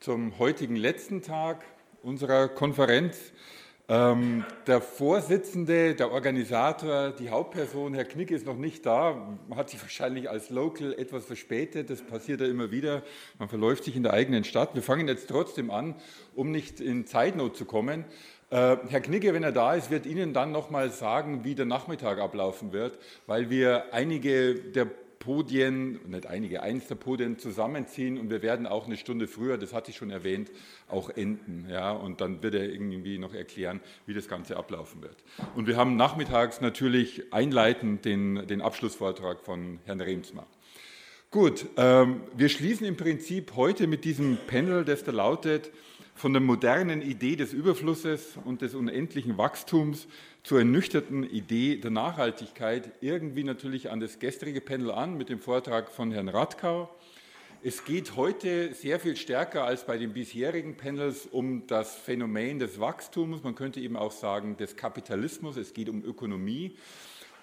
zum heutigen letzten Tag unserer Konferenz. Ähm, der Vorsitzende, der Organisator, die Hauptperson, Herr Knick, ist noch nicht da, hat sich wahrscheinlich als Local etwas verspätet, das passiert ja immer wieder, man verläuft sich in der eigenen Stadt. Wir fangen jetzt trotzdem an, um nicht in Zeitnot zu kommen. Äh, Herr Knigge, wenn er da ist, wird Ihnen dann nochmal sagen, wie der Nachmittag ablaufen wird, weil wir einige der Podien, nicht einige, eins der Podien zusammenziehen und wir werden auch eine Stunde früher, das hatte ich schon erwähnt, auch enden. Ja, und dann wird er irgendwie noch erklären, wie das Ganze ablaufen wird. Und wir haben nachmittags natürlich einleitend den, den Abschlussvortrag von Herrn Remsmar. Gut, ähm, wir schließen im Prinzip heute mit diesem Panel, das da lautet, von der modernen Idee des Überflusses und des unendlichen Wachstums zur ernüchterten Idee der Nachhaltigkeit irgendwie natürlich an das gestrige Panel an mit dem Vortrag von Herrn Radkau. Es geht heute sehr viel stärker als bei den bisherigen Panels um das Phänomen des Wachstums, man könnte eben auch sagen des Kapitalismus, es geht um Ökonomie.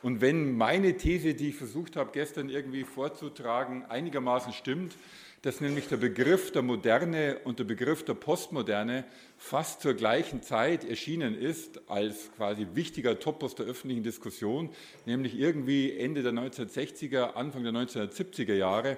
Und wenn meine These, die ich versucht habe gestern irgendwie vorzutragen, einigermaßen stimmt, dass nämlich der Begriff der Moderne und der Begriff der Postmoderne fast zur gleichen Zeit erschienen ist als quasi wichtiger Topos der öffentlichen Diskussion, nämlich irgendwie Ende der 1960er, Anfang der 1970er Jahre,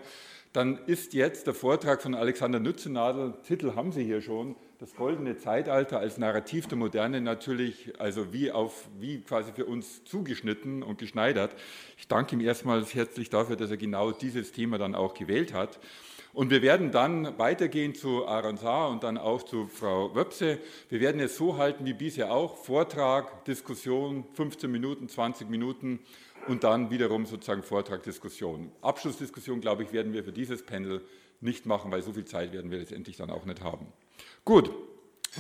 dann ist jetzt der Vortrag von Alexander Nützenadel, Titel haben Sie hier schon, das goldene Zeitalter als Narrativ der Moderne natürlich, also wie auf, wie quasi für uns zugeschnitten und geschneidert. Ich danke ihm erstmals herzlich dafür, dass er genau dieses Thema dann auch gewählt hat. Und wir werden dann weitergehen zu Aaron Saar und dann auch zu Frau Wöpse. Wir werden es so halten wie bisher auch, Vortrag, Diskussion, 15 Minuten, 20 Minuten und dann wiederum sozusagen Vortrag, Diskussion. Abschlussdiskussion, glaube ich, werden wir für dieses Panel nicht machen, weil so viel Zeit werden wir letztendlich dann auch nicht haben. Gut,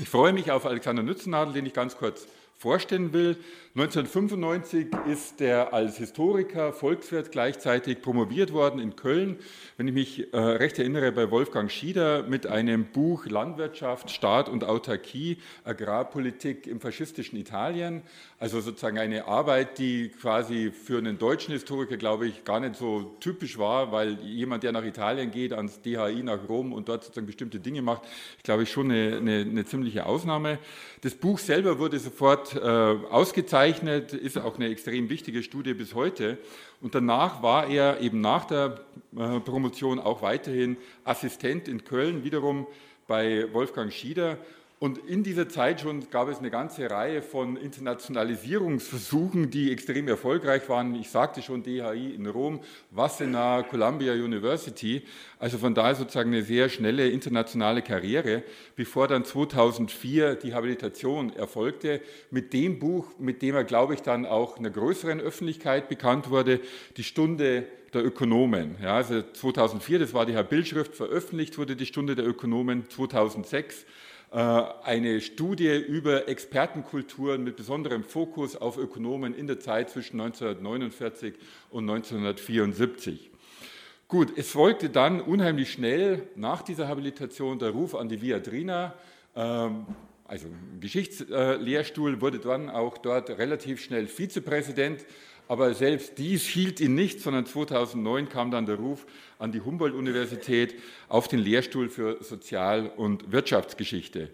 ich freue mich auf Alexander Nützennadel, den ich ganz kurz vorstellen will. 1995 ist er als Historiker, Volkswirt gleichzeitig promoviert worden in Köln, wenn ich mich äh, recht erinnere, bei Wolfgang Schieder mit einem Buch Landwirtschaft, Staat und Autarkie, Agrarpolitik im faschistischen Italien. Also sozusagen eine Arbeit, die quasi für einen deutschen Historiker, glaube ich, gar nicht so typisch war, weil jemand, der nach Italien geht, ans DHI nach Rom und dort sozusagen bestimmte Dinge macht, ich glaube ich schon eine, eine, eine ziemliche Ausnahme. Das Buch selber wurde sofort äh, ausgezeichnet, ist auch eine extrem wichtige Studie bis heute. Und danach war er eben nach der äh, Promotion auch weiterhin Assistent in Köln, wiederum bei Wolfgang Schieder und in dieser Zeit schon gab es eine ganze Reihe von Internationalisierungsversuchen, die extrem erfolgreich waren. Ich sagte schon DHI in Rom, Wassenaar, Columbia University. Also von daher sozusagen eine sehr schnelle internationale Karriere, bevor dann 2004 die Habilitation erfolgte. Mit dem Buch, mit dem er, glaube ich, dann auch einer größeren Öffentlichkeit bekannt wurde, die Stunde der Ökonomen. Ja, also 2004, das war die Herr Bildschrift, veröffentlicht wurde die Stunde der Ökonomen 2006 äh, eine Studie über Expertenkulturen mit besonderem Fokus auf Ökonomen in der Zeit zwischen 1949 und 1974. Gut, es folgte dann unheimlich schnell nach dieser Habilitation der Ruf an die Viadrina, ähm, also Geschichtslehrstuhl, wurde dann auch dort relativ schnell Vizepräsident aber selbst dies hielt ihn nicht, sondern 2009 kam dann der Ruf an die Humboldt-Universität auf den Lehrstuhl für Sozial- und Wirtschaftsgeschichte.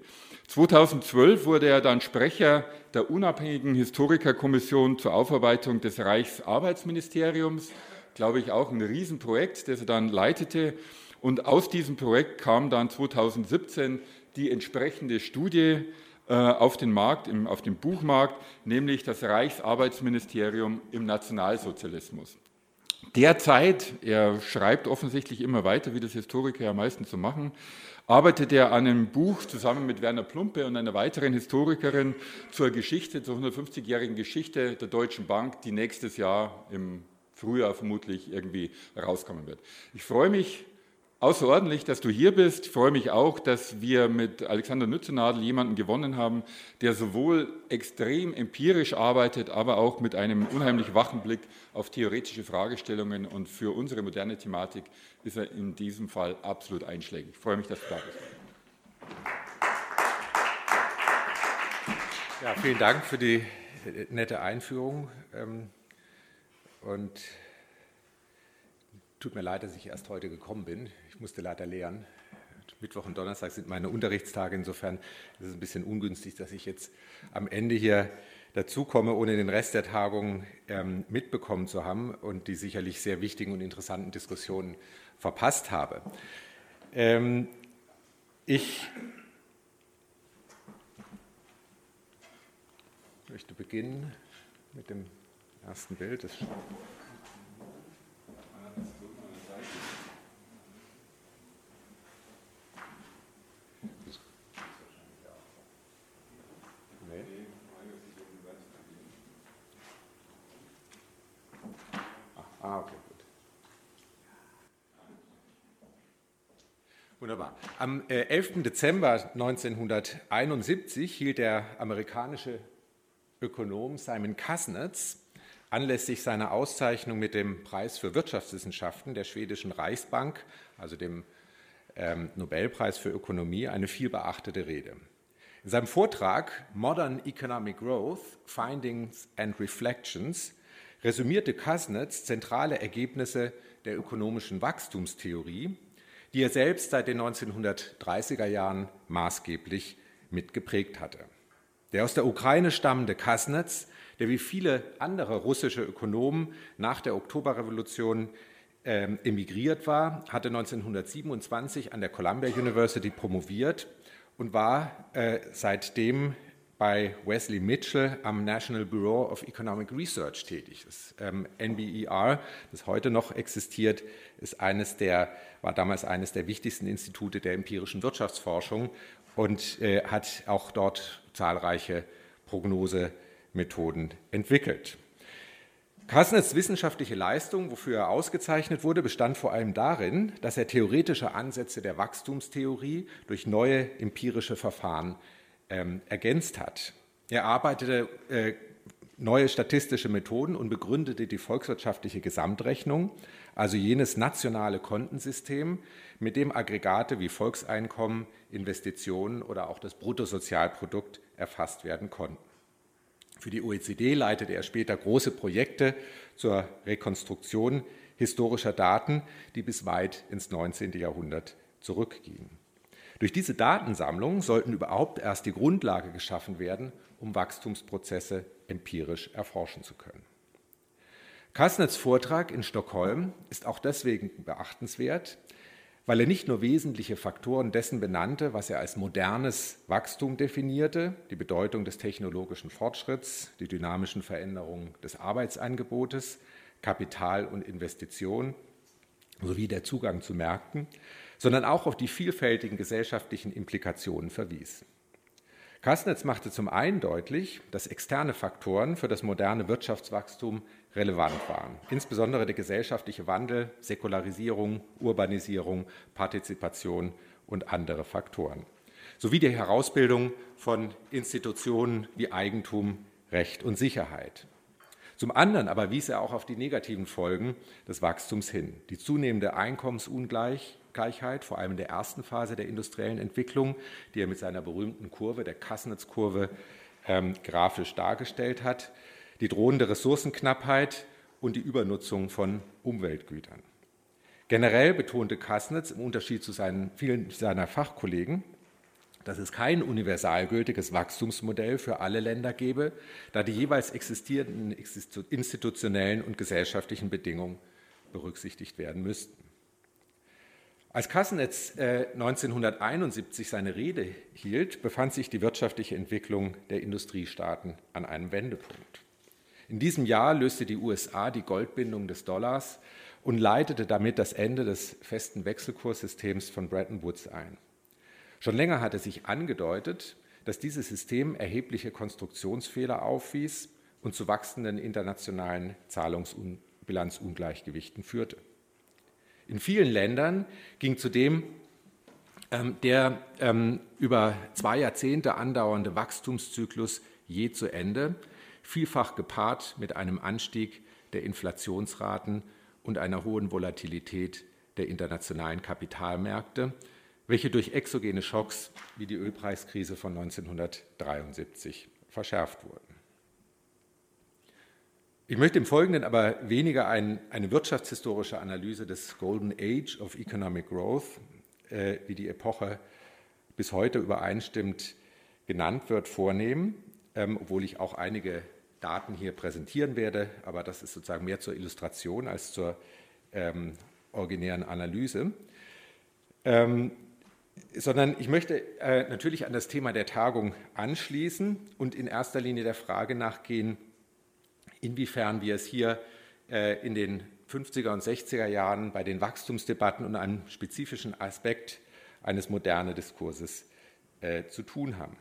2012 wurde er dann Sprecher der unabhängigen Historikerkommission zur Aufarbeitung des Reichsarbeitsministeriums, glaube ich auch ein Riesenprojekt, das er dann leitete. Und aus diesem Projekt kam dann 2017 die entsprechende Studie, äh, auf den Markt, auf den Buchmarkt, nämlich das Reichsarbeitsministerium im Nationalsozialismus. Derzeit, er schreibt offensichtlich immer weiter, wie das Historiker ja meistens so machen, arbeitet er an einem Buch zusammen mit Werner Plumpe und einer weiteren Historikerin zur Geschichte, zur 150-jährigen Geschichte der Deutschen Bank, die nächstes Jahr im Frühjahr vermutlich irgendwie rauskommen wird. Ich freue mich außerordentlich, dass du hier bist. Ich freue mich auch, dass wir mit Alexander Nützenadel jemanden gewonnen haben, der sowohl extrem empirisch arbeitet, aber auch mit einem unheimlich wachen Blick auf theoretische Fragestellungen. Und für unsere moderne Thematik ist er in diesem Fall absolut einschlägig. Ich freue mich, dass du da bist. Ja, vielen Dank für die nette Einführung. Ähm, und Tut mir leid, dass ich erst heute gekommen bin. Musste leider lernen. Mittwoch und Donnerstag sind meine Unterrichtstage. Insofern ist es ein bisschen ungünstig, dass ich jetzt am Ende hier dazukomme, ohne den Rest der Tagung ähm, mitbekommen zu haben und die sicherlich sehr wichtigen und interessanten Diskussionen verpasst habe. Ähm, ich möchte beginnen mit dem ersten Bild. Das Ah, okay, gut. Wunderbar. Am 11. Äh, Dezember 1971 hielt der amerikanische Ökonom Simon Kasnitz anlässlich seiner Auszeichnung mit dem Preis für Wirtschaftswissenschaften der schwedischen Reichsbank, also dem ähm, Nobelpreis für Ökonomie, eine vielbeachtete Rede. In seinem Vortrag Modern Economic Growth, Findings and Reflections resümierte Kasnitz zentrale Ergebnisse der ökonomischen Wachstumstheorie, die er selbst seit den 1930er Jahren maßgeblich mitgeprägt hatte. Der aus der Ukraine stammende Kasnitz, der wie viele andere russische Ökonomen nach der Oktoberrevolution äh, emigriert war, hatte 1927 an der Columbia University promoviert und war äh, seitdem bei Wesley Mitchell am National Bureau of Economic Research tätig. Das ähm, NBER, das heute noch existiert, ist eines der, war damals eines der wichtigsten Institute der empirischen Wirtschaftsforschung und äh, hat auch dort zahlreiche Prognosemethoden entwickelt. Kasnets wissenschaftliche Leistung, wofür er ausgezeichnet wurde, bestand vor allem darin, dass er theoretische Ansätze der Wachstumstheorie durch neue empirische Verfahren ähm, ergänzt hat. Er arbeitete äh, neue statistische Methoden und begründete die volkswirtschaftliche Gesamtrechnung, also jenes nationale Kontensystem, mit dem Aggregate wie Volkseinkommen, Investitionen oder auch das Bruttosozialprodukt erfasst werden konnten. Für die OECD leitete er später große Projekte zur Rekonstruktion historischer Daten, die bis weit ins 19. Jahrhundert zurückgingen. Durch diese Datensammlung sollten überhaupt erst die Grundlage geschaffen werden, um Wachstumsprozesse empirisch erforschen zu können. Kastnets Vortrag in Stockholm ist auch deswegen beachtenswert, weil er nicht nur wesentliche Faktoren dessen benannte, was er als modernes Wachstum definierte, die Bedeutung des technologischen Fortschritts, die dynamischen Veränderungen des Arbeitsangebotes, Kapital und Investition sowie der Zugang zu Märkten, sondern auch auf die vielfältigen gesellschaftlichen Implikationen verwies. Kastnitz machte zum einen deutlich, dass externe Faktoren für das moderne Wirtschaftswachstum relevant waren, insbesondere der gesellschaftliche Wandel, Säkularisierung, Urbanisierung, Partizipation und andere Faktoren, sowie die Herausbildung von Institutionen wie Eigentum, Recht und Sicherheit. Zum anderen aber wies er auch auf die negativen Folgen des Wachstums hin, die zunehmende Einkommensungleich, Ungleichheit, vor allem in der ersten Phase der industriellen Entwicklung, die er mit seiner berühmten Kurve, der Kassnitz-Kurve, ähm, grafisch dargestellt hat, die drohende Ressourcenknappheit und die Übernutzung von Umweltgütern. Generell betonte Kassnitz im Unterschied zu seinen, vielen seiner Fachkollegen, dass es kein universalgültiges Wachstumsmodell für alle Länder gäbe, da die jeweils existierenden institutionellen und gesellschaftlichen Bedingungen berücksichtigt werden müssten. Als Kassenetz 1971 äh, seine Rede hielt, befand sich die wirtschaftliche Entwicklung der Industriestaaten an einem Wendepunkt. In diesem Jahr löste die USA die Goldbindung des Dollars und leitete damit das Ende des festen Wechselkurssystems von Bretton Woods ein. Schon länger hatte sich angedeutet, dass dieses System erhebliche Konstruktionsfehler aufwies und zu wachsenden internationalen Zahlungsbilanzungleichgewichten führte. In vielen Ländern ging zudem ähm, der ähm, über zwei Jahrzehnte andauernde Wachstumszyklus je zu Ende, vielfach gepaart mit einem Anstieg der Inflationsraten und einer hohen Volatilität der internationalen Kapitalmärkte, welche durch exogene Schocks wie die Ölpreiskrise von 1973 verschärft wurden. Ich möchte im Folgenden aber weniger ein, eine wirtschaftshistorische Analyse des Golden Age of Economic Growth äh, wie die Epoche bis heute übereinstimmt genannt wird, vornehmen, ähm, obwohl ich auch einige Daten hier präsentieren werde, aber das ist sozusagen mehr zur Illustration als zur ähm, originären Analyse. Ähm, sondern ich möchte äh, natürlich an das Thema der Tagung anschließen und in erster Linie der Frage nachgehen, inwiefern wir es hier äh, in den 50er und 60er Jahren bei den Wachstumsdebatten und einem spezifischen Aspekt eines modernen Diskurses äh, zu tun haben.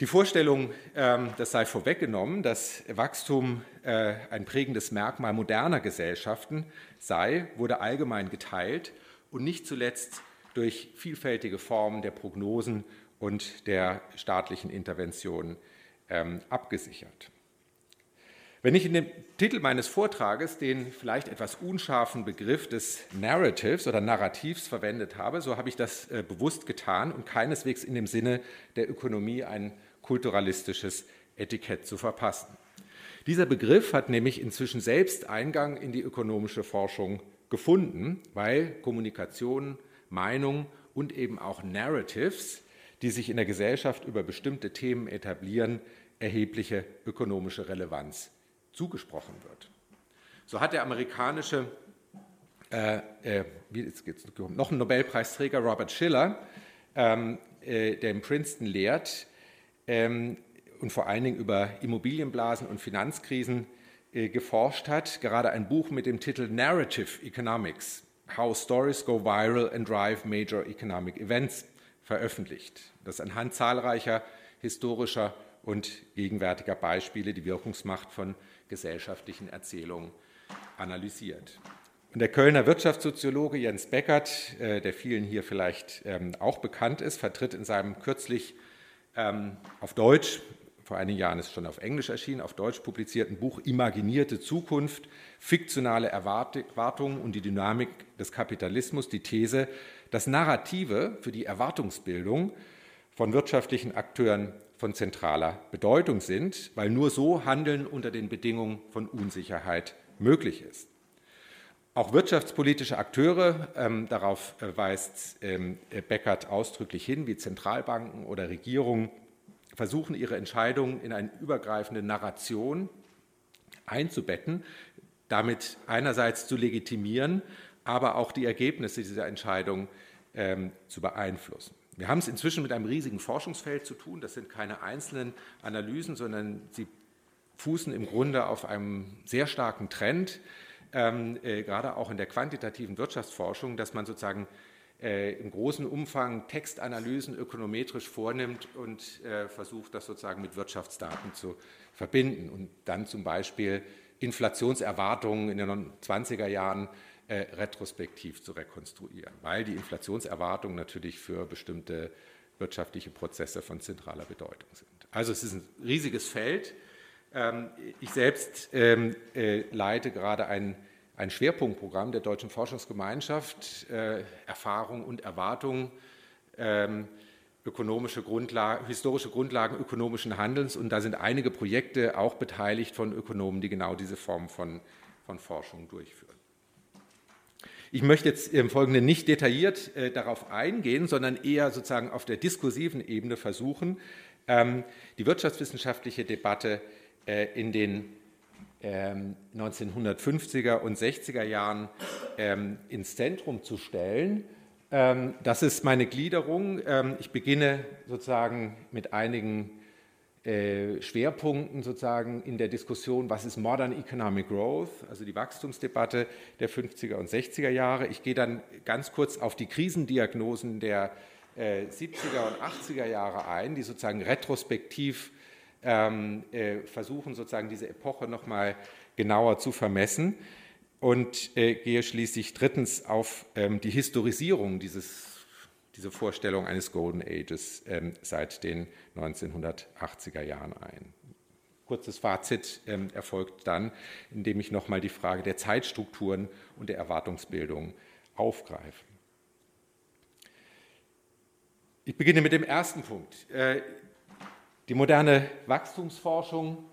Die Vorstellung, ähm, das sei vorweggenommen, dass Wachstum äh, ein prägendes Merkmal moderner Gesellschaften sei, wurde allgemein geteilt und nicht zuletzt durch vielfältige Formen der Prognosen und der staatlichen Intervention ähm, abgesichert. Wenn ich in dem Titel meines Vortrages den vielleicht etwas unscharfen Begriff des Narratives oder Narrativs verwendet habe, so habe ich das äh, bewusst getan und keineswegs in dem Sinne der Ökonomie ein kulturalistisches Etikett zu verpassen. Dieser Begriff hat nämlich inzwischen selbst Eingang in die ökonomische Forschung gefunden, weil Kommunikation, Meinung und eben auch Narratives, die sich in der Gesellschaft über bestimmte Themen etablieren, erhebliche ökonomische Relevanz zugesprochen wird. So hat der amerikanische, äh, äh, noch ein Nobelpreisträger Robert Schiller, ähm, äh, der in Princeton lehrt ähm, und vor allen Dingen über Immobilienblasen und Finanzkrisen äh, geforscht hat, gerade ein Buch mit dem Titel Narrative Economics, How Stories Go Viral and Drive Major Economic Events veröffentlicht, das anhand zahlreicher historischer und gegenwärtiger Beispiele die Wirkungsmacht von gesellschaftlichen Erzählung analysiert. Und der Kölner Wirtschaftssoziologe Jens Beckert, äh, der vielen hier vielleicht ähm, auch bekannt ist, vertritt in seinem kürzlich ähm, auf Deutsch, vor einigen Jahren ist schon auf Englisch erschienen, auf Deutsch publizierten Buch Imaginierte Zukunft, fiktionale Erwartungen und die Dynamik des Kapitalismus die These, dass Narrative für die Erwartungsbildung von wirtschaftlichen Akteuren von zentraler Bedeutung sind, weil nur so Handeln unter den Bedingungen von Unsicherheit möglich ist. Auch wirtschaftspolitische Akteure, ähm, darauf äh, weist ähm, Beckert ausdrücklich hin, wie Zentralbanken oder Regierungen, versuchen ihre Entscheidungen in eine übergreifende Narration einzubetten, damit einerseits zu legitimieren, aber auch die Ergebnisse dieser Entscheidung ähm, zu beeinflussen. Wir haben es inzwischen mit einem riesigen Forschungsfeld zu tun. Das sind keine einzelnen Analysen, sondern sie fußen im Grunde auf einem sehr starken Trend, ähm, äh, gerade auch in der quantitativen Wirtschaftsforschung, dass man sozusagen äh, im großen Umfang Textanalysen ökonometrisch vornimmt und äh, versucht, das sozusagen mit Wirtschaftsdaten zu verbinden und dann zum Beispiel Inflationserwartungen in den 20er Jahren äh, retrospektiv zu rekonstruieren, weil die Inflationserwartungen natürlich für bestimmte wirtschaftliche Prozesse von zentraler Bedeutung sind. Also es ist ein riesiges Feld. Ähm, ich selbst ähm, äh, leite gerade ein, ein Schwerpunktprogramm der Deutschen Forschungsgemeinschaft, äh, Erfahrung und Erwartungen, ähm, ökonomische Grundlagen, historische Grundlagen ökonomischen Handelns. Und da sind einige Projekte auch beteiligt von Ökonomen, die genau diese Form von, von Forschung durchführen. Ich möchte jetzt im Folgenden nicht detailliert äh, darauf eingehen, sondern eher sozusagen auf der diskursiven Ebene versuchen, ähm, die wirtschaftswissenschaftliche Debatte äh, in den ähm, 1950er und 60er Jahren ähm, ins Zentrum zu stellen. Ähm, das ist meine Gliederung. Ähm, ich beginne sozusagen mit einigen Schwerpunkten sozusagen in der Diskussion, was ist Modern Economic Growth, also die Wachstumsdebatte der 50er und 60er Jahre. Ich gehe dann ganz kurz auf die Krisendiagnosen der 70er äh, und 80er Jahre ein, die sozusagen retrospektiv ähm, äh, versuchen, sozusagen diese Epoche nochmal genauer zu vermessen. Und äh, gehe schließlich drittens auf ähm, die Historisierung dieses diese Vorstellung eines Golden Ages ähm, seit den 1980er Jahren ein. Kurzes Fazit ähm, erfolgt dann, indem ich nochmal die Frage der Zeitstrukturen und der Erwartungsbildung aufgreife. Ich beginne mit dem ersten Punkt. Äh, die moderne Wachstumsforschung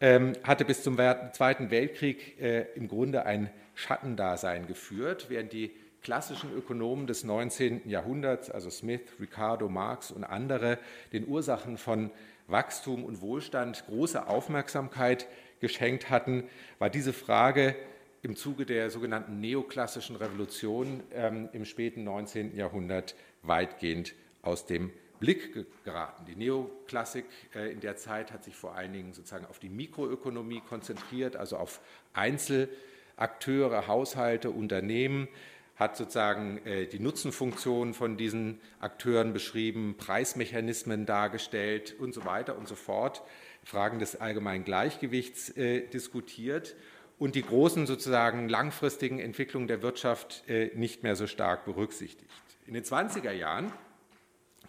ähm, hatte bis zum Zweiten Weltkrieg äh, im Grunde ein Schattendasein geführt, während die klassischen Ökonomen des 19. Jahrhunderts, also Smith, Ricardo, Marx und andere, den Ursachen von Wachstum und Wohlstand große Aufmerksamkeit geschenkt hatten, war diese Frage im Zuge der sogenannten neoklassischen Revolution ähm, im späten 19. Jahrhundert weitgehend aus dem Blick geraten. Die Neoklassik äh, in der Zeit hat sich vor allen Dingen sozusagen auf die Mikroökonomie konzentriert, also auf Einzelakteure, Haushalte, Unternehmen, hat sozusagen äh, die Nutzenfunktion von diesen Akteuren beschrieben, Preismechanismen dargestellt und so weiter und so fort, Fragen des allgemeinen Gleichgewichts äh, diskutiert und die großen sozusagen langfristigen Entwicklungen der Wirtschaft nicht mehr so stark berücksichtigt. In den 20er Jahren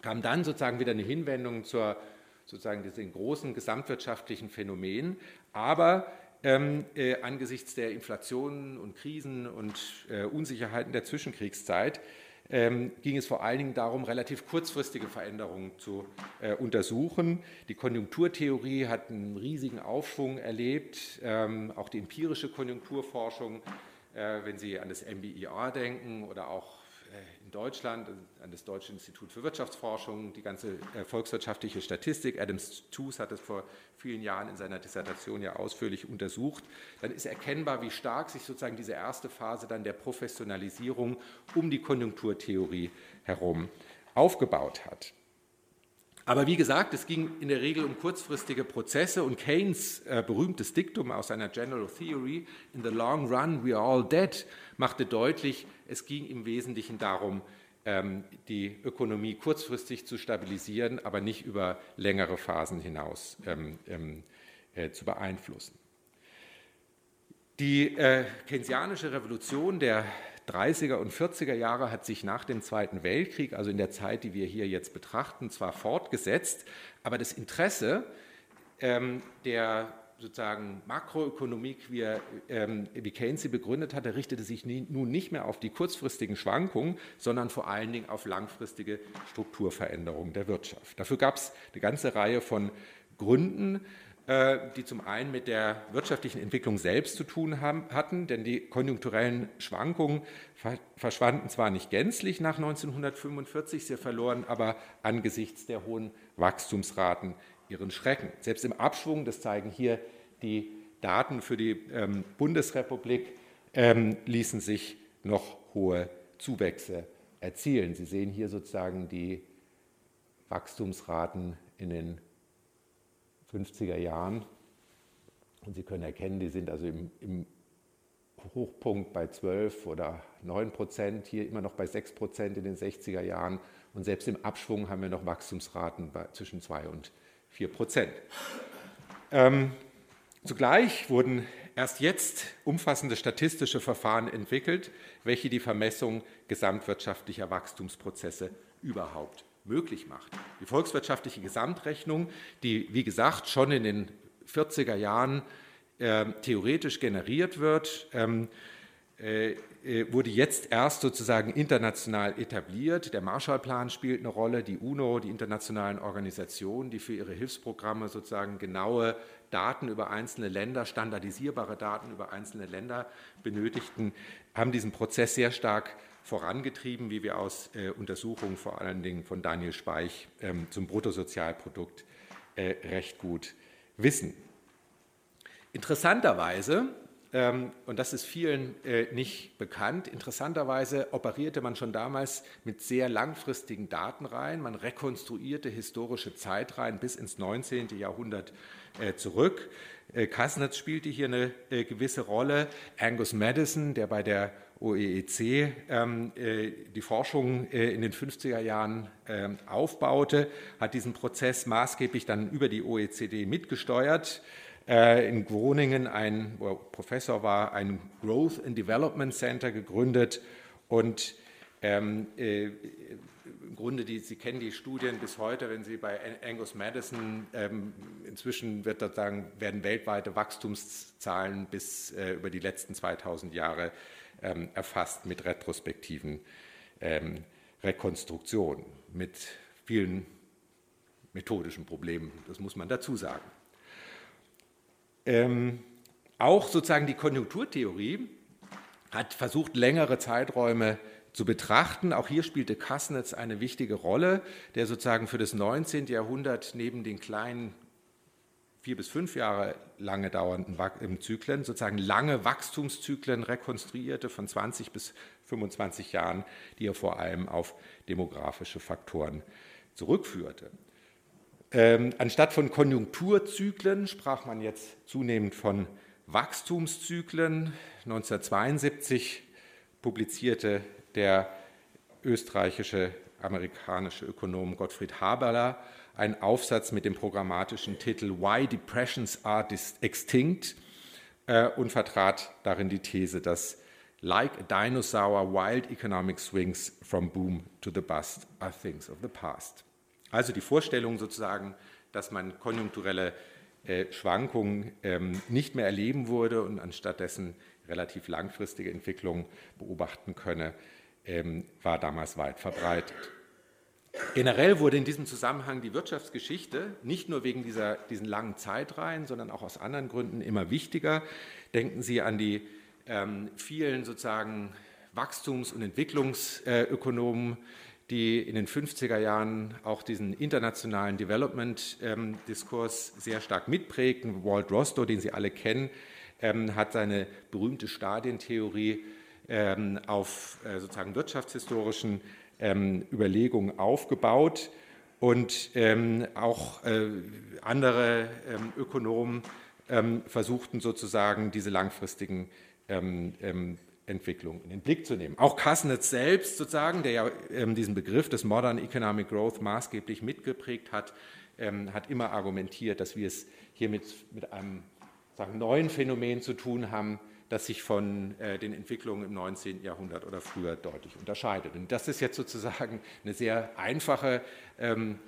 kam dann sozusagen wieder eine Hinwendung zur sozusagen diesen großen gesamtwirtschaftlichen Phänomen, aber ähm, äh, angesichts der Inflation und Krisen und äh, Unsicherheiten der Zwischenkriegszeit ähm, ging es vor allen Dingen darum, relativ kurzfristige Veränderungen zu äh, untersuchen. Die Konjunkturtheorie hat einen riesigen Aufschwung erlebt, ähm, auch die empirische Konjunkturforschung, äh, wenn Sie an das MBIR denken oder auch in Deutschland, an das Deutsche Institut für Wirtschaftsforschung, die ganze äh, volkswirtschaftliche Statistik. Adams Tooze hat das vor vielen Jahren in seiner Dissertation ja ausführlich untersucht. Dann ist erkennbar, wie stark sich sozusagen diese erste Phase dann der Professionalisierung um die Konjunkturtheorie herum aufgebaut hat. Aber wie gesagt, es ging in der Regel um kurzfristige Prozesse und Keynes äh, berühmtes Diktum aus seiner General Theory, in the long run we are all dead, machte deutlich, es ging im Wesentlichen darum, ähm, die Ökonomie kurzfristig zu stabilisieren, aber nicht über längere Phasen hinaus ähm, ähm, äh, zu beeinflussen. Die äh, keynesianische Revolution der 30er und 40er Jahre hat sich nach dem Zweiten Weltkrieg, also in der Zeit, die wir hier jetzt betrachten, zwar fortgesetzt, aber das Interesse ähm, der sozusagen Makroökonomie, wie, er, ähm, wie Keynes sie begründet hatte, richtete sich nie, nun nicht mehr auf die kurzfristigen Schwankungen, sondern vor allen Dingen auf langfristige Strukturveränderungen der Wirtschaft. Dafür gab es eine ganze Reihe von Gründen. Äh, die zum einen mit der wirtschaftlichen Entwicklung selbst zu tun haben, hatten, denn die konjunkturellen Schwankungen verschwanden zwar nicht gänzlich nach 1945, sie verloren aber angesichts der hohen Wachstumsraten ihren Schrecken. Selbst im Abschwung, das zeigen hier die Daten für die ähm, Bundesrepublik, ähm, ließen sich noch hohe Zuwächse erzielen. Sie sehen hier sozusagen die Wachstumsraten in den 50er Jahren. Und Sie können erkennen, die sind also im, im Hochpunkt bei 12 oder 9 Prozent, hier immer noch bei 6 Prozent in den 60er Jahren. Und selbst im Abschwung haben wir noch Wachstumsraten bei zwischen 2 und 4 Prozent. Ähm, zugleich wurden erst jetzt umfassende statistische Verfahren entwickelt, welche die Vermessung gesamtwirtschaftlicher Wachstumsprozesse überhaupt möglich macht. Die volkswirtschaftliche Gesamtrechnung, die wie gesagt schon in den 40er Jahren äh, theoretisch generiert wird, ähm, äh, äh, wurde jetzt erst sozusagen international etabliert. Der Marshallplan spielt eine Rolle, die UNO, die internationalen Organisationen, die für ihre Hilfsprogramme sozusagen genaue Daten über einzelne Länder, standardisierbare Daten über einzelne Länder benötigten, haben diesen Prozess sehr stark vorangetrieben, wie wir aus äh, Untersuchungen vor allen Dingen von Daniel Speich ähm, zum Bruttosozialprodukt äh, recht gut wissen. Interessanterweise, ähm, und das ist vielen äh, nicht bekannt, interessanterweise operierte man schon damals mit sehr langfristigen Datenreihen. Man rekonstruierte historische Zeitreihen bis ins 19. Jahrhundert äh, zurück. Äh, Kasnitz spielte hier eine äh, gewisse Rolle. Angus Madison, der bei der OEEC ähm, äh, die Forschung äh, in den 50er Jahren äh, aufbaute, hat diesen Prozess maßgeblich dann über die OECD mitgesteuert. Äh, in Groningen, ein wo er Professor war, ein Growth and Development Center gegründet und ähm, äh, im Grunde, die, Sie kennen die Studien bis heute, wenn Sie bei Angus Madison, ähm, inzwischen wird sagen, werden weltweite Wachstumszahlen bis äh, über die letzten 2000 Jahre ähm, erfasst mit retrospektiven ähm, Rekonstruktionen, mit vielen methodischen Problemen, das muss man dazu sagen. Ähm, auch sozusagen die Konjunkturtheorie hat versucht, längere Zeiträume zu betrachten. Auch hier spielte Kassnitz eine wichtige Rolle, der sozusagen für das 19. Jahrhundert neben den kleinen vier bis fünf Jahre lange dauernden Zyklen, sozusagen lange Wachstumszyklen rekonstruierte von 20 bis 25 Jahren, die er vor allem auf demografische Faktoren zurückführte. Ähm, anstatt von Konjunkturzyklen sprach man jetzt zunehmend von Wachstumszyklen. 1972 publizierte der österreichische amerikanische Ökonom Gottfried Haberler einen Aufsatz mit dem programmatischen Titel Why Depressions Are Extinct äh, und vertrat darin die These, dass like a dinosaur, wild economic swings from boom to the bust are things of the past. Also die Vorstellung sozusagen, dass man konjunkturelle äh, Schwankungen ähm, nicht mehr erleben würde und anstattdessen relativ langfristige Entwicklungen beobachten könne, ähm, war damals weit verbreitet. Generell wurde in diesem Zusammenhang die Wirtschaftsgeschichte nicht nur wegen dieser, diesen langen Zeitreihen, sondern auch aus anderen Gründen immer wichtiger. Denken Sie an die ähm, vielen sozusagen Wachstums- und Entwicklungsökonomen, die in den 50er Jahren auch diesen internationalen Development-Diskurs ähm, sehr stark mitprägten. Walt Rostow, den Sie alle kennen, ähm, hat seine berühmte Stadientheorie ähm, auf äh, sozusagen wirtschaftshistorischen ähm, Überlegungen aufgebaut und ähm, auch äh, andere ähm, Ökonomen versuchten sozusagen diese langfristigen Entwicklungen in den Blick zu nehmen. Auch Kasnitz selbst sozusagen, der ja diesen Begriff des Modern Economic Growth maßgeblich mitgeprägt hat, hat immer argumentiert, dass wir es hier mit, mit einem sagen, neuen Phänomen zu tun haben, das sich von äh, den Entwicklungen im 19. Jahrhundert oder früher deutlich unterscheidet. Und das ist jetzt sozusagen eine sehr einfache ähm,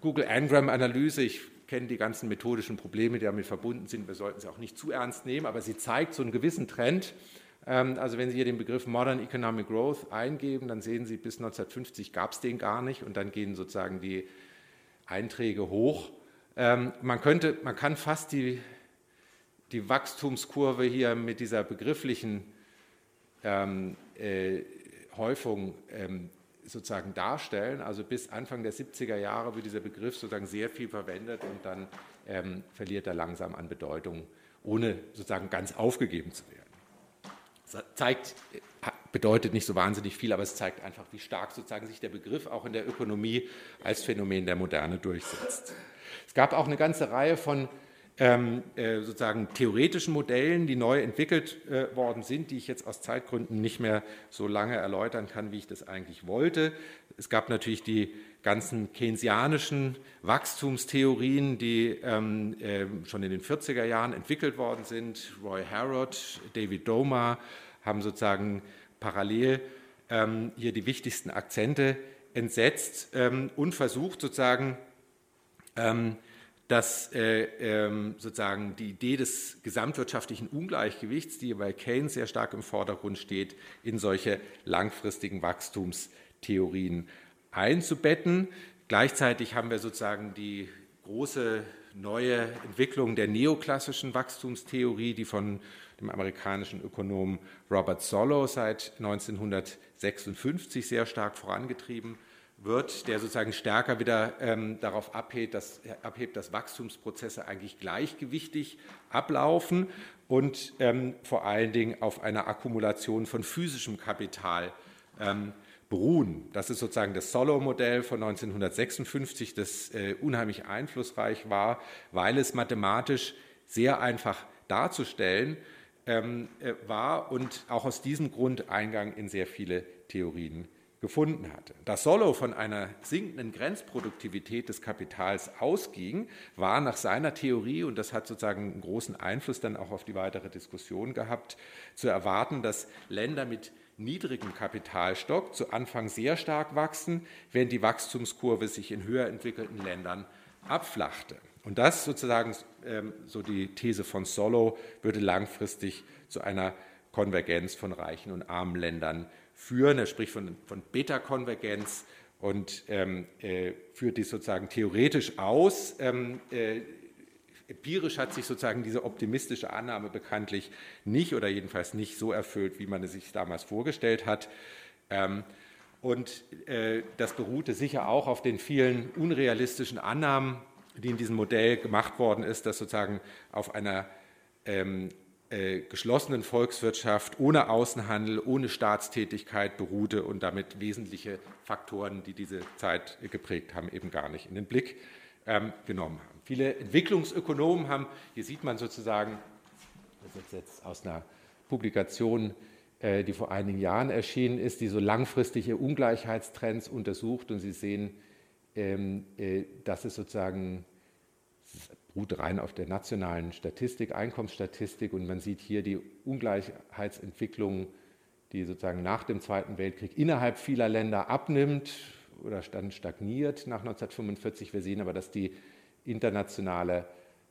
Google Angram-Analyse. Ich kenne die ganzen methodischen Probleme, die damit verbunden sind. Wir sollten sie auch nicht zu ernst nehmen, aber sie zeigt so einen gewissen Trend. Ähm, also wenn Sie hier den Begriff Modern Economic Growth eingeben, dann sehen Sie, bis 1950 gab es den gar nicht und dann gehen sozusagen die Einträge hoch. Ähm, man, könnte, man kann fast die die Wachstumskurve hier mit dieser begrifflichen ähm, äh, Häufung ähm, sozusagen darstellen. Also bis Anfang der 70er Jahre wird dieser Begriff sozusagen sehr viel verwendet und dann ähm, verliert er langsam an Bedeutung, ohne sozusagen ganz aufgegeben zu werden. Das zeigt, bedeutet nicht so wahnsinnig viel, aber es zeigt einfach, wie stark sozusagen sich der Begriff auch in der Ökonomie als Phänomen der Moderne durchsetzt. Es gab auch eine ganze Reihe von ähm, äh, sozusagen theoretischen Modellen, die neu entwickelt äh, worden sind, die ich jetzt aus Zeitgründen nicht mehr so lange erläutern kann, wie ich das eigentlich wollte. Es gab natürlich die ganzen keynesianischen Wachstumstheorien, die ähm, äh, schon in den 40er Jahren entwickelt worden sind. Roy Harrod, David Doma haben sozusagen parallel ähm, hier die wichtigsten Akzente entsetzt ähm, und versucht sozusagen ähm, dass äh, ähm, sozusagen die Idee des gesamtwirtschaftlichen Ungleichgewichts, die bei Keynes sehr stark im Vordergrund steht, in solche langfristigen Wachstumstheorien einzubetten. Gleichzeitig haben wir sozusagen die große neue Entwicklung der neoklassischen Wachstumstheorie, die von dem amerikanischen Ökonomen Robert Solow seit 1956 sehr stark vorangetrieben wird wird, der sozusagen stärker wieder ähm, darauf abhebt dass, abhebt, dass Wachstumsprozesse eigentlich gleichgewichtig ablaufen und ähm, vor allen Dingen auf einer Akkumulation von physischem Kapital ähm, beruhen. Das ist sozusagen das Solow-Modell von 1956, das äh, unheimlich einflussreich war, weil es mathematisch sehr einfach darzustellen ähm, äh, war und auch aus diesem Grund Eingang in sehr viele Theorien gefunden hatte. Dass Solow von einer sinkenden Grenzproduktivität des Kapitals ausging, war nach seiner Theorie, und das hat sozusagen einen großen Einfluss dann auch auf die weitere Diskussion gehabt, zu erwarten, dass Länder mit niedrigem Kapitalstock zu Anfang sehr stark wachsen, während die Wachstumskurve sich in höher entwickelten Ländern abflachte. Und das sozusagen, ähm, so die These von Solow, würde langfristig zu einer Konvergenz von reichen und armen Ländern führen. Er spricht von, von Beta-Konvergenz und ähm, äh, führt dies sozusagen theoretisch aus. Ähm, äh, empirisch hat sich sozusagen diese optimistische Annahme bekanntlich nicht oder jedenfalls nicht so erfüllt, wie man es sich damals vorgestellt hat. Ähm, und äh, das beruhte sicher auch auf den vielen unrealistischen Annahmen, die in diesem Modell gemacht worden ist, dass sozusagen auf einer ähm, äh, geschlossenen Volkswirtschaft ohne Außenhandel, ohne Staatstätigkeit beruhte und damit wesentliche Faktoren, die diese Zeit geprägt haben, eben gar nicht in den Blick ähm, genommen haben. Viele Entwicklungsökonomen haben, hier sieht man sozusagen, das ist jetzt aus einer Publikation, äh, die vor einigen Jahren erschienen ist, die so langfristige Ungleichheitstrends untersucht und Sie sehen, ähm, äh, dass es sozusagen beruht rein auf der nationalen Statistik, Einkommensstatistik und man sieht hier die Ungleichheitsentwicklung, die sozusagen nach dem Zweiten Weltkrieg innerhalb vieler Länder abnimmt oder dann stagniert nach 1945. Wir sehen aber, dass die internationale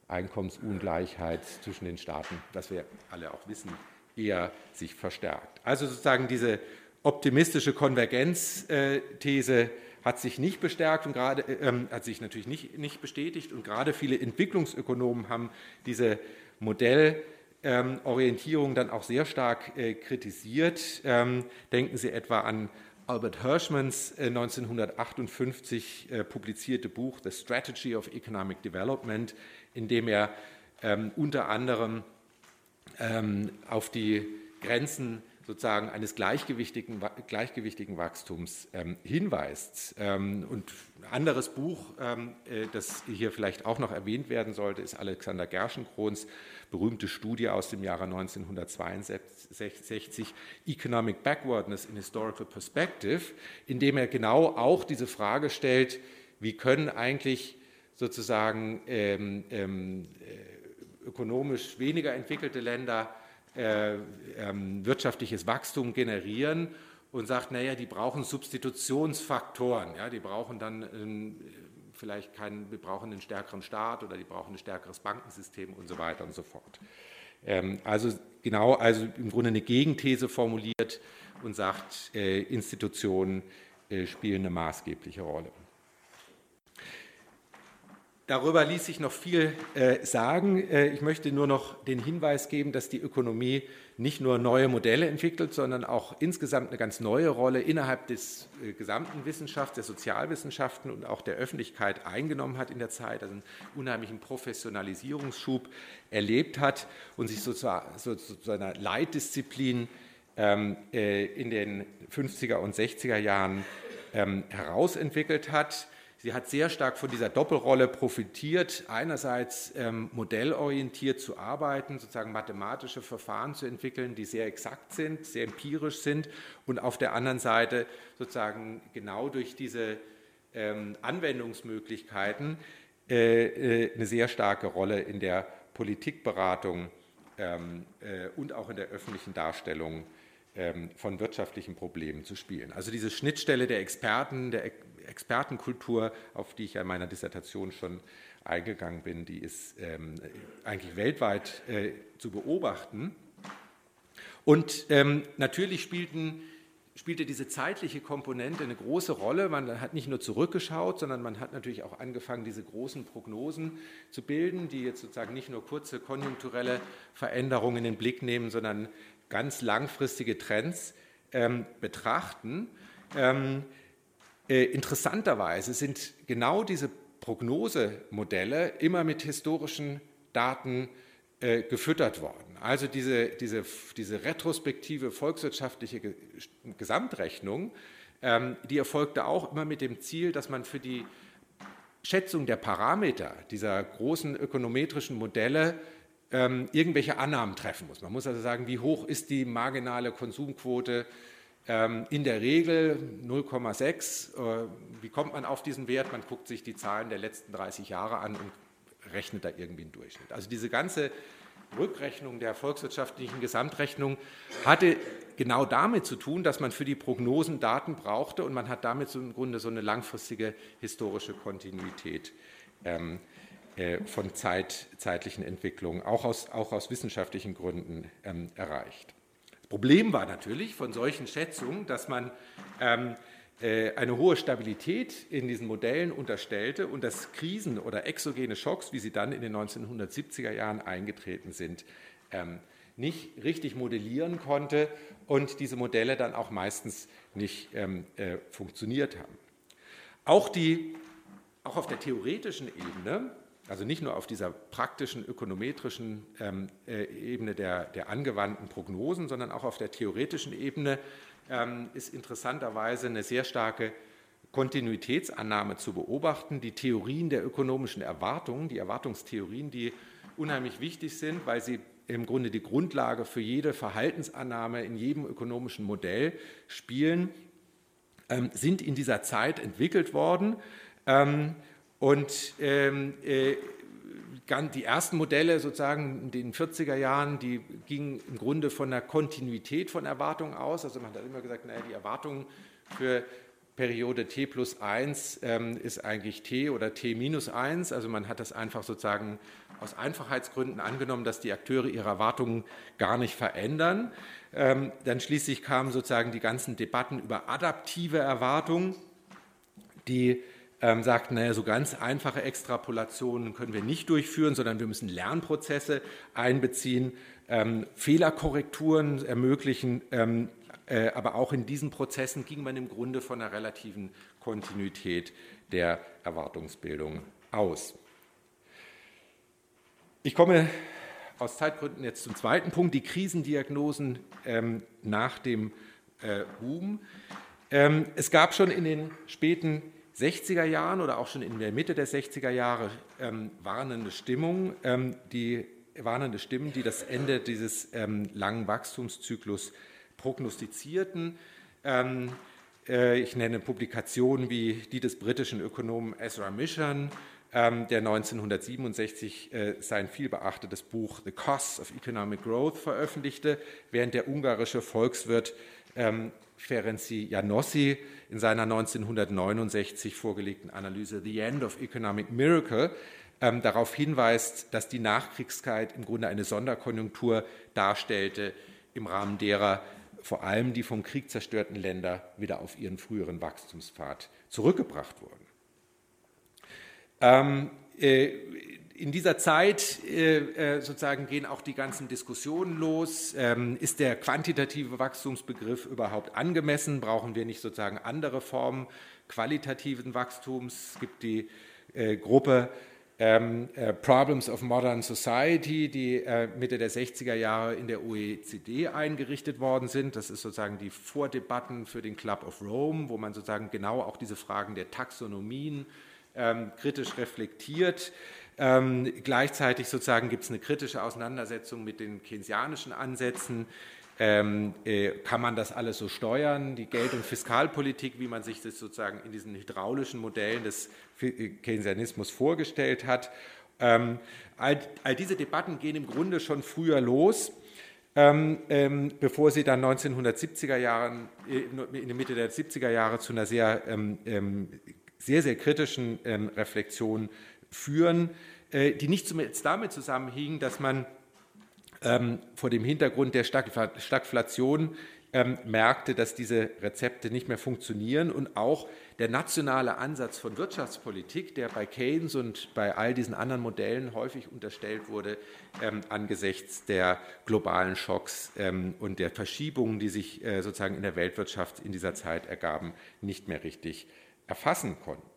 Einkommensungleichheit zwischen den Staaten, was wir alle auch wissen, eher sich verstärkt. Also sozusagen diese optimistische Konvergenzthese hat sich nicht bestärkt und gerade äh, ähm, hat sich natürlich nicht, nicht bestätigt und gerade viele Entwicklungsökonomen haben diese Modellorientierung dann auch sehr stark äh, kritisiert. Ähm, denken Sie etwa an Albert Hirschmans 1958 äh, äh, publizierte Buch The Strategy of Economic Development, in dem er ähm, unter anderem ähm, auf die Grenzen sozusagen eines gleichgewichtigen, gleichgewichtigen Wachstums ähm, hinweist. Ähm, und ein anderes Buch, ähm, äh, das hier vielleicht auch noch erwähnt werden sollte, ist Alexander Gerschenkrohns berühmte Studie aus dem Jahre 1962, Economic Backwardness in Historical Perspective, in dem er genau auch diese Frage stellt, wie können eigentlich sozusagen ähm, ähm, äh, ökonomisch weniger entwickelte Länder äh, ähm, wirtschaftliches Wachstum generieren und sagt, naja, die brauchen Substitutionsfaktoren, ja, die brauchen dann ähm, vielleicht keinen, wir brauchen einen stärkeren Staat oder die brauchen ein stärkeres Bankensystem und so weiter und so fort. Ähm, also genau, also im Grunde eine Gegenthese formuliert und sagt, äh, Institutionen äh, spielen eine maßgebliche Rolle. Darüber ließ sich noch viel äh, sagen. Äh, ich möchte nur noch den Hinweis geben, dass die Ökonomie nicht nur neue Modelle entwickelt, sondern auch insgesamt eine ganz neue Rolle innerhalb des äh, gesamten Wissenschafts, der Sozialwissenschaften und auch der Öffentlichkeit eingenommen hat in der Zeit, also einen unheimlichen Professionalisierungsschub erlebt hat und sich so zu, so zu einer Leitdisziplin ähm, äh, in den 50er und 60er Jahren ähm, herausentwickelt hat Sie hat sehr stark von dieser Doppelrolle profitiert, einerseits ähm, modellorientiert zu arbeiten, sozusagen mathematische Verfahren zu entwickeln, die sehr exakt sind, sehr empirisch sind und auf der anderen Seite sozusagen genau durch diese ähm, Anwendungsmöglichkeiten äh, äh, eine sehr starke Rolle in der Politikberatung ähm, äh, und auch in der öffentlichen Darstellung ähm, von wirtschaftlichen Problemen zu spielen. Also diese Schnittstelle der Experten, der Expertenkultur, auf die ich ja in meiner Dissertation schon eingegangen bin, die ist ähm, eigentlich weltweit äh, zu beobachten. Und ähm, natürlich spielten, spielte diese zeitliche Komponente eine große Rolle. Man hat nicht nur zurückgeschaut, sondern man hat natürlich auch angefangen, diese großen Prognosen zu bilden, die jetzt sozusagen nicht nur kurze konjunkturelle Veränderungen in den Blick nehmen, sondern ganz langfristige Trends ähm, betrachten. Ähm, äh, interessanterweise sind genau diese Prognosemodelle immer mit historischen Daten äh, gefüttert worden. Also diese, diese, diese retrospektive volkswirtschaftliche Gesamtrechnung, ähm, die erfolgte auch immer mit dem Ziel, dass man für die Schätzung der Parameter dieser großen ökonometrischen Modelle ähm, irgendwelche Annahmen treffen muss. Man muss also sagen, wie hoch ist die marginale Konsumquote in der Regel 0,6. Äh, wie kommt man auf diesen Wert? Man guckt sich die Zahlen der letzten 30 Jahre an und rechnet da irgendwie einen Durchschnitt. Also diese ganze Rückrechnung der volkswirtschaftlichen Gesamtrechnung hatte genau damit zu tun, dass man für die Prognosen Daten brauchte und man hat damit so im Grunde so eine langfristige historische Kontinuität ähm, äh, von Zeit, zeitlichen Entwicklungen, auch aus, auch aus wissenschaftlichen Gründen ähm, erreicht. Problem war natürlich von solchen Schätzungen, dass man ähm, äh, eine hohe Stabilität in diesen Modellen unterstellte und dass Krisen oder exogene Schocks, wie sie dann in den 1970er Jahren eingetreten sind, ähm, nicht richtig modellieren konnte und diese Modelle dann auch meistens nicht ähm, äh, funktioniert haben. Auch, die, auch auf der theoretischen Ebene, also nicht nur auf dieser praktischen ökonometrischen ähm, äh, Ebene der, der angewandten Prognosen, sondern auch auf der theoretischen Ebene ähm, ist interessanterweise eine sehr starke Kontinuitätsannahme zu beobachten. Die Theorien der ökonomischen Erwartungen, die Erwartungstheorien, die unheimlich wichtig sind, weil sie im Grunde die Grundlage für jede Verhaltensannahme in jedem ökonomischen Modell spielen, ähm, sind in dieser Zeit entwickelt worden. Ähm, und ähm, äh, die ersten Modelle sozusagen in den 40er Jahren, die gingen im Grunde von der Kontinuität von Erwartungen aus. Also man hat immer gesagt, naja, die Erwartungen für Periode t plus 1 ähm, ist eigentlich t oder t minus 1. Also man hat das einfach sozusagen aus Einfachheitsgründen angenommen, dass die Akteure ihre Erwartungen gar nicht verändern. Ähm, dann schließlich kamen sozusagen die ganzen Debatten über adaptive Erwartungen, die ähm, sagten, naja, so ganz einfache Extrapolationen können wir nicht durchführen, sondern wir müssen Lernprozesse einbeziehen, ähm, Fehlerkorrekturen ermöglichen, ähm, äh, aber auch in diesen Prozessen ging man im Grunde von einer relativen Kontinuität der Erwartungsbildung aus. Ich komme aus Zeitgründen jetzt zum zweiten Punkt, die Krisendiagnosen ähm, nach dem äh, Boom. Ähm, es gab schon in den späten 60er Jahren oder auch schon in der Mitte der 60er Jahre ähm, warnende Stimmung, ähm, die warnende Stimmen, die das Ende dieses ähm, langen Wachstumszyklus prognostizierten. Ähm, äh, ich nenne Publikationen wie die des britischen Ökonomen Ezra Mission, ähm, der 1967 äh, sein vielbeachtetes Buch The Costs of Economic Growth veröffentlichte, während der ungarische Volkswirt ähm, Ferenci Janossi in seiner 1969 vorgelegten Analyse The End of Economic Miracle darauf hinweist, dass die Nachkriegszeit im Grunde eine Sonderkonjunktur darstellte, im Rahmen derer vor allem die vom Krieg zerstörten Länder wieder auf ihren früheren Wachstumspfad zurückgebracht wurden. Ähm, äh, in dieser Zeit äh, äh, sozusagen gehen auch die ganzen Diskussionen los. Ähm, ist der quantitative Wachstumsbegriff überhaupt angemessen? Brauchen wir nicht sozusagen andere Formen qualitativen Wachstums? Es gibt die äh, Gruppe ähm, äh, Problems of Modern Society, die äh, Mitte der 60er Jahre in der OECD eingerichtet worden sind. Das ist sozusagen die Vordebatten für den Club of Rome, wo man sozusagen genau auch diese Fragen der Taxonomien ähm, kritisch reflektiert. Ähm, gleichzeitig sozusagen gibt es eine kritische Auseinandersetzung mit den keynesianischen Ansätzen. Ähm, äh, kann man das alles so steuern? Die Geld- und Fiskalpolitik, wie man sich das sozusagen in diesen hydraulischen Modellen des äh, Keynesianismus vorgestellt hat. Ähm, all, all, diese Debatten gehen im Grunde schon früher los, ähm, ähm bevor sie dann 1970er Jahren, äh, in der Mitte der 70er Jahre zu einer sehr, ähm, ähm, sehr, sehr kritischen Reflexion führen, die nicht zuletzt damit zusammenhing, dass man ähm, vor dem Hintergrund der Stagflation ähm, merkte, dass diese Rezepte nicht mehr funktionieren und auch der nationale Ansatz von Wirtschaftspolitik, der bei Keynes und bei all diesen anderen Modellen häufig unterstellt wurde, ähm, angesichts der globalen Schocks ähm, und der Verschiebungen, die sich äh, sozusagen in der Weltwirtschaft in dieser Zeit ergaben, nicht mehr richtig erfassen konnten.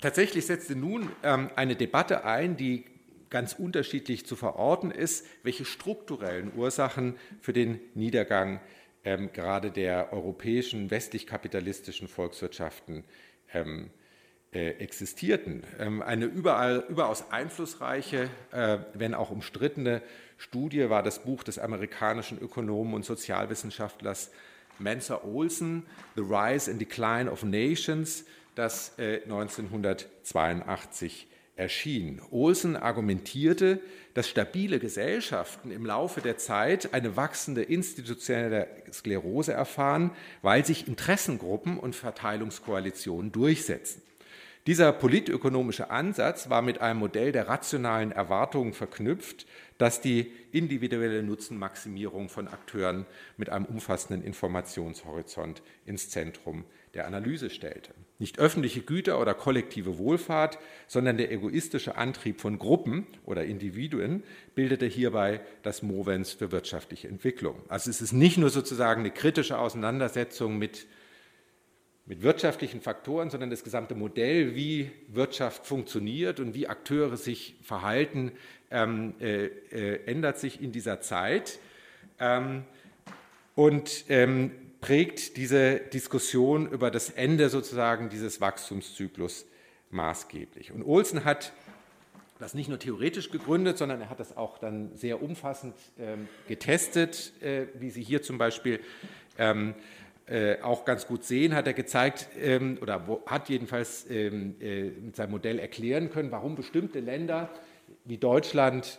Tatsächlich setzte nun ähm, eine Debatte ein, die ganz unterschiedlich zu verorten ist, welche strukturellen Ursachen für den Niedergang ähm, gerade der europäischen westlich-kapitalistischen Volkswirtschaften ähm, äh, existierten. Ähm, eine überall, überaus einflussreiche, äh, wenn auch umstrittene Studie war das Buch des amerikanischen Ökonomen und Sozialwissenschaftlers Mensa Olson, The Rise and Decline of Nations, das 1982 äh, erschien. Olsen argumentierte, dass stabile Gesellschaften im Laufe der Zeit eine wachsende institutionelle Sklerose erfahren, weil sich Interessengruppen und Verteilungskoalitionen durchsetzen. Dieser politökonomische Ansatz war mit einem Modell der rationalen Erwartungen verknüpft, das die individuelle Nutzenmaximierung von Akteuren mit einem umfassenden Informationshorizont ins Zentrum der Analyse stellte. Nicht öffentliche Güter oder kollektive Wohlfahrt, sondern der egoistische Antrieb von Gruppen oder Individuen bildete hierbei das Movens für wirtschaftliche Entwicklung. Also es ist nicht nur sozusagen eine kritische Auseinandersetzung mit mit wirtschaftlichen Faktoren, sondern das gesamte Modell, wie Wirtschaft funktioniert und wie Akteure sich verhalten, ähm, äh, äh, ändert sich in dieser Zeit ähm, und ähm, prägt diese Diskussion über das Ende sozusagen dieses Wachstumszyklus maßgeblich. Und Olsen hat das nicht nur theoretisch gegründet, sondern er hat das auch dann sehr umfassend ähm, getestet, äh, wie Sie hier zum Beispiel ähm, äh, auch ganz gut sehen, hat er gezeigt ähm, oder hat jedenfalls ähm, äh, mit seinem Modell erklären können, warum bestimmte Länder wie Deutschland,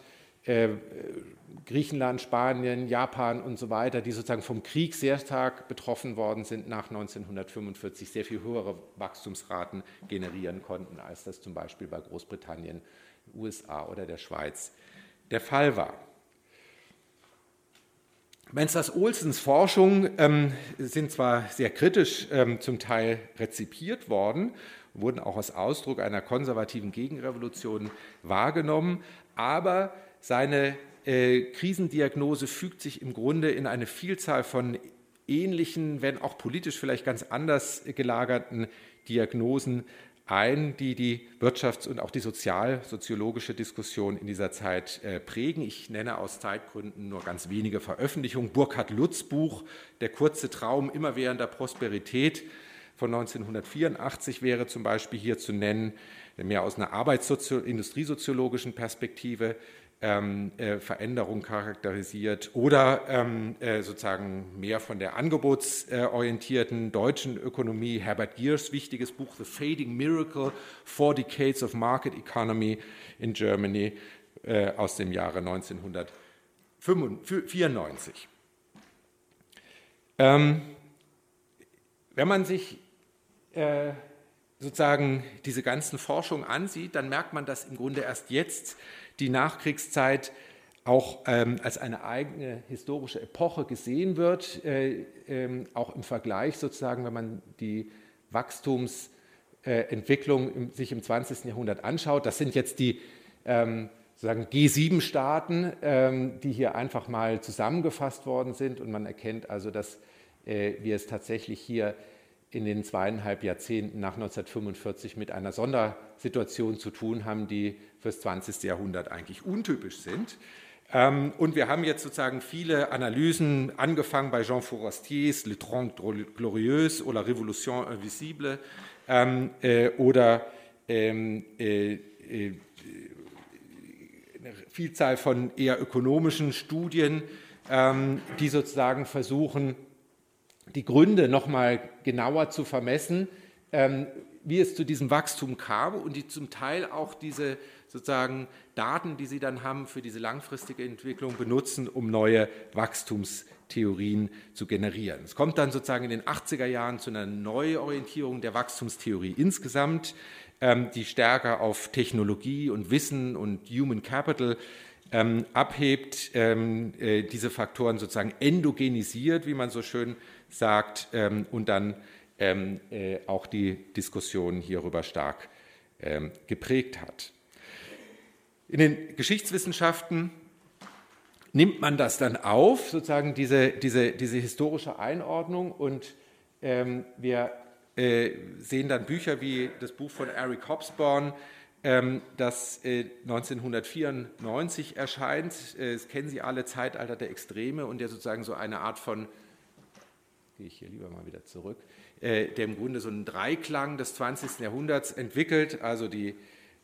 Griechenland, Spanien, Japan und so weiter, die sozusagen vom Krieg sehr stark betroffen worden sind, nach 1945 sehr viel höhere Wachstumsraten generieren konnten, als das zum Beispiel bei Großbritannien, USA oder der Schweiz der Fall war. Mensters Olsens Forschungen ähm, sind zwar sehr kritisch ähm, zum Teil rezipiert worden, wurden auch als Ausdruck einer konservativen Gegenrevolution wahrgenommen, aber seine äh, Krisendiagnose fügt sich im Grunde in eine Vielzahl von ähnlichen, wenn auch politisch vielleicht ganz anders gelagerten Diagnosen ein, die die Wirtschafts- und auch die sozial-soziologische Diskussion in dieser Zeit äh, prägen. Ich nenne aus Zeitgründen nur ganz wenige Veröffentlichungen. Burkhard Lutz Buch Der kurze Traum immerwährender Prosperität von 1984 wäre zum Beispiel hier zu nennen, mehr aus einer arbeits-industriesoziologischen Perspektive ähm, äh, Veränderung charakterisiert oder ähm, äh, sozusagen mehr von der angebotsorientierten deutschen Ökonomie. Herbert Gears wichtiges Buch The Fading Miracle, Four Decades of Market Economy in Germany äh, aus dem Jahre 1994. Ähm, wenn man sich äh, sozusagen diese ganzen Forschungen ansieht, dann merkt man, dass im Grunde erst jetzt die Nachkriegszeit auch ähm, als eine eigene historische Epoche gesehen wird, äh, äh, auch im Vergleich sozusagen, wenn man die Wachstumsentwicklung äh, sich im 20. Jahrhundert anschaut. Das sind jetzt die ähm, G7-Staaten, ähm, die hier einfach mal zusammengefasst worden sind und man erkennt also, dass äh, wir es tatsächlich hier in den zweieinhalb Jahrzehnten nach 1945 mit einer Sondersituation zu tun haben, die fürs 20. Jahrhundert eigentlich untypisch sind. Ähm, und wir haben jetzt sozusagen viele Analysen, angefangen bei Jean Forestiers Le Trente Glorieuse oder Révolution Invisible ähm, äh, oder ähm, äh, äh, eine Vielzahl von eher ökonomischen Studien, die sozusagen versuchen, die Gründe nochmal genauer zu vermessen, wie es zu diesem Wachstum kam und die zum Teil auch diese sozusagen Daten, die sie dann haben für diese langfristige Entwicklung, benutzen, um neue Wachstumstheorien zu generieren. Es kommt dann sozusagen in den 80er Jahren zu einer Neuorientierung der Wachstumstheorie insgesamt, ähm, die stärker auf Technologie und Wissen und Human Capital ähm, abhebt, ähm, äh, diese Faktoren sozusagen endogenisiert, wie man so schön sagt, und dann äh, auch die Diskussion hierüber stark geprägt hat. In den Geschichtswissenschaften nimmt man das dann auf, sozusagen diese, diese, diese historische Einordnung und ähm, wir äh, sehen dann Bücher wie das Buch von Eric Hobsbawm, ähm, das äh, 1994 erscheint. Äh, das kennen Sie alle, Zeitalter der Extreme und der sozusagen so eine Art von, gehe ich hier lieber mal wieder zurück, äh, der im Grunde so einen Dreiklang des 20. Jahrhunderts entwickelt, also die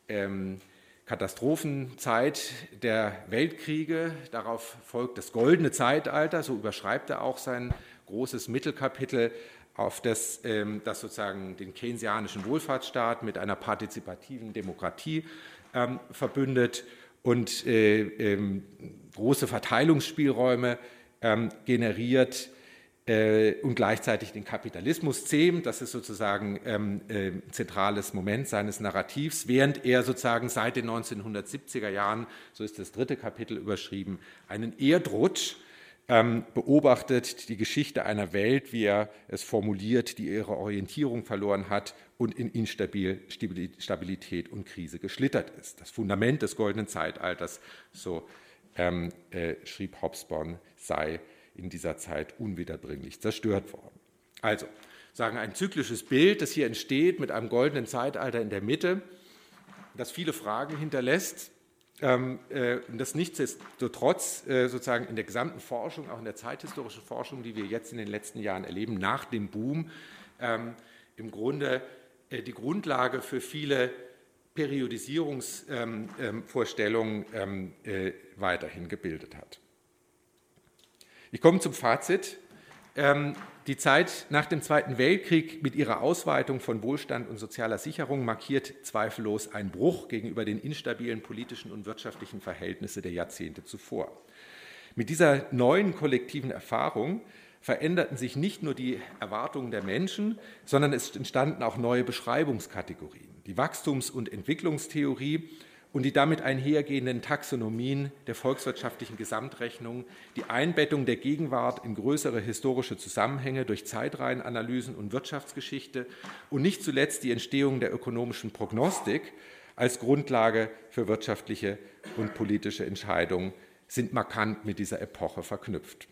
ähm, Katastrophenzeit der Weltkriege. Darauf folgt das goldene Zeitalter, so überschreibt er auch sein großes Mittelkapitel, auf das, ähm, das sozusagen den keynesianischen Wohlfahrtsstaat mit einer partizipativen Demokratie ähm, verbündet und äh, ähm, große Verteilungsspielräume generiert. Äh, und gleichzeitig den Kapitalismus zähmt. Das ist sozusagen ähm, äh, zentrales Moment seines Narrativs, während er sozusagen seit den 1970er Jahren, so ist das dritte Kapitel überschrieben, einen Erdrutsch ähm, beobachtet, die Geschichte einer Welt, wie er es formuliert, die ihre Orientierung verloren hat und in Instabilität und Krise geschlittert ist. Das Fundament des goldenen Zeitalters, so ähm, äh, schrieb Hobsbawm, sei in dieser Zeit unwiederbringlich zerstört worden. Also, sagen ein zyklisches Bild, das hier entsteht mit einem goldenen Zeitalter in der Mitte, das viele Fragen hinterlässt, ähm, äh, das nichtsdestotrotz äh, sozusagen in der gesamten Forschung, auch in der zeithistorischen Forschung, die wir jetzt in den letzten Jahren erleben, nach dem Boom, ähm, im Grunde äh, die Grundlage für viele Periodisierungsvorstellungen ähm, weiterhin gebildet hat. Ich komme zum Fazit. Ähm, die Zeit nach dem Zweiten Weltkrieg mit ihrer Ausweitung von Wohlstand und sozialer Sicherung markiert zweifellos einen Bruch gegenüber den instabilen politischen und wirtschaftlichen Verhältnissen der Jahrzehnte zuvor. Mit dieser neuen kollektiven Erfahrung veränderten sich nicht nur die Erwartungen der Menschen, sondern es entstanden auch neue Beschreibungskategorien. Die Wachstums- und Entwicklungstheorie und die damit einhergehenden Taxonomien der volkswirtschaftlichen Gesamtrechnung, die Einbettung der Gegenwart in größere historische Zusammenhänge durch Zeitreihenanalysen und Wirtschaftsgeschichte und nicht zuletzt die Entstehung der ökonomischen Prognostik als Grundlage für wirtschaftliche und politische Entscheidungen sind markant mit dieser Epoche verknüpft.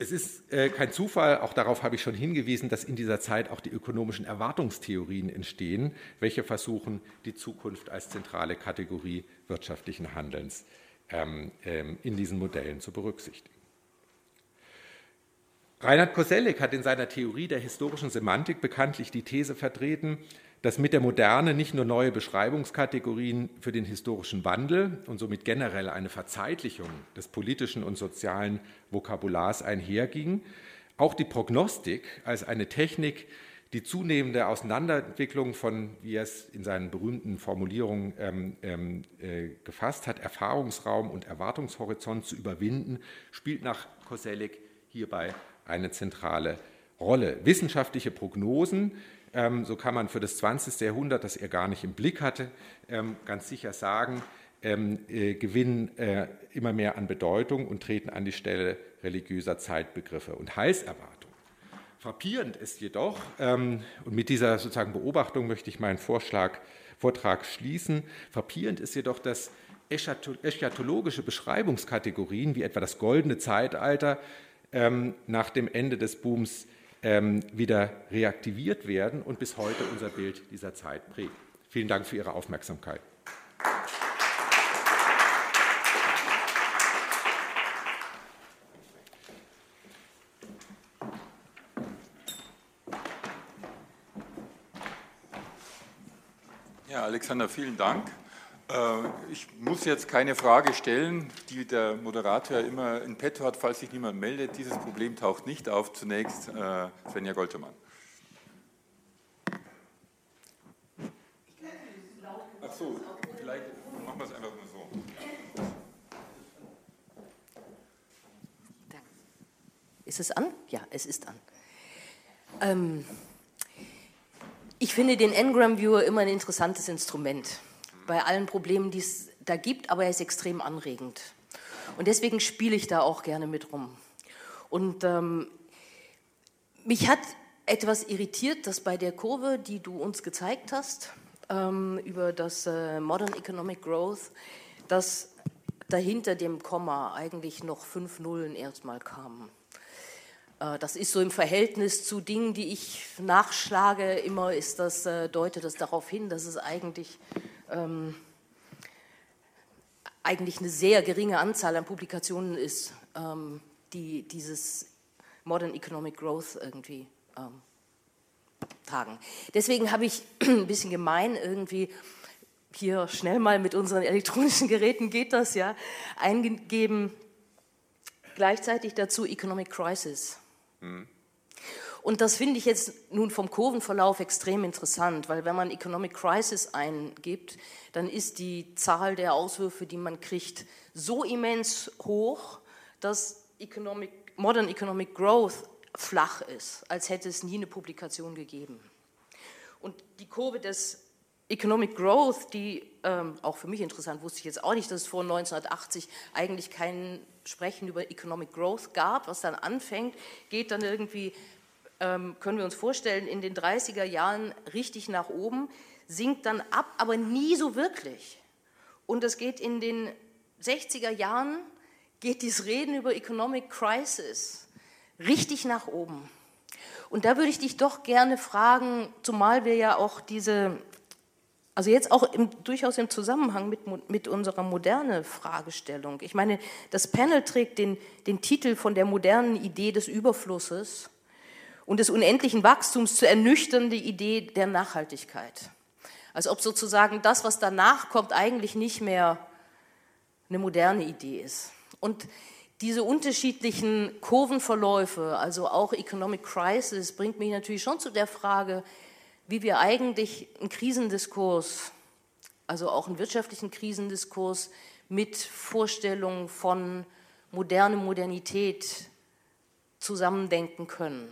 Es ist äh, kein Zufall, auch darauf habe ich schon hingewiesen, dass in dieser Zeit auch die ökonomischen Erwartungstheorien entstehen, welche versuchen, die Zukunft als zentrale Kategorie wirtschaftlichen Handelns ähm, ähm, in diesen Modellen zu berücksichtigen. Reinhard Koselleck hat in seiner Theorie der historischen Semantik bekanntlich die These vertreten, dass mit der Moderne nicht nur neue Beschreibungskategorien für den historischen Wandel und somit generell eine Verzeitlichung des politischen und sozialen Vokabulars einherging, auch die Prognostik als eine Technik, die zunehmende Auseinanderentwicklung von, wie er es in seinen berühmten Formulierungen ähm, ähm, äh, gefasst hat, Erfahrungsraum und Erwartungshorizont zu überwinden, spielt nach Koselleck hierbei eine zentrale Rolle. Wissenschaftliche Prognosen ähm, so kann man für das 20. Jahrhundert, das er gar nicht im Blick hatte, ähm, ganz sicher sagen, ähm, äh, gewinnen äh, immer mehr an Bedeutung und treten an die Stelle religiöser Zeitbegriffe und Heilserwartung. Frappierend ist jedoch, und mit dieser sozusagen Beobachtung möchte ich meinen Vorschlag, Vortrag schließen, frappierend ist jedoch, dass eschatologische Beschreibungskategorien wie etwa das goldene Zeitalter nach dem Ende des Booms ähm, wieder reaktiviert werden und bis heute unser Bild dieser Zeit prägen. Vielen Dank für Ihre Aufmerksamkeit. Ja, Alexander, vielen Dank. Äh, ich muss jetzt keine Frage stellen, die der Moderator immer in petto hat, falls sich niemand meldet. Dieses Problem taucht nicht auf. Zunächst äh, Svenja Goltermann. Ach so, vielleicht machen wir es einfach nur so. Ist es an? Ja, es ist an. Ähm, ich finde den Ngram Viewer immer ein interessantes Instrument bei allen Problemen, die es da gibt, aber er ist extrem anregend. Und deswegen spiele ich da auch gerne mit rum. Und ähm, mich hat etwas irritiert, dass bei der Kurve, die du uns gezeigt hast, ähm, über das äh, Modern Economic Growth, dass dahinter dem Komma eigentlich noch fünf Nullen erstmal kamen. Äh, das ist so im Verhältnis zu Dingen, die ich nachschlage, immer ist das, äh, deutet das darauf hin, dass es eigentlich ähm, eigentlich eine sehr geringe Anzahl an Publikationen ist, ähm, die dieses Modern Economic Growth irgendwie ähm, tragen. Deswegen habe ich ein bisschen gemein irgendwie hier schnell mal mit unseren elektronischen Geräten geht das ja eingegeben gleichzeitig dazu Economic Crisis. Mhm. Und das finde ich jetzt nun vom Kurvenverlauf extrem interessant, weil wenn man Economic Crisis eingibt, dann ist die Zahl der Auswürfe, die man kriegt, so immens hoch, dass Economic Modern Economic Growth flach ist, als hätte es nie eine Publikation gegeben. Und die Kurve des Economic Growth, die ähm, auch für mich interessant, wusste ich jetzt auch nicht, dass es vor 1980 eigentlich kein Sprechen über Economic Growth gab, was dann anfängt, geht dann irgendwie, ähm, können wir uns vorstellen, in den 30er Jahren richtig nach oben, sinkt dann ab, aber nie so wirklich. Und es geht in den 60er Jahren, geht dieses Reden über Economic Crisis richtig nach oben. Und da würde ich dich doch gerne fragen, zumal wir ja auch diese, also jetzt auch im, durchaus im Zusammenhang mit, mit unserer moderne Fragestellung. Ich meine, das Panel trägt den, den Titel von der modernen Idee des Überflusses und des unendlichen Wachstums zur ernüchternden Idee der Nachhaltigkeit. Als ob sozusagen das, was danach kommt, eigentlich nicht mehr eine moderne Idee ist. Und diese unterschiedlichen Kurvenverläufe, also auch Economic Crisis, bringt mich natürlich schon zu der Frage, wie wir eigentlich einen Krisendiskurs, also auch einen wirtschaftlichen Krisendiskurs mit Vorstellungen von moderne Modernität zusammendenken können.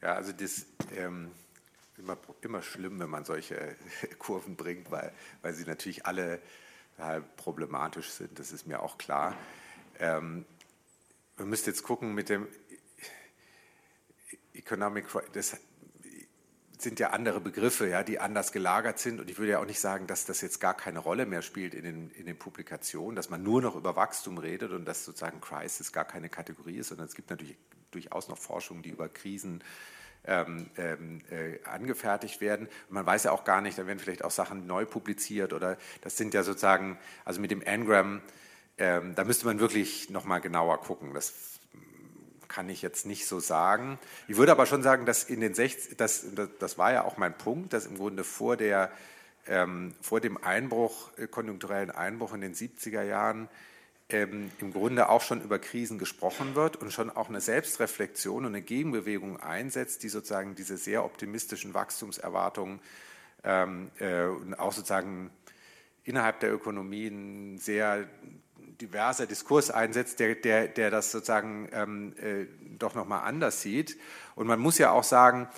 Ja, also das ähm, immer, immer schlimm, wenn man solche Kurven bringt, weil, weil sie natürlich alle problematisch sind, das ist mir auch klar. Ähm, man müsste jetzt gucken mit dem Economic, das sind ja andere Begriffe, ja, die anders gelagert sind. Und ich würde ja auch nicht sagen, dass das jetzt gar keine Rolle mehr spielt in den, in den Publikationen, dass man nur noch über Wachstum redet und dass sozusagen Crisis gar keine Kategorie ist, sondern es gibt natürlich durchaus noch Forschung, die über Krisen äh, ähm, ähm, äh, angefertigt werden. Und man weiß ja auch gar nicht, da werden vielleicht auch Sachen neu publiziert oder das sind ja sozusagen, also mit dem Engram, ähm, da müsste man wirklich nochmal genauer gucken. Das kann ich jetzt nicht so sagen. Ich würde aber schon sagen, dass in den 60, das, das war ja auch mein Punkt, dass im Grunde vor, der, ähm, vor dem Einbruch, äh, konjunkturellen Einbruch in den 70er Jahren ähm, im Grunde auch schon über Krisen gesprochen wird und schon auch eine Selbstreflexion und eine Gegenbewegung einsetzt, die sozusagen diese sehr optimistischen Wachstumserwartungen ähm, äh, und auch sozusagen innerhalb der Ökonomie ein sehr diverser Diskurs einsetzt, der, der, der das sozusagen ähm, äh, doch nochmal anders sieht. Und man muss ja auch sagen,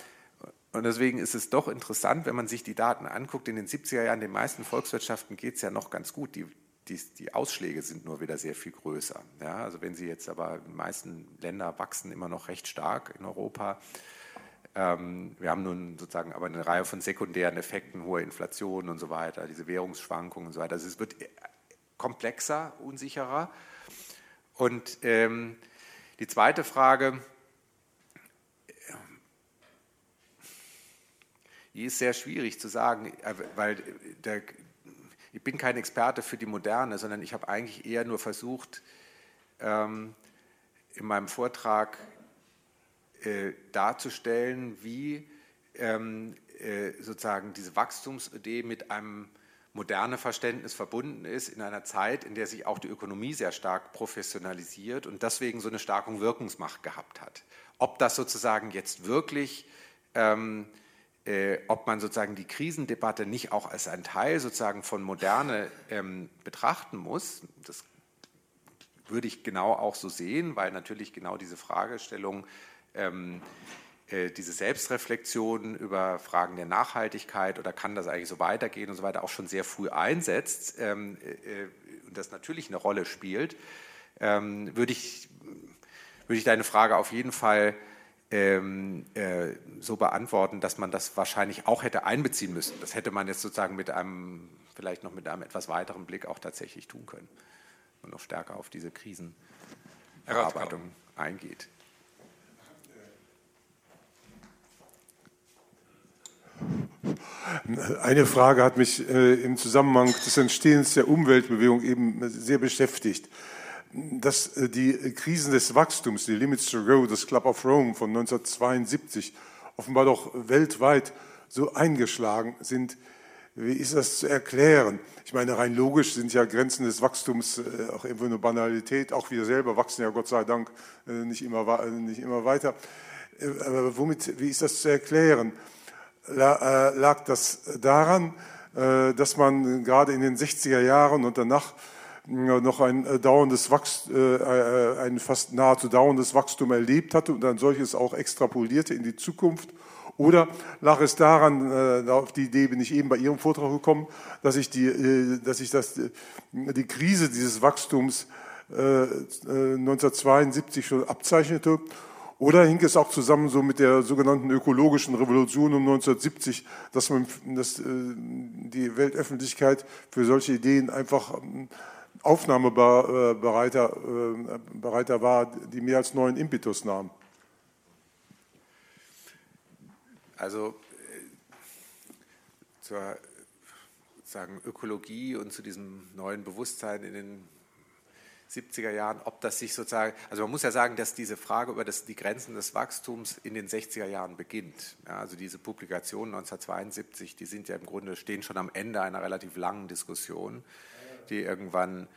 und deswegen ist es doch interessant, wenn man sich die Daten anguckt, in den 70er Jahren, den meisten Volkswirtschaften geht es ja noch ganz gut. Die, die, die, Ausschläge sind nur wieder sehr viel größer. Ja, also wenn Sie jetzt aber, die meisten Länder wachsen immer noch recht stark in Europa. Ähm, wir haben nun sozusagen aber eine Reihe von sekundären Effekten, hohe Inflation und so weiter, diese Währungsschwankungen und so weiter. Also es wird komplexer, unsicherer. Und ähm, die zweite Frage, die ist sehr schwierig zu sagen, weil der, ich bin kein Experte für die Moderne, sondern ich habe eigentlich eher nur versucht, ähm, in meinem Vortrag äh, darzustellen, wie ähm, äh, sozusagen diese Wachstumsidee mit einem modernen Verständnis verbunden ist in einer Zeit, in der sich auch die Ökonomie sehr stark professionalisiert und deswegen so eine starke Wirkungsmacht gehabt hat. Ob das sozusagen jetzt wirklich ähm, äh, ob man sozusagen die Krisendebatte nicht auch als ein Teil sozusagen von Moderne ähm, betrachten muss. Das würde ich genau auch so sehen, weil natürlich genau diese Fragestellung, ähm, äh, diese Selbstreflexion über Fragen der Nachhaltigkeit oder kann das eigentlich so weitergehen und so weiter auch schon sehr früh einsetzt ähm, äh, und das natürlich eine Rolle spielt, ähm, würde ich, würde ich deine Frage auf jeden Fall ähm, äh, so beantworten, dass man das wahrscheinlich auch hätte einbeziehen müssen. Das hätte man jetzt sozusagen mit einem, vielleicht noch mit einem etwas weiteren Blick auch tatsächlich tun können und noch stärker auf diese Krisenverarbeitung eingeht. Eine Frage hat mich äh, im Zusammenhang des Entstehens der Umweltbewegung eben sehr beschäftigt dass äh, die Krisen des Wachstums, die Limits to Grow, das Club of Rome von 1972, offenbar doch weltweit so eingeschlagen sind. Wie ist das zu erklären? Ich meine, rein logisch sind ja Grenzen des Wachstums äh, auch irgendwo eine Banalität. Auch wir selber wachsen ja Gott sei Dank äh, nicht immer, nicht immer weiter. Aber womit, wie ist das zu erklären? Lag das daran, dass man gerade in den 60er Jahren und danach noch ein dauerndes Wachstum, ein fast nahezu dauerndes Wachstum erlebt hatte und ein solches auch extrapolierte in die Zukunft oder lag es daran, äh, auf die Idee bin ich eben bei Ihrem Vortrag gekommen, dass ich die, äh, dass ich das, die Krise dieses Wachstums äh, 1972 schon abzeichnete? Oder hing es auch zusammen so mit der sogenannten ökologischen Revolution um 1970, dass, man, dass äh, die Weltöffentlichkeit für solche Ideen einfach ähm, aufnahmebereiter äh, bereiter war, die mehr als neuen Impetus nahmen? Also äh, zur sagen, Ökologie und zu diesem neuen Bewusstsein in den 70er Jahren, ob das sich sozusagen, also man muss ja sagen, dass diese Frage über das, die Grenzen des Wachstums in den 60er Jahren beginnt. Ja, also diese Publikationen 1972, die sind ja im Grunde, stehen schon am Ende einer relativ langen Diskussion, die irgendwann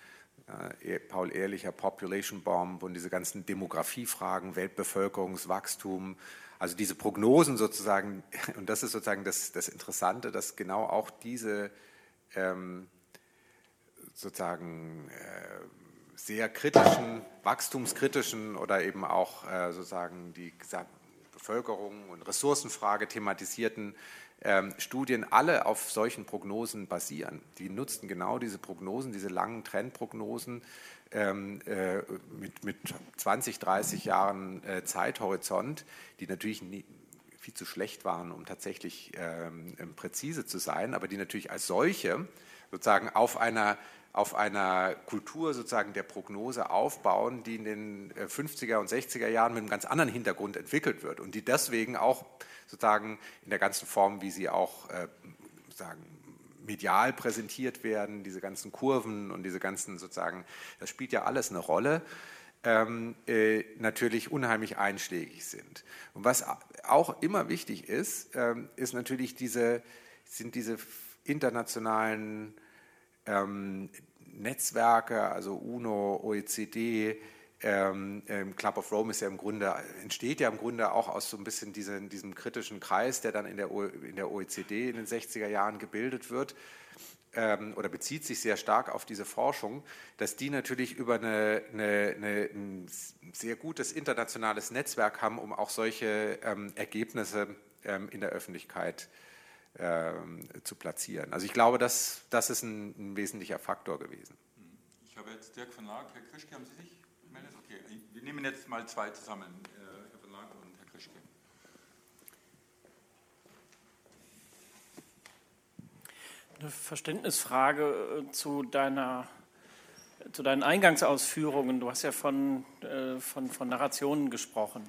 äh, Paul Ehrlicher Population Bomb und diese ganzen Demografiefragen, Weltbevölkerungswachstum, also diese Prognosen sozusagen, und das ist sozusagen das, das Interessante, dass genau auch diese ähm, sozusagen äh, sehr kritischen, wachstumskritischen oder eben auch äh, sozusagen die Bevölkerung und Ressourcenfrage thematisierten ähm, Studien alle auf solchen Prognosen basieren. Die nutzten genau diese Prognosen, diese langen Trendprognosen ähm, äh, mit, mit 20, 30 Jahren äh, Zeithorizont, die natürlich nie, viel zu schlecht waren, um tatsächlich ähm, präzise zu sein, aber die natürlich als solche sozusagen auf einer auf einer Kultur sozusagen der Prognose aufbauen, die in den 50er äh, und 60er Jahren mit einem ganz anderen Hintergrund entwickelt wird und die deswegen auch sozusagen in der ganzen Form, wie sie auch äh, sagen, medial präsentiert werden, diese ganzen Kurven und diese ganzen sozusagen, das spielt ja alles eine Rolle, ähm, äh, natürlich unheimlich einschlägig sind. Und was auch immer wichtig ist, ähm, ist natürlich diese, sind diese internationalen ähm, Netzwerke, also UNO, OECD, ähm, ähm, Club of Rome ist ja im Grunde, entsteht ja im Grunde auch aus so ein bisschen diesen, diesem kritischen Kreis, der dann in der, in der OECD in den 60er Jahren gebildet wird ähm, oder bezieht sich sehr stark auf diese Forschung, dass die natürlich über eine, eine, eine, ein sehr gutes internationales Netzwerk haben, um auch solche ähm, Ergebnisse ähm, in der Öffentlichkeit ähm, zu platzieren. Also ich glaube, das, das ist ein, ein wesentlicher Faktor gewesen. Ich habe jetzt Dirk von Laak, Herr Krischke, haben Sie sich? Wir nehmen jetzt mal zwei zusammen, äh, Herr Verlag und Herr Krischke. Eine Verständnisfrage äh, zu deiner zu deinen Eingangsausführungen. Du hast ja von, äh, von, von Narrationen gesprochen.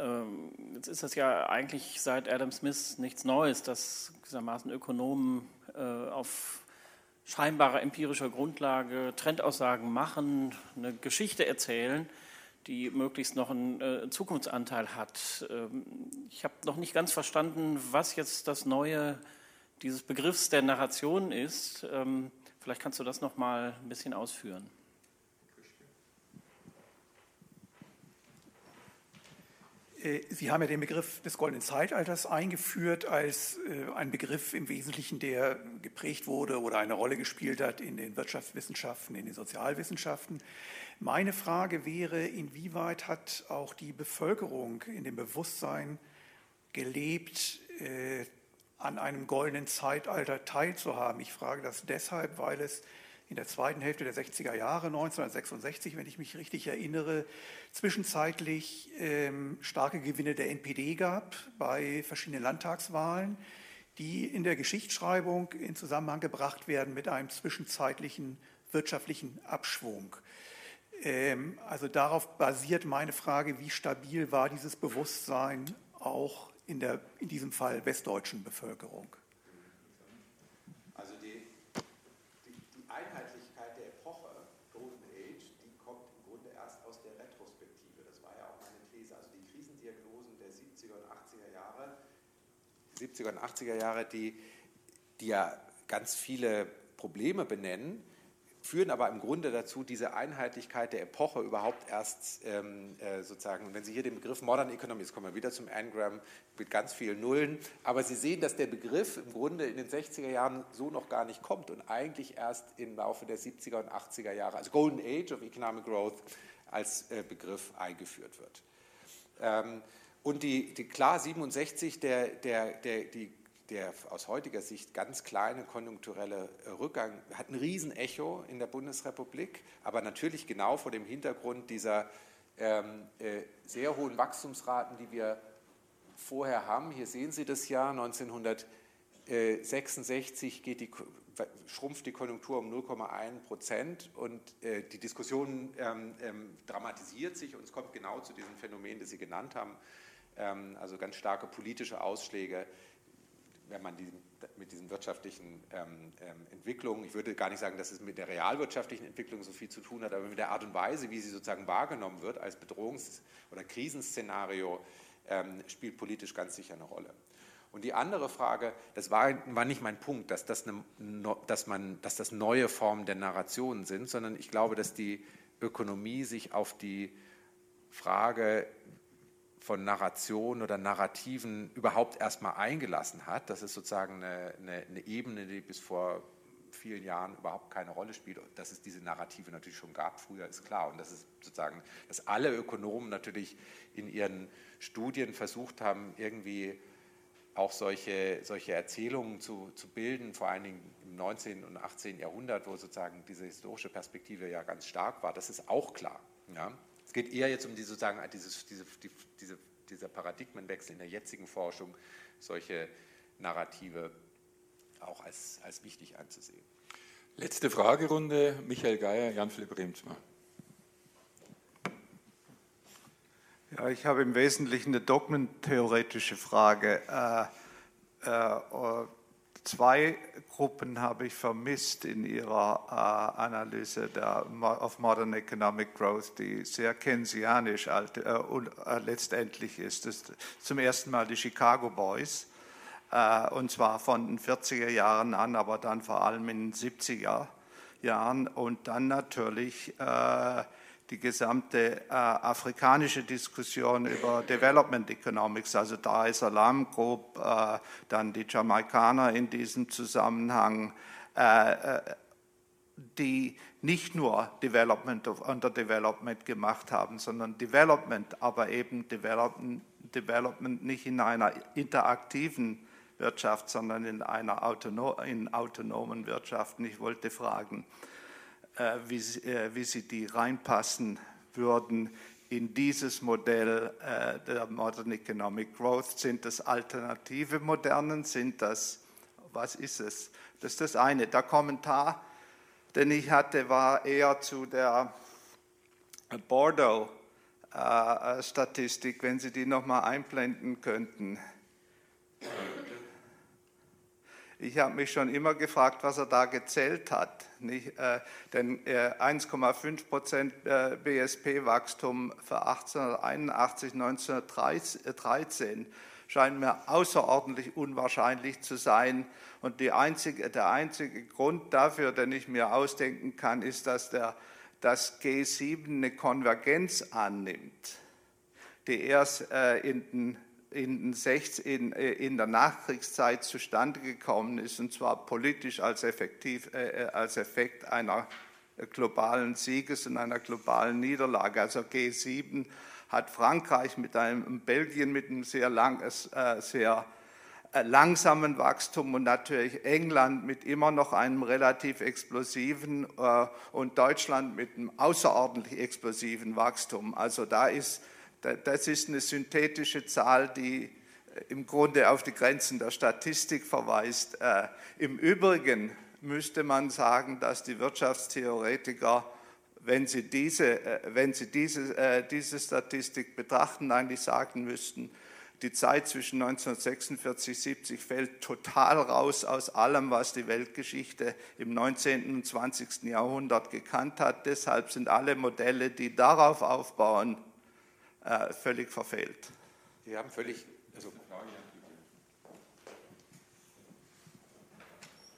Ähm, jetzt ist das ja eigentlich seit Adam Smith nichts Neues, dass gewissermaßen Ökonomen auf scheinbarer empirischer Grundlage Trendaussagen machen, eine Geschichte erzählen die möglichst noch einen äh, Zukunftsanteil hat. Ähm, ich habe noch nicht ganz verstanden, was jetzt das Neue dieses Begriffs der Narration ist. Ähm, vielleicht kannst du das noch mal ein bisschen ausführen. Sie haben ja den Begriff des goldenen Zeitalters eingeführt als äh, ein Begriff im Wesentlichen, der geprägt wurde oder eine Rolle gespielt hat in den Wirtschaftswissenschaften, in den Sozialwissenschaften. Meine Frage wäre, inwieweit hat auch die Bevölkerung in dem Bewusstsein gelebt, äh, an einem goldenen Zeitalter teilzuhaben? Ich frage das deshalb, weil es in der zweiten Hälfte der 60er Jahre, 1966, wenn ich mich richtig erinnere, zwischenzeitlich ähm, starke Gewinne der NPD gab bei verschiedenen Landtagswahlen, die in der Geschichtsschreibung in Zusammenhang gebracht werden mit einem zwischenzeitlichen wirtschaftlichen Abschwung. Ähm, also darauf basiert meine Frage, wie stabil war dieses Bewusstsein auch in, der, in diesem Fall westdeutschen Bevölkerung? Also die, die, die, Einheitlichkeit der Epoche, Golden Age, die kommt im Grunde erst aus der Retrospektive. Das war ja auch meine These. Also die Krisendiagnosen der 70er und 80er Jahre, 70er und 80er Jahre, die, die ja ganz viele Probleme benennen, führen aber im Grunde dazu, diese Einheitlichkeit der Epoche überhaupt erst ähm, äh, sozusagen, wenn Sie hier den Begriff Modern Economy, jetzt kommen wir wieder zum Engram mit ganz vielen Nullen, aber Sie sehen, dass der Begriff im Grunde in den 60er Jahren so noch gar nicht kommt und eigentlich erst im Laufe der 70er und 80er Jahre, also Golden Age of Economic Growth, als äh, Begriff eingeführt wird. Ähm, und die, die klar 67, der, der, der, die der aus heutiger Sicht ganz kleine konjunkturelle Rückgang hat ein Riesenecho in der Bundesrepublik, aber natürlich genau vor dem Hintergrund dieser ähm, äh, sehr hohen Wachstumsraten, die wir vorher haben. Hier sehen Sie das Jahr 1966 geht die, schrumpft die Konjunktur um 0,1 Prozent und äh, die Diskussion ähm, ähm, dramatisiert sich und es kommt genau zu diesem Phänomen, das Sie genannt haben, also ganz starke politische Ausschläge wenn man die, mit diesen wirtschaftlichen ähm, ähm, Entwicklungen, ich würde gar nicht sagen, dass es mit der realwirtschaftlichen Entwicklung so viel zu tun hat, aber mit der Art und Weise, wie sie sozusagen wahrgenommen wird als Bedrohungs- oder Krisenszenario, ähm, spielt politisch ganz sicher eine Rolle. Und die andere Frage, das war, war nicht mein Punkt, dass das, eine, dass, man, dass das neue Formen der Narrationen sind, sondern ich glaube, dass die Ökonomie sich auf die Frage, von Narration oder Narrativen überhaupt erstmal eingelassen hat. Das ist sozusagen eine, eine, eine, Ebene, die bis vor vielen Jahren überhaupt keine Rolle spielt. Dass es diese Narrative natürlich schon gab, früher ist klar. Und das ist sozusagen, dass alle Ökonomen natürlich in ihren Studien versucht haben, irgendwie auch solche, solche Erzählungen zu, zu bilden, vor allen Dingen im 19. und 18. Jahrhundert, wo sozusagen diese historische Perspektive ja ganz stark war. Das ist auch klar. Ja? Es geht eher jetzt um die, sozusagen dieses, diese, die, diese, dieser Paradigmenwechsel in der jetzigen Forschung, solche Narrative auch als, als wichtig anzusehen. Letzte Fragerunde, Michael Geier, Jan-Philipp Remsmar. Ja, ich habe im Wesentlichen eine dogmentheoretische Frage. Äh, äh, Zwei Gruppen habe ich vermisst in Ihrer äh, Analyse der, of Modern Economic Growth, die sehr keynesianisch alt, äh, und, äh, letztendlich ist. Das ist zum ersten Mal die Chicago Boys, äh, und zwar von den 40er Jahren an, aber dann vor allem in den 70er Jahren und dann natürlich äh, die gesamte äh, afrikanische Diskussion über Development Economics, also Dar es Salaam Group, äh, dann die Jamaikaner in diesem Zusammenhang, äh, äh die nicht nur Development of Underdevelopment gemacht haben, sondern Development, aber eben Development, Development nicht in einer interaktiven Wirtschaft, sondern in einer autono in autonomen Wirtschaft. Ich wollte fragen, wie, äh, wie sie die reinpassen würden in dieses Modell äh, der Modern Economic Growth. Sind das alternative Modernen? Sind das, was ist es? Das ist das eine. Der Kommentar, den ich hatte, war eher zu der Bordeaux-Statistik, wenn Sie die nochmal einblenden könnten. Ich habe mich schon immer gefragt, was er da gezählt hat. Nicht, äh, denn äh, 1,5 Prozent äh, BSP-Wachstum für 1881, 1913 scheint mir außerordentlich unwahrscheinlich zu sein. Und einzige, der einzige Grund dafür, den ich mir ausdenken kann, ist, dass der, das G7 eine Konvergenz annimmt, die erst äh, in den in, in, äh, in, der Nachkriegszeit zustande gekommen ist, und zwar politisch als, effektiv, äh, äh als Effekt einer globalen Sieges und einer globalen Niederlage. Also G7 hat Frankreich mit einem, Belgien mit einem sehr, lang, äh, sehr äh, langsamen Wachstum und natürlich England mit immer noch einem relativ explosiven äh, und Deutschland mit einem außerordentlich explosiven Wachstum. Also da ist das ist eine synthetische Zahl, die äh, im Grunde auf die Grenzen der Statistik verweist. Äh, Im Übrigen müsste man sagen, dass die Wirtschaftstheoretiker, wenn sie diese, äh, wenn sie diese, diese Statistik betrachten, eigentlich sagen müssten, die Zeit zwischen 1946 und 70 fällt total raus aus allem, was die Weltgeschichte im 19. und 20. Jahrhundert gekannt hat. Deshalb sind alle Modelle, die darauf aufbauen, äh, völlig verfehlt. Sie haben völlig. Also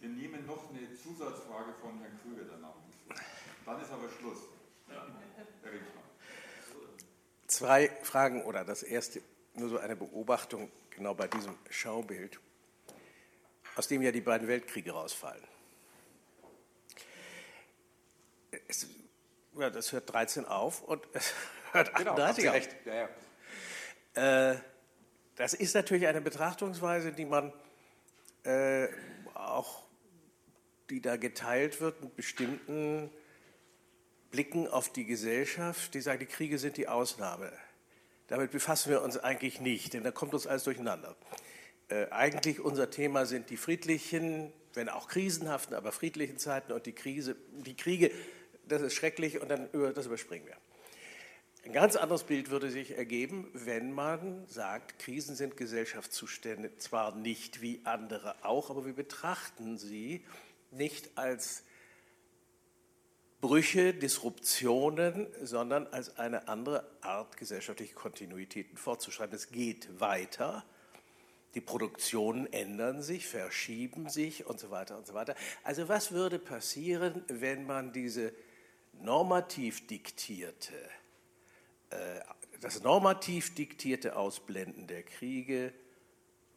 Wir nehmen noch eine Zusatzfrage von Herrn Krüger danach. Dann ist aber Schluss. Zwei Fragen oder das erste nur so eine Beobachtung genau bei diesem Schaubild, aus dem ja die beiden Weltkriege rausfallen. Es, ja, das hört 13 auf und es hört 38 genau, auf. Recht. Ja, ja. Äh, das ist natürlich eine Betrachtungsweise, die man äh, auch, die da geteilt wird mit bestimmten Blicken auf die Gesellschaft, die sagen, die Kriege sind die Ausnahme. Damit befassen wir uns eigentlich nicht, denn da kommt uns alles durcheinander. Äh, eigentlich unser Thema sind die friedlichen, wenn auch krisenhaften, aber friedlichen Zeiten und die, Krise, die Kriege, das ist schrecklich und dann das überspringen wir. Ein ganz anderes Bild würde sich ergeben, wenn man sagt, Krisen sind Gesellschaftszustände, zwar nicht wie andere auch, aber wir betrachten sie nicht als Brüche, Disruptionen, sondern als eine andere Art, gesellschaftliche Kontinuitäten fortzuschreiben. Es geht weiter. Die Produktionen ändern sich, verschieben sich und so weiter und so weiter. Also was würde passieren, wenn man diese normativ diktierte, das normativ diktierte Ausblenden der Kriege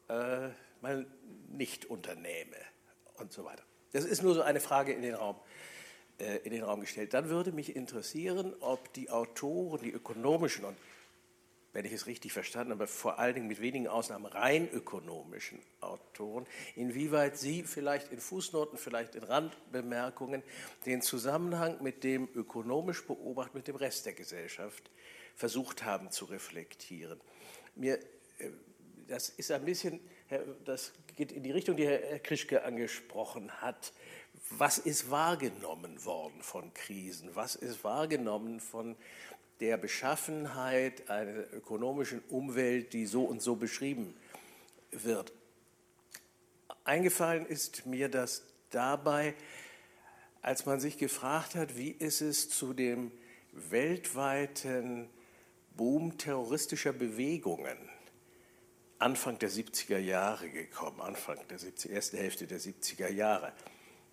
äh, mal nicht unternehme und so weiter? Das ist nur so eine Frage in den Raum äh, in den Raum gestellt. Dann würde mich interessieren, ob die Autoren, die ökonomischen und wenn ich es richtig verstanden habe, vor allen Dingen mit wenigen Ausnahmen rein ökonomischen Autoren, inwieweit sie vielleicht in Fußnoten, vielleicht in Randbemerkungen den Zusammenhang mit dem ökonomisch beobachtet, mit dem Rest der Gesellschaft versucht haben zu reflektieren. Mir, äh, das ist ein bisschen, das geht in die Richtung, die Herr Krischke angesprochen hat was ist wahrgenommen worden von Krisen? Was ist wahrgenommen von der Beschaffenheit einer ökonomischen Umwelt, die so und so beschrieben wird? Eingefallen ist mir das dabei, als man sich gefragt hat, wie ist es zu dem weltweiten Boom terroristischer Bewegungen Anfang der 70er Jahre gekommen, Anfang der 70, ersten Hälfte der 70er Jahre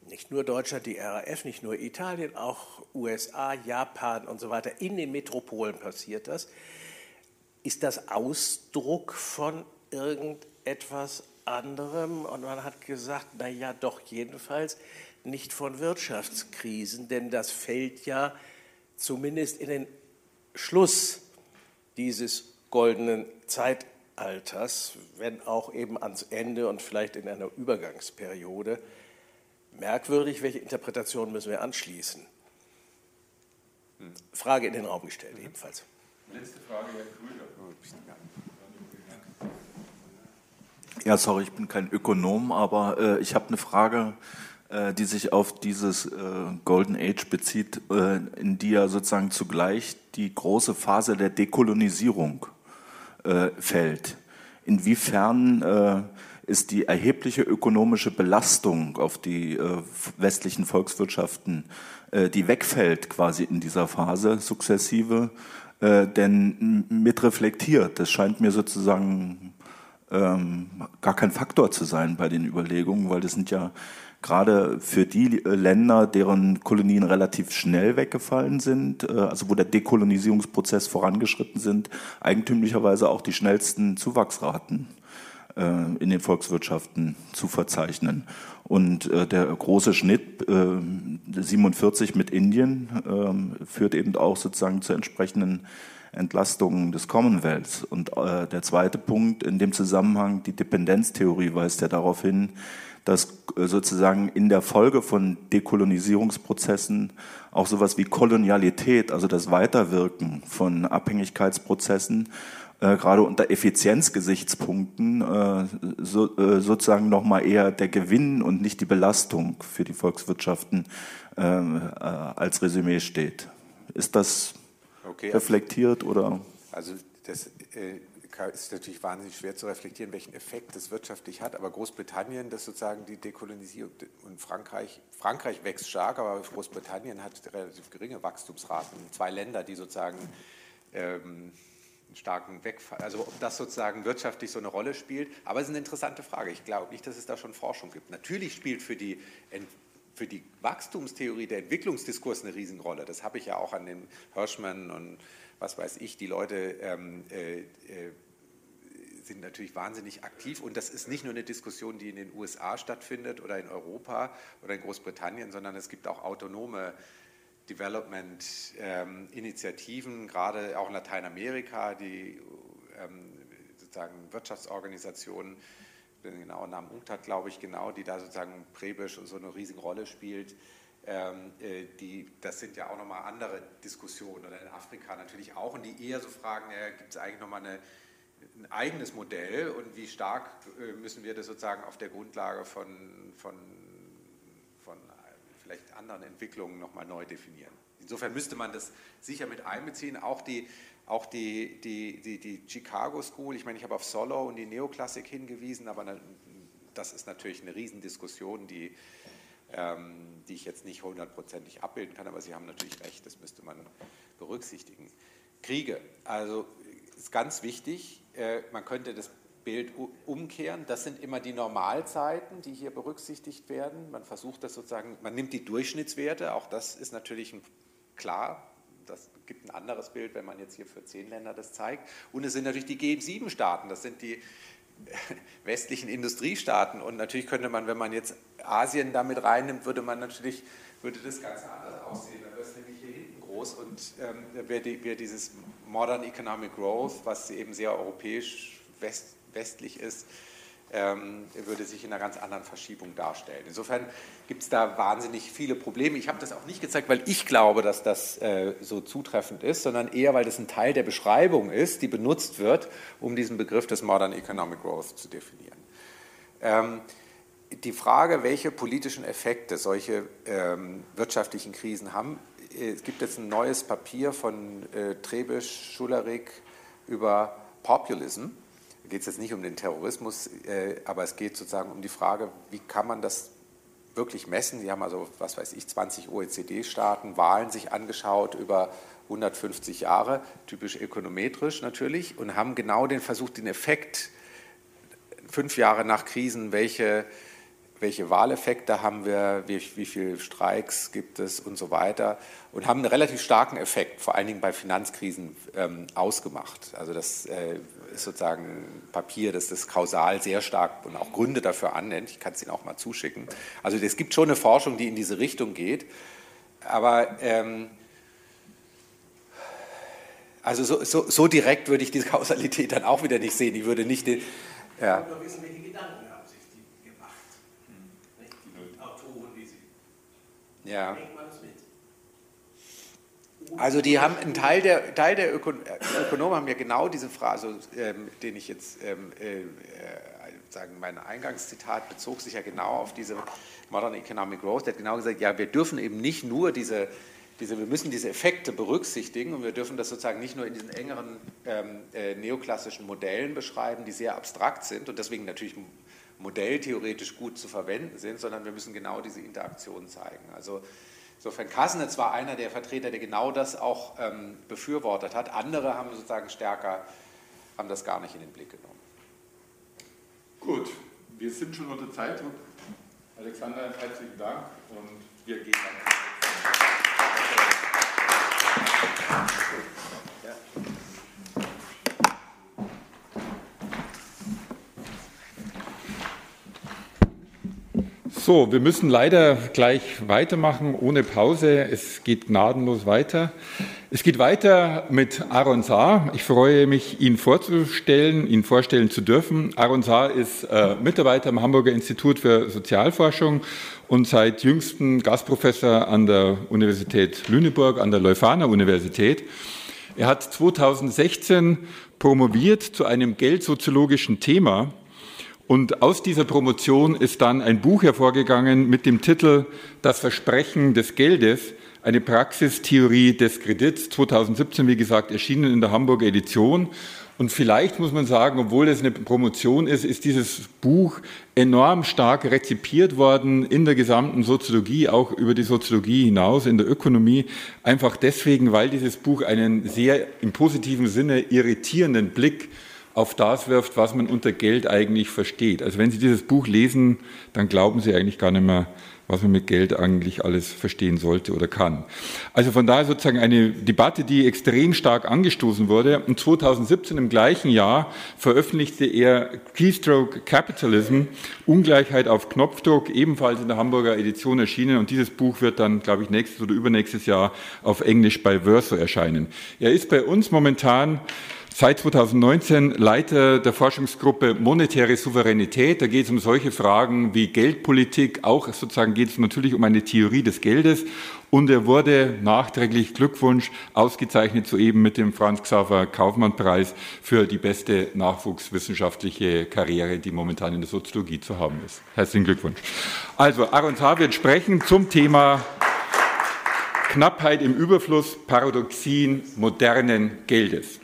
nicht nur Deutschland, die RAF, nicht nur Italien, auch USA, Japan und so weiter, in den Metropolen passiert das. Ist das Ausdruck von irgendetwas anderem? Und man hat gesagt, na ja, doch jedenfalls nicht von Wirtschaftskrisen, denn das fällt ja zumindest in den Schluss dieses goldenen Zeitalters, wenn auch eben ans Ende und vielleicht in einer Übergangsperiode merkwürdig, welche Interpretation müssen wir anschließen? Frage in den Raum gestellt, ebenfalls. Letzte Frage, Herr Krüger. Ja, sorry, ich bin kein Ökonom, aber äh, ich habe eine Frage, die sich auf dieses äh, Golden Age bezieht, äh, in die ja sozusagen zugleich die große Phase der Dekolonisierung äh, fällt. Inwiefern äh, ist die erhebliche ökonomische Belastung auf die äh, westlichen Volkswirtschaften, äh, die wegfällt quasi in dieser Phase sukzessive, äh, denn mit reflektiert. Das scheint mir sozusagen ähm, gar kein Faktor zu sein bei den Überlegungen, weil das sind ja gerade für die äh, Länder, deren Kolonien relativ schnell weggefallen sind, äh, also wo der Dekolonisierungsprozess vorangeschritten sind, eigentümlicherweise auch die schnellsten Zuwachsraten. Äh, in den Volkswirtschaften zu verzeichnen. Und der große Schnitt, 47 äh, mit Indien, ähm, führt eben auch sozusagen zu entsprechenden Entlastungen des Commonwealths. Und der zweite Punkt in dem Zusammenhang, die Dependenztheorie weist ja darauf hin, dass sozusagen in der Folge von Dekolonisierungsprozessen auch sowas wie Kolonialität, also das Weiterwirken von Abhängigkeitsprozessen, äh, gerade unter Effizienzgesichtspunkten äh, so, äh, sozusagen nochmal eher der Gewinn und nicht die Belastung für die Volkswirtschaften äh, äh als Resümee steht. Ist das okay, also reflektiert oder? Also das äh, ist natürlich wahnsinnig schwer zu reflektieren, welchen Effekt das wirtschaftlich hat. Aber Großbritannien, das sozusagen die Dekolonisierung und Frankreich, Frankreich wächst stark, aber Großbritannien hat relativ geringe Wachstumsraten. Zwei Länder, die sozusagen ähm, einen starken Wegfall, also ob das sozusagen wirtschaftlich so eine Rolle spielt. Aber es ist eine interessante Frage. Ich glaube nicht, dass es da schon Forschung gibt. Natürlich spielt für die für die Wachstumstheorie der Entwicklungsdiskurs eine Riesenrolle. Das habe ich ja auch an den Hirschmann und was weiß ich, die Leute ähm, äh, äh, sind natürlich wahnsinnig aktiv und das ist nicht nur eine Diskussion, die in den USA stattfindet oder in Europa oder in Großbritannien, sondern es gibt auch autonome Development-Initiativen, ähm, gerade auch in Lateinamerika, die ähm, sozusagen Wirtschaftsorganisationen, den genauen Namen UNCTAD, glaube ich, genau, die da sozusagen Prebisch so eine riesige Rolle spielt. Ähm, äh, die, das sind ja auch nochmal andere Diskussionen. Oder in Afrika natürlich auch. Und die eher so fragen, ja, gibt es eigentlich nochmal eine, ein eigenes Modell? Und wie stark äh, müssen wir das sozusagen auf der Grundlage von, von, von vielleicht anderen Entwicklungen nochmal neu definieren. Insofern müsste man das sicher mit einbeziehen, auch die auch die, die, die, die Chicago School, ich meine, ich habe auf Solo und die Neoklassik hingewiesen, aber das ist natürlich eine Riesendiskussion, die, ähm, die ich jetzt nicht hundertprozentig abbilden kann, aber Sie haben natürlich recht, das müsste man berücksichtigen. Kriege, also ist ganz wichtig, äh, man könnte das Bild umkehren. Das sind immer die Normalzeiten, die hier berücksichtigt werden. Man versucht das sozusagen, man nimmt die Durchschnittswerte, auch das ist natürlich klar, das gibt ein anderes Bild, wenn man jetzt hier für zehn Länder das zeigt. Und es sind natürlich die G7-Staaten, das sind die westlichen Industriestaaten. Und natürlich könnte man, wenn man jetzt Asien damit reinnimmt, würde man natürlich, würde das ganz anders aussehen. Da wäre es nämlich hier hinten groß und ähm, wäre die, wär dieses Modern Economic Growth, was eben sehr europäisch west, westlich ist, ähm, würde sich in einer ganz anderen Verschiebung darstellen. Insofern gibt es da wahnsinnig viele Probleme. Ich habe das auch nicht gezeigt, weil ich glaube, dass das äh, so zutreffend ist, sondern eher, weil das ein Teil der Beschreibung ist, die benutzt wird, um diesen Begriff des Modern Economic Growth zu definieren. Ähm, die Frage, welche politischen Effekte solche ähm, wirtschaftlichen Krisen haben, äh, es gibt jetzt ein neues Papier von äh, Trebisch, Schullerik über Populism geht es jetzt nicht um den Terrorismus, äh, aber es geht sozusagen um die Frage, wie kann man das wirklich messen? Sie haben also, was weiß ich, 20 OECD-Staaten, Wahlen sich angeschaut über 150 Jahre, typisch ökonometrisch natürlich, und haben genau den versucht, den Effekt fünf Jahre nach Krisen, welche welche Wahleffekte haben wir, wie, wie viele Streiks gibt es und so weiter und haben einen relativ starken Effekt, vor allen Dingen bei Finanzkrisen, ähm, ausgemacht. Also das äh, ist sozusagen Papier, das das kausal sehr stark und auch Gründe dafür annennt. Ich kann es Ihnen auch mal zuschicken. Also es gibt schon eine Forschung, die in diese Richtung geht, aber ähm, also so, so, so, direkt würde ich diese Kausalität dann auch wieder nicht sehen. Ich würde nicht den, ja. Ja. Also die haben ein Teil der, Teil der Ökon Ökonomen haben ja genau diese Phrase, ähm, den ich jetzt ähm, äh, äh, sagen, mein Eingangszitat bezog sich ja genau auf diese Modern Economic Growth. Der hat genau gesagt, ja, wir dürfen eben nicht nur diese, diese wir müssen diese Effekte berücksichtigen und wir dürfen das sozusagen nicht nur in diesen engeren ähm, äh, neoklassischen Modellen beschreiben, die sehr abstrakt sind und deswegen natürlich modelltheoretisch gut zu verwenden sind, sondern wir müssen genau diese Interaktion zeigen. Also insofern Kasnitz war einer der Vertreter, der genau das auch ähm, befürwortet hat. Andere haben sozusagen stärker, haben das gar nicht in den Blick genommen. Gut, wir sind schon unter Zeitdruck. Alexander, herzlichen Dank und wir gehen dann. So, wir müssen leider gleich weitermachen ohne Pause. Es geht gnadenlos weiter. Es geht weiter mit Aaron Saar. Ich freue mich, ihn vorzustellen, ihn vorstellen zu dürfen. Aaron Saar ist äh, Mitarbeiter am Hamburger Institut für Sozialforschung und seit jüngsten Gastprofessor an der Universität Lüneburg, an der Leuphana Universität. Er hat 2016 promoviert zu einem geldsoziologischen Thema und aus dieser Promotion ist dann ein Buch hervorgegangen mit dem Titel Das Versprechen des Geldes, eine Praxistheorie des Kredits, 2017, wie gesagt, erschienen in der Hamburger Edition. Und vielleicht muss man sagen, obwohl es eine Promotion ist, ist dieses Buch enorm stark rezipiert worden in der gesamten Soziologie, auch über die Soziologie hinaus, in der Ökonomie, einfach deswegen, weil dieses Buch einen sehr im positiven Sinne irritierenden Blick auf das wirft, was man unter Geld eigentlich versteht. Also wenn Sie dieses Buch lesen, dann glauben Sie eigentlich gar nicht mehr, was man mit Geld eigentlich alles verstehen sollte oder kann. Also von daher sozusagen eine Debatte, die extrem stark angestoßen wurde. Und 2017 im gleichen Jahr veröffentlichte er Keystroke Capitalism, Ungleichheit auf Knopfdruck, ebenfalls in der Hamburger Edition erschienen. Und dieses Buch wird dann, glaube ich, nächstes oder übernächstes Jahr auf Englisch bei Verso erscheinen. Er ist bei uns momentan seit 2019 Leiter der Forschungsgruppe Monetäre Souveränität. Da geht es um solche Fragen wie Geldpolitik. Auch sozusagen geht es natürlich um eine Theorie des Geldes. Und er wurde nachträglich Glückwunsch ausgezeichnet soeben mit dem Franz Xaver Kaufmann Preis für die beste nachwuchswissenschaftliche Karriere, die momentan in der Soziologie zu haben ist. Herzlichen Glückwunsch. Also Aaron Saar wird sprechen zum Thema Knappheit im Überfluss, Paradoxien modernen Geldes.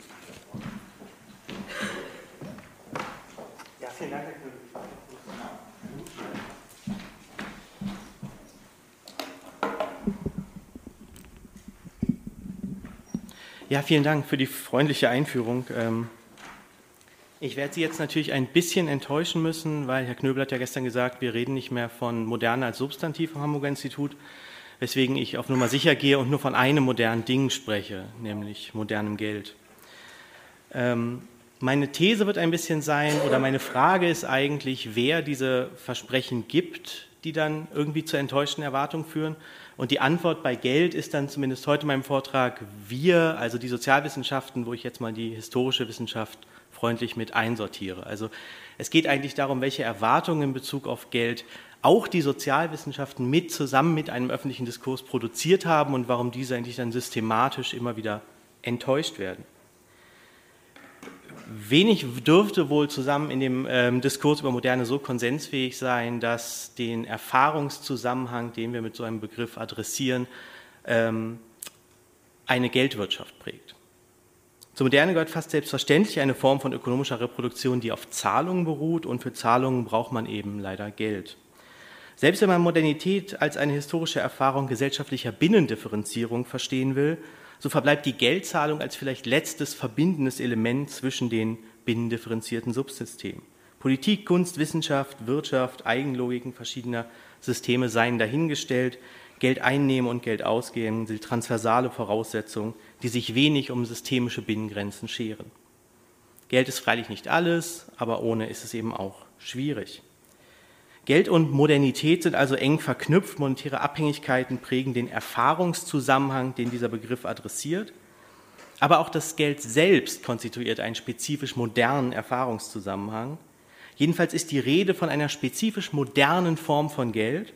Ja, vielen Dank für die freundliche Einführung. Ähm, ich werde Sie jetzt natürlich ein bisschen enttäuschen müssen, weil Herr Knöbel hat ja gestern gesagt, wir reden nicht mehr von Moderne als Substantiv am Hamburger Institut, weswegen ich auf Nummer sicher gehe und nur von einem modernen Ding spreche, nämlich modernem Geld. Ähm, meine These wird ein bisschen sein, oder meine Frage ist eigentlich, wer diese Versprechen gibt, die dann irgendwie zu enttäuschten Erwartungen führen und die Antwort bei Geld ist dann zumindest heute in meinem Vortrag wir, also die Sozialwissenschaften, wo ich jetzt mal die historische Wissenschaft freundlich mit einsortiere. Also es geht eigentlich darum, welche Erwartungen in Bezug auf Geld auch die Sozialwissenschaften mit zusammen mit einem öffentlichen Diskurs produziert haben und warum diese eigentlich dann systematisch immer wieder enttäuscht werden wenig dürfte wohl zusammen in dem ähm, Diskurs über Moderne so konsensfähig sein, dass den Erfahrungszusammenhang, den wir mit so einem Begriff adressieren, ähm, eine Geldwirtschaft prägt. Zur Moderne gehört fast selbstverständlich eine Form von ökonomischer Reproduktion, die auf Zahlungen beruht und für Zahlungen braucht man eben leider Geld. Selbst wenn man Modernität als eine historische Erfahrung gesellschaftlicher Binnendifferenzierung verstehen will, so verbleibt die Geldzahlung als vielleicht letztes verbindendes Element zwischen den binnendifferenzierten Subsystemen. Politik, Kunst, Wissenschaft, Wirtschaft, Eigenlogiken verschiedener Systeme seien dahingestellt. Geld einnehmen und Geld ausgeben sind transversale Voraussetzungen, die sich wenig um systemische Binnengrenzen scheren. Geld ist freilich nicht alles, aber ohne ist es eben auch schwierig. Geld und Modernität sind also eng verknüpft. Monetäre Abhängigkeiten prägen den Erfahrungszusammenhang, den dieser Begriff adressiert. Aber auch das Geld selbst konstituiert einen spezifisch modernen Erfahrungszusammenhang. Jedenfalls ist die Rede von einer spezifisch modernen Form von Geld,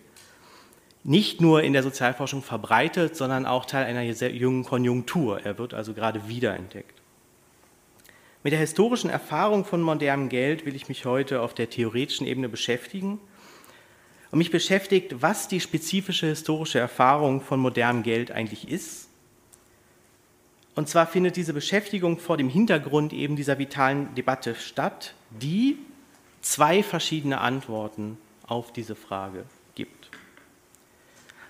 nicht nur in der Sozialforschung verbreitet, sondern auch Teil einer sehr jungen Konjunktur. Er wird also gerade wiederentdeckt. Mit der historischen Erfahrung von modernem Geld will ich mich heute auf der theoretischen Ebene beschäftigen und mich beschäftigt, was die spezifische historische Erfahrung von modernem Geld eigentlich ist. Und zwar findet diese Beschäftigung vor dem Hintergrund eben dieser vitalen Debatte statt, die zwei verschiedene Antworten auf diese Frage gibt.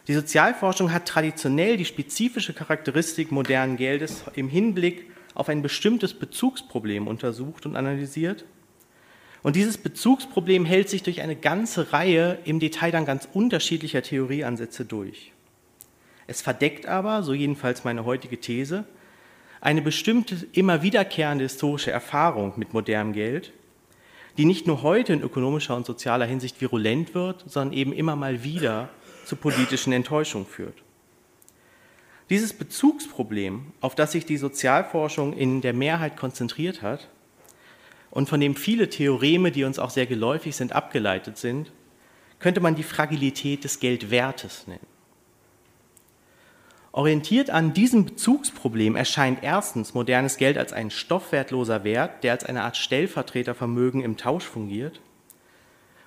Die Sozialforschung hat traditionell die spezifische Charakteristik modernen Geldes im Hinblick auf ein bestimmtes Bezugsproblem untersucht und analysiert und dieses Bezugsproblem hält sich durch eine ganze Reihe im Detail dann ganz unterschiedlicher Theorieansätze durch. Es verdeckt aber, so jedenfalls meine heutige These, eine bestimmte immer wiederkehrende historische Erfahrung mit modernem Geld, die nicht nur heute in ökonomischer und sozialer Hinsicht virulent wird, sondern eben immer mal wieder zu politischen Enttäuschungen führt. Dieses Bezugsproblem, auf das sich die Sozialforschung in der Mehrheit konzentriert hat, und von dem viele Theoreme, die uns auch sehr geläufig sind, abgeleitet sind, könnte man die Fragilität des Geldwertes nennen. Orientiert an diesem Bezugsproblem erscheint erstens modernes Geld als ein stoffwertloser Wert, der als eine Art Stellvertretervermögen im Tausch fungiert.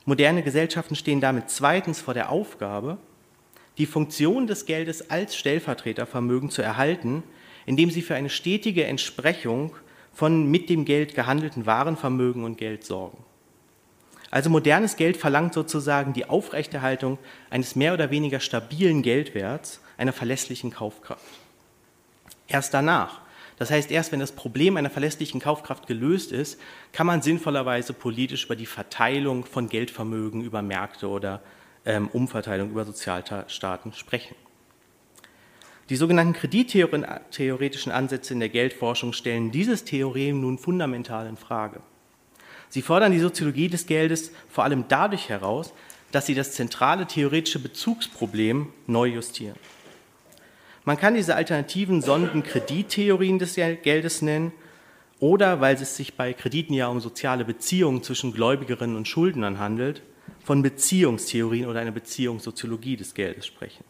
Moderne Gesellschaften stehen damit zweitens vor der Aufgabe, die Funktion des Geldes als Stellvertretervermögen zu erhalten, indem sie für eine stetige Entsprechung von mit dem Geld gehandelten Warenvermögen und Geld sorgen. Also modernes Geld verlangt sozusagen die Aufrechterhaltung eines mehr oder weniger stabilen Geldwerts, einer verlässlichen Kaufkraft. Erst danach, das heißt erst wenn das Problem einer verlässlichen Kaufkraft gelöst ist, kann man sinnvollerweise politisch über die Verteilung von Geldvermögen über Märkte oder ähm, Umverteilung über Sozialstaaten sprechen. Die sogenannten kredittheoretischen Ansätze in der Geldforschung stellen dieses Theorem nun fundamental in Frage. Sie fordern die Soziologie des Geldes vor allem dadurch heraus, dass sie das zentrale theoretische Bezugsproblem neu justieren. Man kann diese alternativen Sonden Kredittheorien des Geldes nennen oder, weil es sich bei Krediten ja um soziale Beziehungen zwischen Gläubigerinnen und Schuldnern handelt, von Beziehungstheorien oder einer Beziehungssoziologie des Geldes sprechen.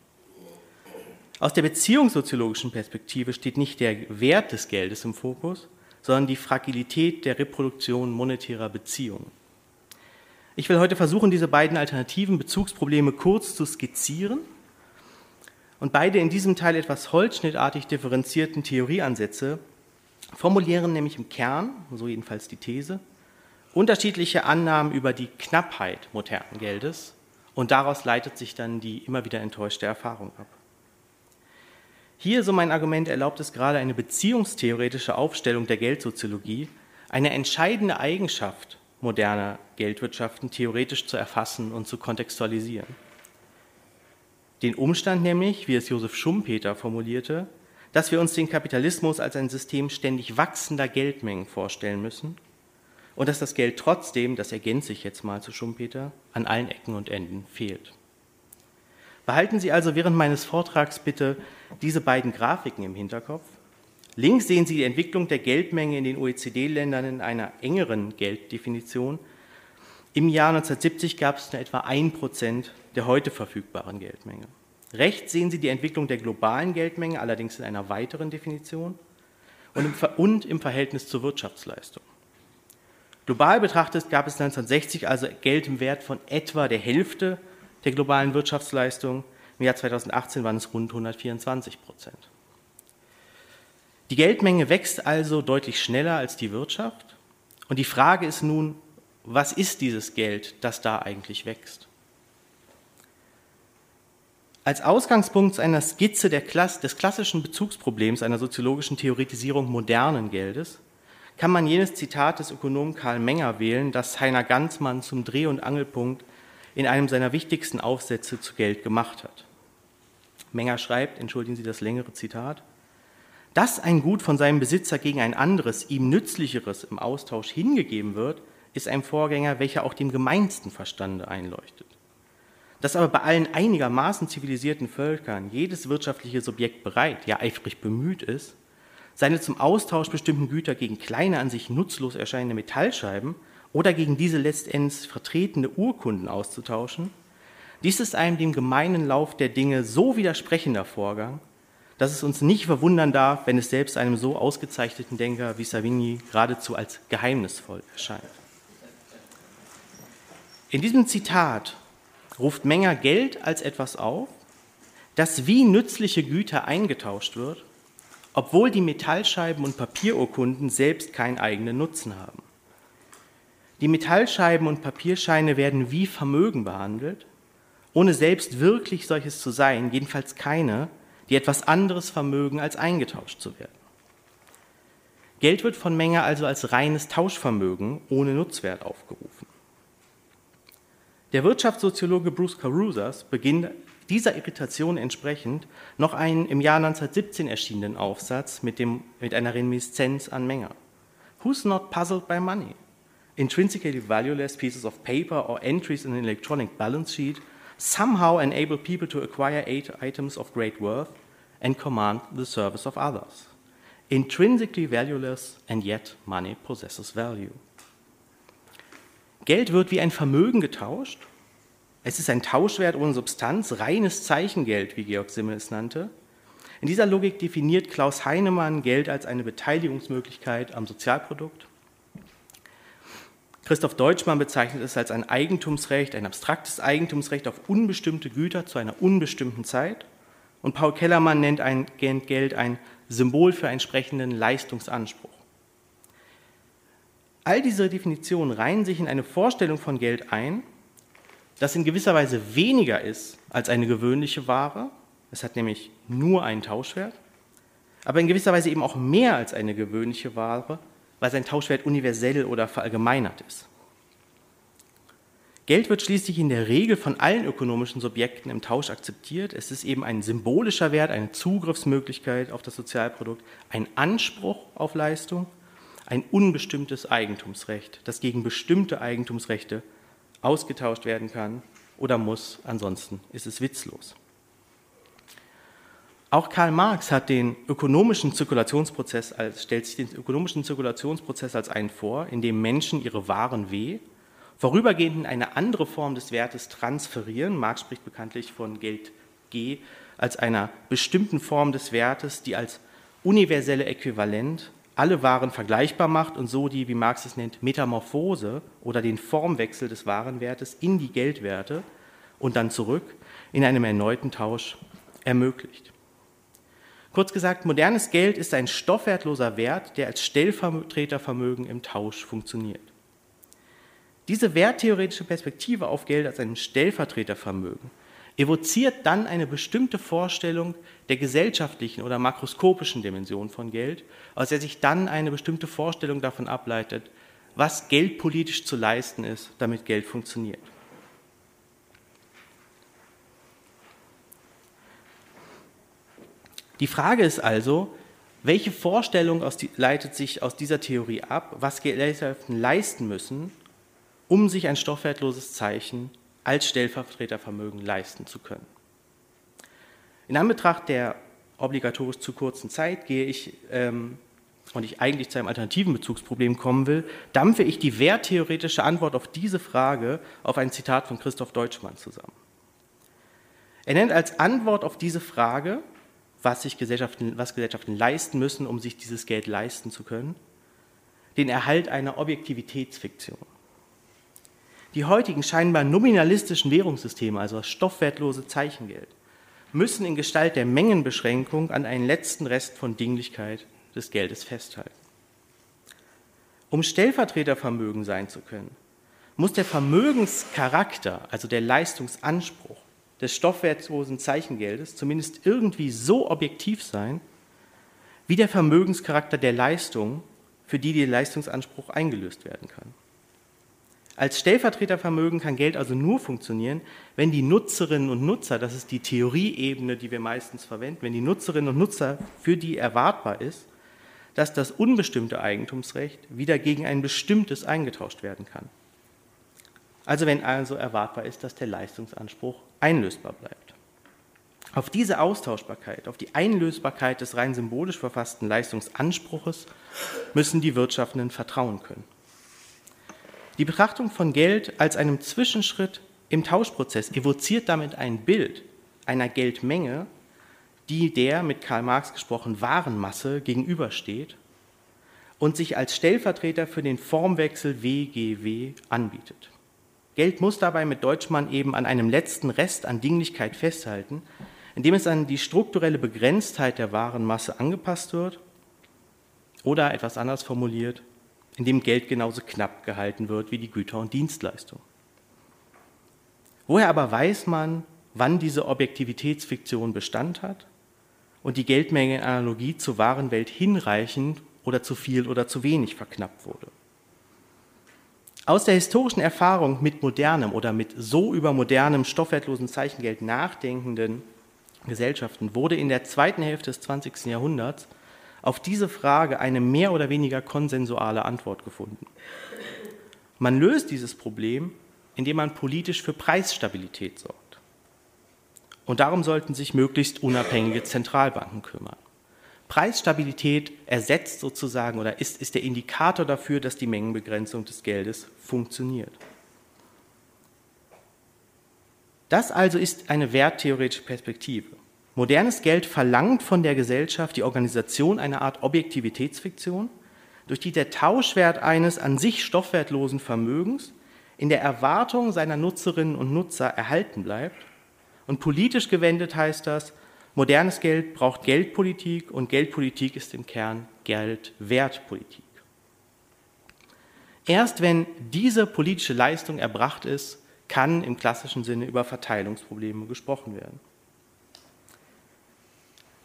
Aus der beziehungssoziologischen Perspektive steht nicht der Wert des Geldes im Fokus, sondern die Fragilität der Reproduktion monetärer Beziehungen. Ich will heute versuchen, diese beiden alternativen Bezugsprobleme kurz zu skizzieren und beide in diesem Teil etwas holzschnittartig differenzierten Theorieansätze formulieren nämlich im Kern, so jedenfalls die These, unterschiedliche Annahmen über die Knappheit modernen Geldes und daraus leitet sich dann die immer wieder enttäuschte Erfahrung ab. Hier, so mein Argument, erlaubt es gerade eine beziehungstheoretische Aufstellung der Geldsoziologie, eine entscheidende Eigenschaft moderner Geldwirtschaften theoretisch zu erfassen und zu kontextualisieren. Den Umstand nämlich, wie es Josef Schumpeter formulierte, dass wir uns den Kapitalismus als ein System ständig wachsender Geldmengen vorstellen müssen und dass das Geld trotzdem, das ergänze ich jetzt mal zu Schumpeter, an allen Ecken und Enden fehlt. Behalten Sie also während meines Vortrags bitte diese beiden Grafiken im Hinterkopf. Links sehen Sie die Entwicklung der Geldmenge in den OECD-Ländern in einer engeren Gelddefinition. Im Jahr 1970 gab es nur etwa ein Prozent der heute verfügbaren Geldmenge. Rechts sehen Sie die Entwicklung der globalen Geldmenge, allerdings in einer weiteren Definition und im, Ver und im Verhältnis zur Wirtschaftsleistung. Global betrachtet gab es 1960 also Geld im Wert von etwa der Hälfte der globalen Wirtschaftsleistung. Im Jahr 2018 waren es rund 124 Prozent. Die Geldmenge wächst also deutlich schneller als die Wirtschaft. Und die Frage ist nun, was ist dieses Geld, das da eigentlich wächst? Als Ausgangspunkt einer Skizze Klasse, des klassischen Bezugsproblems einer soziologischen Theoretisierung modernen Geldes kann man jenes Zitat des Ökonomen Karl Menger wählen, das Heiner Ganzmann zum Dreh- und Angelpunkt in einem seiner wichtigsten Aufsätze zu Geld gemacht hat. Menger schreibt, entschuldigen Sie das längere Zitat, dass ein Gut von seinem Besitzer gegen ein anderes, ihm nützlicheres im Austausch hingegeben wird, ist ein Vorgänger, welcher auch dem gemeinsten Verstande einleuchtet. Dass aber bei allen einigermaßen zivilisierten Völkern jedes wirtschaftliche Subjekt bereit, ja eifrig bemüht ist, seine zum Austausch bestimmten Güter gegen kleine, an sich nutzlos erscheinende Metallscheiben oder gegen diese letztendlich vertretene Urkunden auszutauschen, dies ist einem dem gemeinen Lauf der Dinge so widersprechender Vorgang, dass es uns nicht verwundern darf, wenn es selbst einem so ausgezeichneten Denker wie Savigny geradezu als geheimnisvoll erscheint. In diesem Zitat ruft Menger Geld als etwas auf, das wie nützliche Güter eingetauscht wird, obwohl die Metallscheiben und Papierurkunden selbst keinen eigenen Nutzen haben. Die Metallscheiben und Papierscheine werden wie Vermögen behandelt, ohne selbst wirklich solches zu sein, jedenfalls keine, die etwas anderes vermögen, als eingetauscht zu werden. Geld wird von Menger also als reines Tauschvermögen ohne Nutzwert aufgerufen. Der Wirtschaftssoziologe Bruce Carusas beginnt dieser Irritation entsprechend noch einen im Jahr 1917 erschienenen Aufsatz mit, dem, mit einer Reminiszenz an Menger. Who's not puzzled by money? intrinsically valueless pieces of paper or entries in an electronic balance sheet somehow enable people to acquire items of great worth and command the service of others. Intrinsically valueless and yet money possesses value. Geld wird wie ein Vermögen getauscht. Es ist ein Tauschwert ohne Substanz, reines Zeichengeld, wie Georg Simmel es nannte. In dieser Logik definiert Klaus Heinemann Geld als eine Beteiligungsmöglichkeit am Sozialprodukt, Christoph Deutschmann bezeichnet es als ein Eigentumsrecht, ein abstraktes Eigentumsrecht auf unbestimmte Güter zu einer unbestimmten Zeit. Und Paul Kellermann nennt ein Geld ein Symbol für einen entsprechenden Leistungsanspruch. All diese Definitionen reihen sich in eine Vorstellung von Geld ein, das in gewisser Weise weniger ist als eine gewöhnliche Ware. Es hat nämlich nur einen Tauschwert, aber in gewisser Weise eben auch mehr als eine gewöhnliche Ware, weil sein Tauschwert universell oder verallgemeinert ist. Geld wird schließlich in der Regel von allen ökonomischen Subjekten im Tausch akzeptiert. Es ist eben ein symbolischer Wert, eine Zugriffsmöglichkeit auf das Sozialprodukt, ein Anspruch auf Leistung, ein unbestimmtes Eigentumsrecht, das gegen bestimmte Eigentumsrechte ausgetauscht werden kann oder muss, ansonsten ist es witzlos. Auch Karl Marx hat den ökonomischen Zirkulationsprozess als, stellt sich den ökonomischen Zirkulationsprozess als einen vor, in dem Menschen ihre Waren weh vorübergehend in eine andere Form des Wertes transferieren. Marx spricht bekanntlich von Geld G als einer bestimmten Form des Wertes, die als universelle Äquivalent alle Waren vergleichbar macht und so die, wie Marx es nennt, Metamorphose oder den Formwechsel des Warenwertes in die Geldwerte und dann zurück in einem erneuten Tausch ermöglicht. Kurz gesagt, modernes Geld ist ein stoffwertloser Wert, der als Stellvertretervermögen im Tausch funktioniert. Diese werttheoretische Perspektive auf Geld als ein Stellvertretervermögen evoziert dann eine bestimmte Vorstellung der gesellschaftlichen oder makroskopischen Dimension von Geld, aus der sich dann eine bestimmte Vorstellung davon ableitet, was geldpolitisch zu leisten ist, damit Geld funktioniert. Die Frage ist also, welche Vorstellung die, leitet sich aus dieser Theorie ab, was Gesellschaften leisten müssen, um sich ein stoffwertloses Zeichen als Stellvertretervermögen leisten zu können. In Anbetracht der obligatorisch zu kurzen Zeit gehe ich, ähm, und ich eigentlich zu einem alternativen Bezugsproblem kommen will, dampfe ich die werttheoretische Antwort auf diese Frage auf ein Zitat von Christoph Deutschmann zusammen. Er nennt als Antwort auf diese Frage, was sich Gesellschaften, was Gesellschaften leisten müssen, um sich dieses Geld leisten zu können, den Erhalt einer Objektivitätsfiktion. Die heutigen scheinbar nominalistischen Währungssysteme, also das stoffwertlose Zeichengeld, müssen in Gestalt der Mengenbeschränkung an einen letzten Rest von Dinglichkeit des Geldes festhalten. Um Stellvertretervermögen sein zu können, muss der Vermögenscharakter, also der Leistungsanspruch des stoffwertlosen Zeichengeldes zumindest irgendwie so objektiv sein, wie der Vermögenscharakter der Leistung, für die der Leistungsanspruch eingelöst werden kann. Als Stellvertretervermögen kann Geld also nur funktionieren, wenn die Nutzerinnen und Nutzer, das ist die Theorieebene, die wir meistens verwenden, wenn die Nutzerinnen und Nutzer für die erwartbar ist, dass das unbestimmte Eigentumsrecht wieder gegen ein bestimmtes eingetauscht werden kann. Also wenn also erwartbar ist, dass der Leistungsanspruch einlösbar bleibt. Auf diese Austauschbarkeit, auf die Einlösbarkeit des rein symbolisch verfassten Leistungsanspruches müssen die Wirtschaftenden vertrauen können. Die Betrachtung von Geld als einem Zwischenschritt im Tauschprozess evoziert damit ein Bild einer Geldmenge, die der, mit Karl Marx gesprochen, Warenmasse gegenübersteht und sich als Stellvertreter für den Formwechsel WGW anbietet. Geld muss dabei mit Deutschmann eben an einem letzten Rest an Dinglichkeit festhalten, indem es an die strukturelle Begrenztheit der Warenmasse angepasst wird oder etwas anders formuliert, in dem Geld genauso knapp gehalten wird wie die Güter und Dienstleistungen. Woher aber weiß man, wann diese Objektivitätsfiktion Bestand hat und die Geldmenge in Analogie zur wahren Welt hinreichend oder zu viel oder zu wenig verknappt wurde? Aus der historischen Erfahrung mit modernem oder mit so über modernem stoffwertlosen Zeichengeld nachdenkenden Gesellschaften wurde in der zweiten Hälfte des 20. Jahrhunderts auf diese Frage eine mehr oder weniger konsensuale Antwort gefunden. Man löst dieses Problem, indem man politisch für Preisstabilität sorgt. Und darum sollten sich möglichst unabhängige Zentralbanken kümmern. Preisstabilität ersetzt sozusagen oder ist, ist der Indikator dafür, dass die Mengenbegrenzung des Geldes funktioniert. Das also ist eine werttheoretische Perspektive. Modernes Geld verlangt von der Gesellschaft die Organisation einer Art Objektivitätsfiktion, durch die der Tauschwert eines an sich stoffwertlosen Vermögens in der Erwartung seiner Nutzerinnen und Nutzer erhalten bleibt. Und politisch gewendet heißt das, modernes Geld braucht Geldpolitik und Geldpolitik ist im Kern Geldwertpolitik. Erst wenn diese politische Leistung erbracht ist, kann im klassischen Sinne über Verteilungsprobleme gesprochen werden.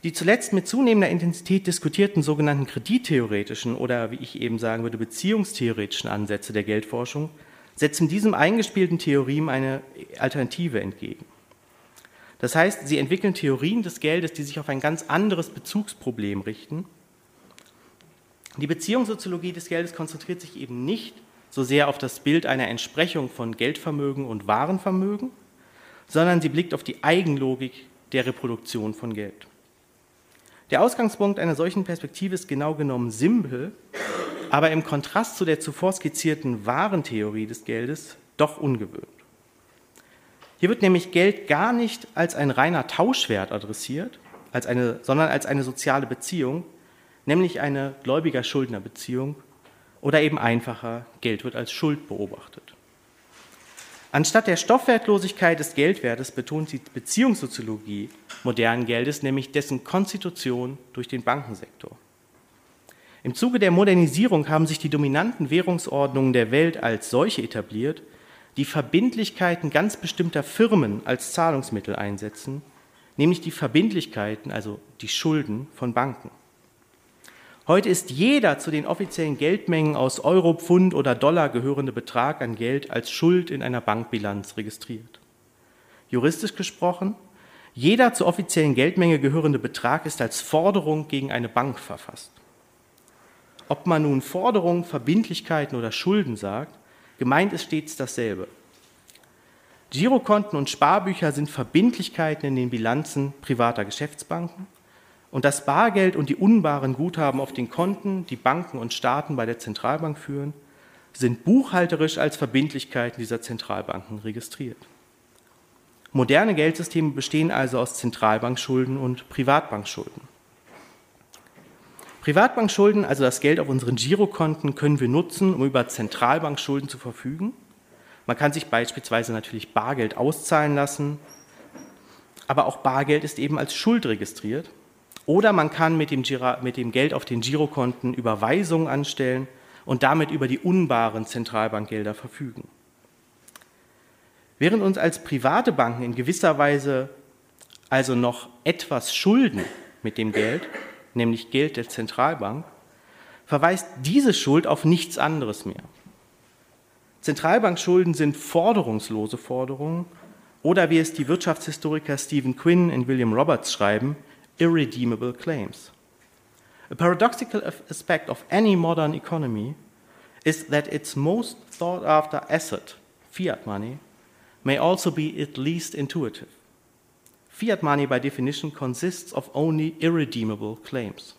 Die zuletzt mit zunehmender Intensität diskutierten sogenannten kredittheoretischen oder, wie ich eben sagen würde, beziehungstheoretischen Ansätze der Geldforschung setzen diesem eingespielten Theorem eine Alternative entgegen. Das heißt, sie entwickeln Theorien des Geldes, die sich auf ein ganz anderes Bezugsproblem richten. Die Beziehungssoziologie des Geldes konzentriert sich eben nicht so sehr auf das Bild einer Entsprechung von Geldvermögen und Warenvermögen, sondern sie blickt auf die Eigenlogik der Reproduktion von Geld. Der Ausgangspunkt einer solchen Perspektive ist genau genommen simpel, aber im Kontrast zu der zuvor skizzierten Warentheorie des Geldes doch ungewöhnt. Hier wird nämlich Geld gar nicht als ein reiner Tauschwert adressiert, als eine, sondern als eine soziale Beziehung, nämlich eine Gläubiger-Schuldner-Beziehung oder eben einfacher, Geld wird als Schuld beobachtet. Anstatt der Stoffwertlosigkeit des Geldwertes betont die Beziehungssoziologie modernen Geldes nämlich dessen Konstitution durch den Bankensektor. Im Zuge der Modernisierung haben sich die dominanten Währungsordnungen der Welt als solche etabliert, die Verbindlichkeiten ganz bestimmter Firmen als Zahlungsmittel einsetzen, nämlich die Verbindlichkeiten, also die Schulden von Banken. Heute ist jeder zu den offiziellen Geldmengen aus Euro, Pfund oder Dollar gehörende Betrag an Geld als Schuld in einer Bankbilanz registriert. Juristisch gesprochen, jeder zur offiziellen Geldmenge gehörende Betrag ist als Forderung gegen eine Bank verfasst. Ob man nun Forderungen, Verbindlichkeiten oder Schulden sagt, gemeint ist stets dasselbe. Girokonten und Sparbücher sind Verbindlichkeiten in den Bilanzen privater Geschäftsbanken und das Bargeld und die unbaren Guthaben auf den Konten, die Banken und Staaten bei der Zentralbank führen, sind buchhalterisch als Verbindlichkeiten dieser Zentralbanken registriert. Moderne Geldsysteme bestehen also aus Zentralbankschulden und Privatbankschulden. Privatbankschulden, also das Geld auf unseren Girokonten, können wir nutzen, um über Zentralbankschulden zu verfügen. Man kann sich beispielsweise natürlich Bargeld auszahlen lassen, aber auch Bargeld ist eben als Schuld registriert oder man kann mit dem, mit dem Geld auf den Girokonten Überweisungen anstellen und damit über die unbaren Zentralbankgelder verfügen. Während uns als private Banken in gewisser Weise also noch etwas schulden mit dem Geld, nämlich Geld der Zentralbank, verweist diese Schuld auf nichts anderes mehr. Zentralbankschulden sind forderungslose Forderungen oder wie es die Wirtschaftshistoriker Stephen Quinn und William Roberts schreiben, irredeemable claims. A paradoxical aspect of any modern economy is that its most sought after asset, fiat money, may also be at least intuitive. Fiat money, by definition, consists of only irredeemable claims.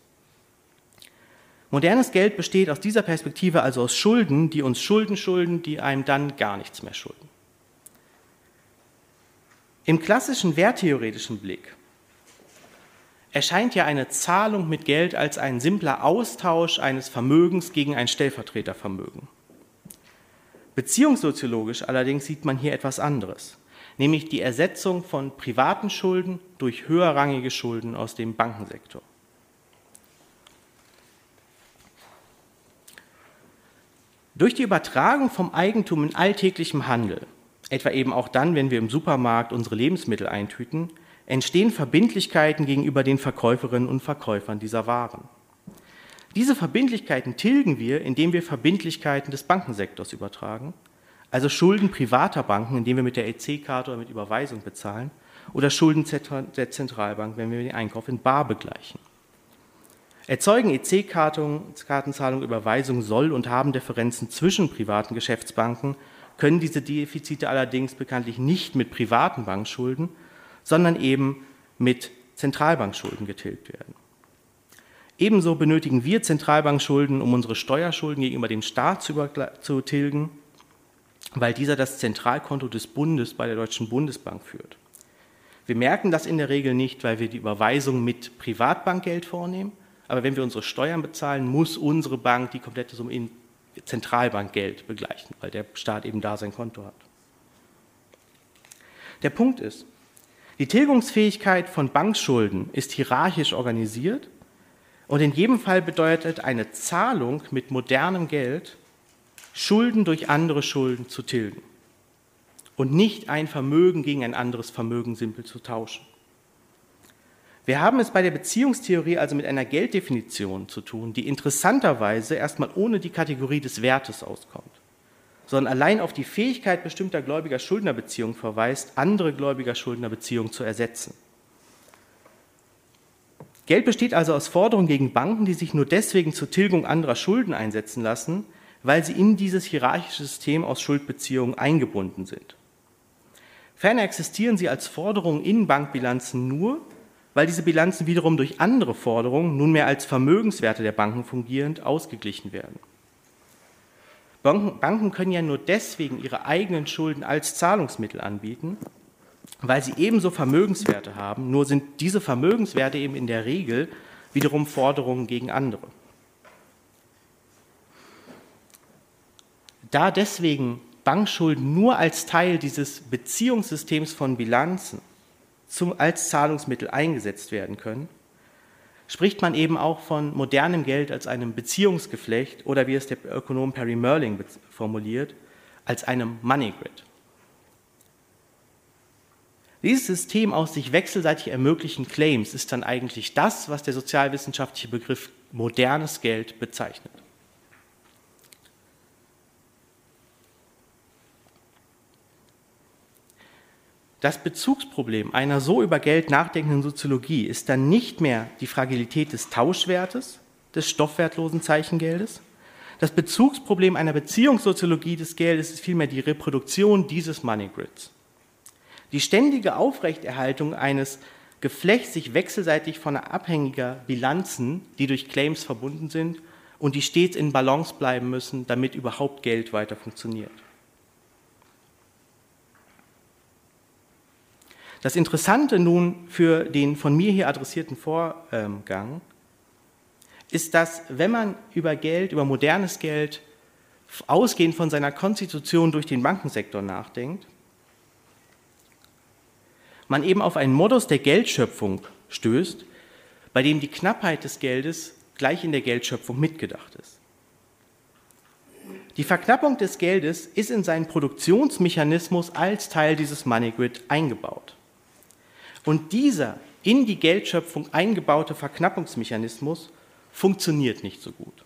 Modernes Geld besteht aus dieser Perspektive also aus Schulden, die uns Schulden schulden, die einem dann gar nichts mehr schulden. Im klassischen werttheoretischen Blick erscheint ja eine Zahlung mit Geld als ein simpler Austausch eines Vermögens gegen ein Stellvertretervermögen. Beziehungssoziologisch allerdings sieht man hier etwas anderes, nämlich die Ersetzung von privaten Schulden durch höherrangige Schulden aus dem Bankensektor. Durch die Übertragung vom Eigentum in alltäglichem Handel, etwa eben auch dann, wenn wir im Supermarkt unsere Lebensmittel eintüten, entstehen Verbindlichkeiten gegenüber den Verkäuferinnen und Verkäufern dieser Waren. Diese Verbindlichkeiten tilgen wir, indem wir Verbindlichkeiten des Bankensektors übertragen, also Schulden privater Banken, indem wir mit der EC-Karte oder mit Überweisung bezahlen, oder Schulden der Zentralbank, wenn wir den Einkauf in Bar begleichen. Erzeugen EC-Kartenzahlung, Überweisung, Soll- und haben Differenzen zwischen privaten Geschäftsbanken, können diese Defizite allerdings bekanntlich nicht mit privaten Bankschulden, sondern eben mit Zentralbankschulden getilgt werden. Ebenso benötigen wir Zentralbankschulden, um unsere Steuerschulden gegenüber dem Staat zu, zu tilgen, weil dieser das Zentralkonto des Bundes bei der Deutschen Bundesbank führt. Wir merken das in der Regel nicht, weil wir die Überweisung mit Privatbankgeld vornehmen, aber wenn wir unsere Steuern bezahlen, muss unsere Bank die komplette Summe in Zentralbankgeld begleichen, weil der Staat eben da sein Konto hat. Der Punkt ist, die Tilgungsfähigkeit von Bankschulden ist hierarchisch organisiert und in jedem Fall bedeutet eine Zahlung mit modernem Geld, Schulden durch andere Schulden zu tilgen und nicht ein Vermögen gegen ein anderes Vermögen simpel zu tauschen. Wir haben es bei der Beziehungstheorie also mit einer Gelddefinition zu tun, die interessanterweise erstmal ohne die Kategorie des Wertes auskommt. sondern allein auf die Fähigkeit bestimmter Gläubiger-Schuldner-Beziehungen verweist, andere Gläubiger-Schuldner-Beziehungen zu ersetzen. Geld besteht also aus Forderungen gegen Banken, die sich nur deswegen zur Tilgung anderer Schulden einsetzen lassen, weil sie in dieses hierarchische System aus Schuldbeziehungen eingebunden sind. Ferner existieren sie als Forderungen in Bankbilanzen nur, weil diese Bilanzen wiederum durch andere Forderungen, nunmehr als Vermögenswerte der Banken fungierend, ausgeglichen werden. Banken können ja nur deswegen ihre eigenen Schulden als Zahlungsmittel anbieten, weil sie ebenso Vermögenswerte haben, nur sind diese Vermögenswerte eben in der Regel wiederum Forderungen gegen andere. Da deswegen Bankschulden nur als Teil dieses Beziehungssystems von Bilanzen zum, als Zahlungsmittel eingesetzt werden können, spricht man eben auch von modernem Geld als einem Beziehungsgeflecht oder wie es der Ökonom Perry Merling formuliert, als einem Money Grid. Dieses System aus sich wechselseitig ermöglichen Claims ist dann eigentlich das, was der sozialwissenschaftliche Begriff modernes Geld bezeichnet. Das Bezugsproblem einer so über Geld nachdenkenden Soziologie ist dann nicht mehr die Fragilität des Tauschwertes, des stoffwertlosen Zeichengeldes. Das Bezugsproblem einer Beziehungssoziologie des Geldes ist vielmehr die Reproduktion dieses Money Grids. Die ständige Aufrechterhaltung eines Geflechts sich wechselseitig von abhängiger Bilanzen, die durch Claims verbunden sind und die stets in Balance bleiben müssen, damit überhaupt Geld weiter funktioniert. Das Interessante nun für den von mir hier adressierten Vorgang ist, dass wenn man über Geld, über modernes Geld, ausgehend von seiner Konstitution durch den Bankensektor nachdenkt, man eben auf einen Modus der Geldschöpfung stößt, bei dem die Knappheit des Geldes gleich in der Geldschöpfung mitgedacht ist. Die Verknappung des Geldes ist in seinen Produktionsmechanismus als Teil dieses Money Grid eingebaut. Und dieser in die Geldschöpfung eingebaute Verknappungsmechanismus funktioniert nicht so gut.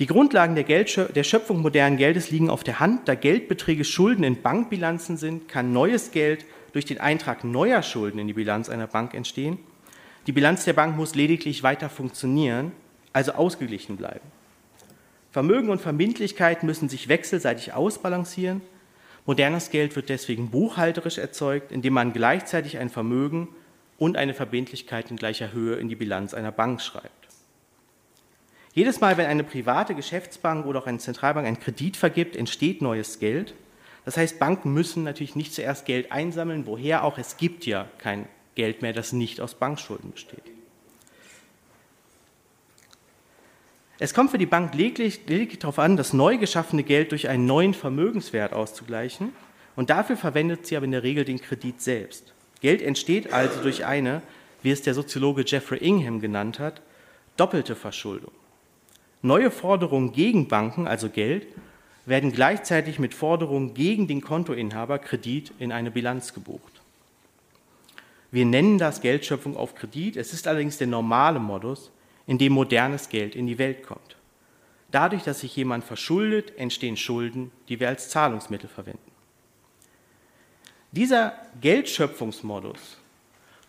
Die Grundlagen der, Geldschö der Schöpfung modernen Geldes liegen auf der Hand. Da Geldbeträge Schulden in Bankbilanzen sind, kann neues Geld durch den Eintrag neuer Schulden in die Bilanz einer Bank entstehen. Die Bilanz der Bank muss lediglich weiter funktionieren, also ausgeglichen bleiben. Vermögen und Verbindlichkeiten müssen sich wechselseitig ausbalancieren. Modernes Geld wird deswegen buchhalterisch erzeugt, indem man gleichzeitig ein Vermögen und eine Verbindlichkeit in gleicher Höhe in die Bilanz einer Bank schreibt. Jedes Mal, wenn eine private Geschäftsbank oder auch eine Zentralbank einen Kredit vergibt, entsteht neues Geld. Das heißt, Banken müssen natürlich nicht zuerst Geld einsammeln, woher auch es gibt ja kein Geld mehr, das nicht aus Bankschulden besteht. Es kommt für die Bank lediglich, lediglich darauf an, das neu geschaffene Geld durch einen neuen Vermögenswert auszugleichen und dafür verwendet sie aber in der Regel den Kredit selbst. Geld entsteht also durch eine, wie es der Soziologe Jeffrey Ingham genannt hat, doppelte Verschuldung. Neue Forderungen gegen Banken, also Geld, werden gleichzeitig mit Forderungen gegen den Kontoinhaber Kredit in eine Bilanz gebucht. Wir nennen das Geldschöpfung auf Kredit. Es ist allerdings der normale Modus, in dem modernes Geld in die Welt kommt. Dadurch, dass sich jemand verschuldet, entstehen Schulden, die wir als Zahlungsmittel verwenden. Dieser Geldschöpfungsmodus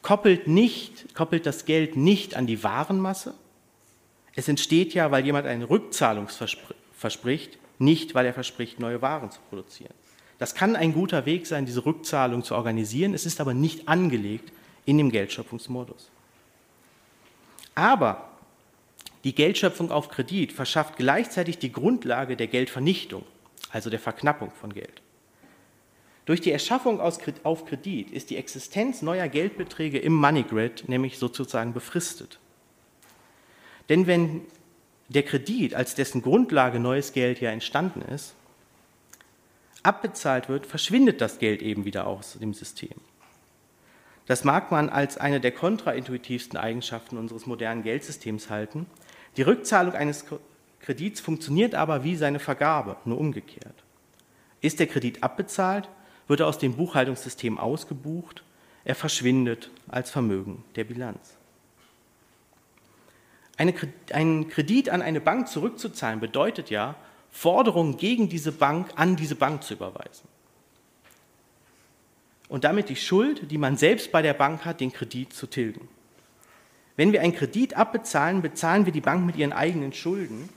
koppelt, nicht, koppelt das Geld nicht an die Warenmasse, es entsteht ja, weil jemand eine Rückzahlung verspricht, nicht weil er verspricht, neue Waren zu produzieren. Das kann ein guter Weg sein, diese Rückzahlung zu organisieren. Es ist aber nicht angelegt in dem Geldschöpfungsmodus. Aber die Geldschöpfung auf Kredit verschafft gleichzeitig die Grundlage der Geldvernichtung, also der Verknappung von Geld. Durch die Erschaffung auf Kredit ist die Existenz neuer Geldbeträge im Money Grid nämlich sozusagen befristet. Denn wenn der Kredit, als dessen Grundlage neues Geld ja entstanden ist, abbezahlt wird, verschwindet das Geld eben wieder aus dem System. Das mag man als eine der kontraintuitivsten Eigenschaften unseres modernen Geldsystems halten. Die Rückzahlung eines Kredits funktioniert aber wie seine Vergabe, nur umgekehrt. Ist der Kredit abbezahlt, wird er aus dem Buchhaltungssystem ausgebucht, er verschwindet als Vermögen der Bilanz. Eine, einen Kredit an eine Bank zurückzuzahlen bedeutet ja, Forderungen gegen diese Bank an diese Bank zu überweisen. Und damit die Schuld, die man selbst bei der Bank hat, den Kredit zu tilgen. Wenn wir einen Kredit abbezahlen, bezahlen wir die Bank mit ihren eigenen Schulden,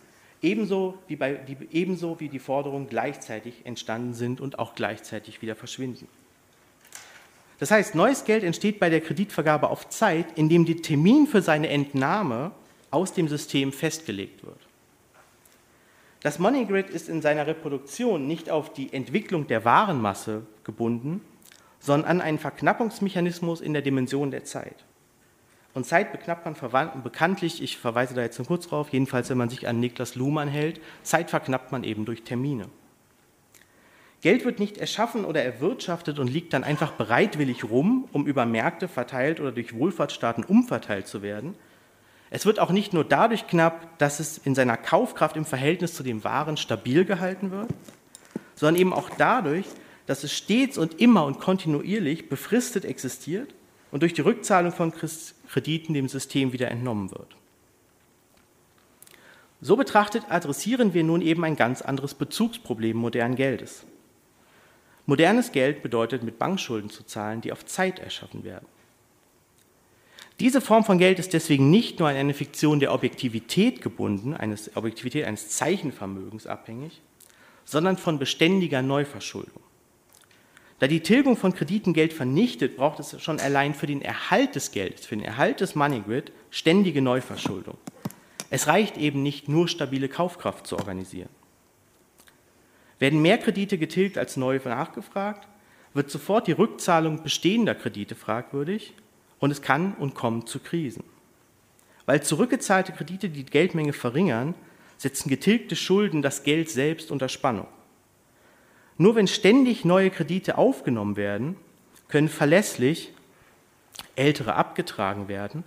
ebenso wie, bei, die, ebenso wie die Forderungen gleichzeitig entstanden sind und auch gleichzeitig wieder verschwinden. Das heißt, neues Geld entsteht bei der Kreditvergabe auf Zeit, indem der Termin für seine Entnahme aus dem System festgelegt wird. Das Money Grid ist in seiner Reproduktion nicht auf die Entwicklung der Warenmasse gebunden, sondern an einen Verknappungsmechanismus in der Dimension der Zeit. Und Zeit beknappt man bekanntlich, ich verweise da jetzt nur kurz drauf, jedenfalls wenn man sich an Niklas Luhmann hält, Zeit verknappt man eben durch Termine. Geld wird nicht erschaffen oder erwirtschaftet und liegt dann einfach bereitwillig rum, um über Märkte verteilt oder durch Wohlfahrtsstaaten umverteilt zu werden. Es wird auch nicht nur dadurch knapp, dass es in seiner Kaufkraft im Verhältnis zu den Waren stabil gehalten wird, sondern eben auch dadurch, dass es stets und immer und kontinuierlich befristet existiert und durch die Rückzahlung von Krediten dem System wieder entnommen wird. So betrachtet adressieren wir nun eben ein ganz anderes Bezugsproblem modernen Geldes. Modernes Geld bedeutet, mit Bankschulden zu zahlen, die auf Zeit erschaffen werden. Diese Form von Geld ist deswegen nicht nur an eine Fiktion der Objektivität gebunden, eines Objektivität eines Zeichenvermögens abhängig, sondern von beständiger Neuverschuldung. Da die Tilgung von Krediten Geld vernichtet, braucht es schon allein für den Erhalt des Geldes, für den Erhalt des Money Grid ständige Neuverschuldung. Es reicht eben nicht nur stabile Kaufkraft zu organisieren. Werden mehr Kredite getilgt als neu nachgefragt, wird sofort die Rückzahlung bestehender Kredite fragwürdig und es kann und kommt zu Krisen. Weil zurückgezahlte Kredite die Geldmenge verringern, setzen getilgte Schulden das Geld selbst unter Spannung. Nur wenn ständig neue Kredite aufgenommen werden, können verlässlich ältere abgetragen werden.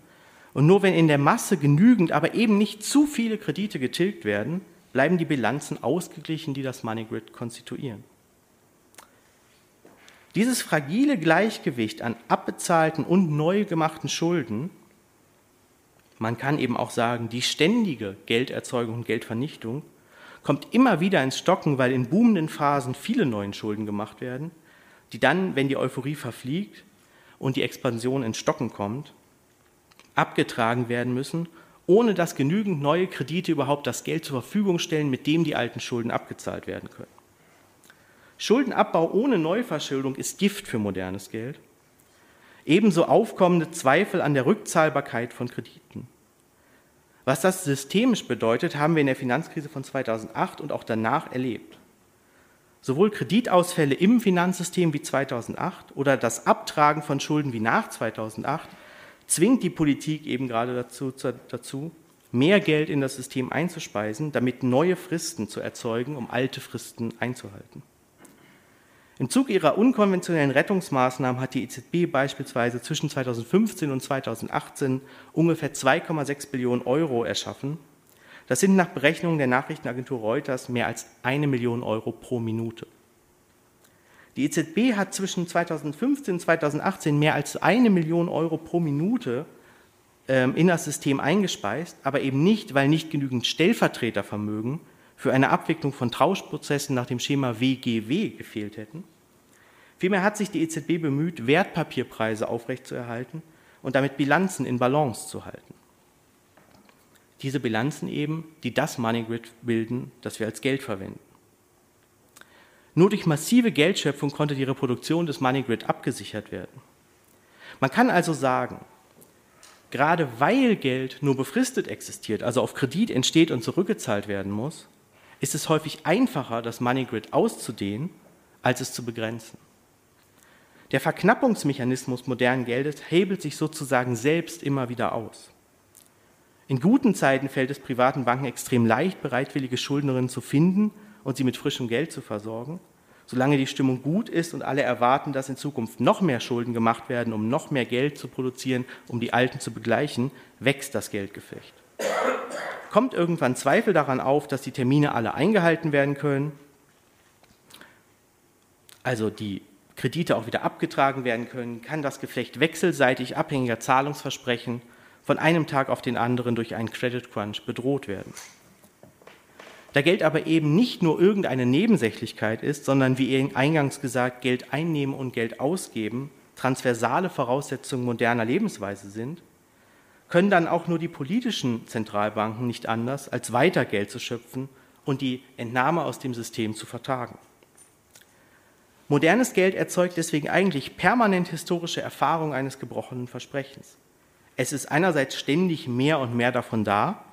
Und nur wenn in der Masse genügend, aber eben nicht zu viele Kredite getilgt werden, bleiben die Bilanzen ausgeglichen, die das Money Grid konstituieren. Dieses fragile Gleichgewicht an abbezahlten und neu gemachten Schulden, man kann eben auch sagen, die ständige Gelderzeugung und Geldvernichtung, kommt immer wieder ins Stocken, weil in boomenden Phasen viele neue Schulden gemacht werden, die dann, wenn die Euphorie verfliegt und die Expansion ins Stocken kommt, abgetragen werden müssen ohne dass genügend neue Kredite überhaupt das Geld zur Verfügung stellen, mit dem die alten Schulden abgezahlt werden können. Schuldenabbau ohne Neuverschuldung ist Gift für modernes Geld. Ebenso aufkommende Zweifel an der Rückzahlbarkeit von Krediten. Was das systemisch bedeutet, haben wir in der Finanzkrise von 2008 und auch danach erlebt. Sowohl Kreditausfälle im Finanzsystem wie 2008 oder das Abtragen von Schulden wie nach 2008 zwingt die Politik eben gerade dazu, dazu, mehr Geld in das System einzuspeisen, damit neue Fristen zu erzeugen, um alte Fristen einzuhalten. Im Zug ihrer unkonventionellen Rettungsmaßnahmen hat die EZB beispielsweise zwischen 2015 und 2018 ungefähr 2,6 Billionen Euro erschaffen. Das sind nach Berechnungen der Nachrichtenagentur Reuters mehr als eine Million Euro pro Minute. Die EZB hat zwischen 2015 und 2018 mehr als eine Million Euro pro Minute ähm, in das System eingespeist, aber eben nicht, weil nicht genügend Stellvertretervermögen für eine Abwicklung von Tauschprozessen nach dem Schema WGW gefehlt hätten. Vielmehr hat sich die EZB bemüht, Wertpapierpreise aufrechtzuerhalten und damit Bilanzen in Balance zu halten. Diese Bilanzen eben, die das Money Grid bilden, das wir als Geld verwenden. Nur durch massive Geldschöpfung konnte die Reproduktion des Money Grid abgesichert werden. Man kann also sagen, gerade weil Geld nur befristet existiert, also auf Kredit entsteht und zurückgezahlt werden muss, ist es häufig einfacher, das Money Grid auszudehnen, als es zu begrenzen. Der Verknappungsmechanismus modernen Geldes hebelt sich sozusagen selbst immer wieder aus. In guten Zeiten fällt es privaten Banken extrem leicht, bereitwillige Schuldnerinnen zu finden und sie mit frischem Geld zu versorgen. Solange die Stimmung gut ist und alle erwarten, dass in Zukunft noch mehr Schulden gemacht werden, um noch mehr Geld zu produzieren, um die Alten zu begleichen, wächst das Geldgefecht. Kommt irgendwann Zweifel daran auf, dass die Termine alle eingehalten werden können, also die Kredite auch wieder abgetragen werden können, kann das Geflecht wechselseitig abhängiger Zahlungsversprechen von einem Tag auf den anderen durch einen Credit Crunch bedroht werden. Da Geld aber eben nicht nur irgendeine Nebensächlichkeit ist, sondern wie eingangs gesagt, Geld einnehmen und Geld ausgeben transversale Voraussetzungen moderner Lebensweise sind, können dann auch nur die politischen Zentralbanken nicht anders, als weiter Geld zu schöpfen und die Entnahme aus dem System zu vertagen. Modernes Geld erzeugt deswegen eigentlich permanent historische Erfahrung eines gebrochenen Versprechens. Es ist einerseits ständig mehr und mehr davon da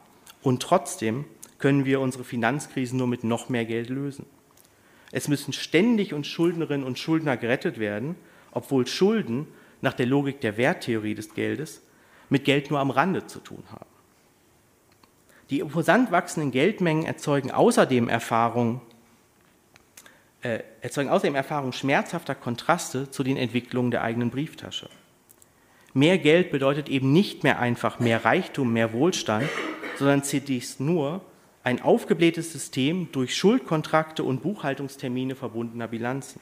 und trotzdem können wir unsere Finanzkrisen nur mit noch mehr Geld lösen. Es müssen ständig uns Schuldnerinnen und Schuldner gerettet werden, obwohl Schulden nach der Logik der Werttheorie des Geldes mit Geld nur am Rande zu tun haben. Die imposant wachsenden Geldmengen erzeugen außerdem Erfahrungen, äh, erzeugen außerdem Erfahrungen schmerzhafter Kontraste zu den Entwicklungen der eigenen Brieftasche. Mehr Geld bedeutet eben nicht mehr einfach mehr Reichtum, mehr Wohlstand, sondern zunächst nur ein aufgeblähtes System durch Schuldkontrakte und Buchhaltungstermine verbundener Bilanzen,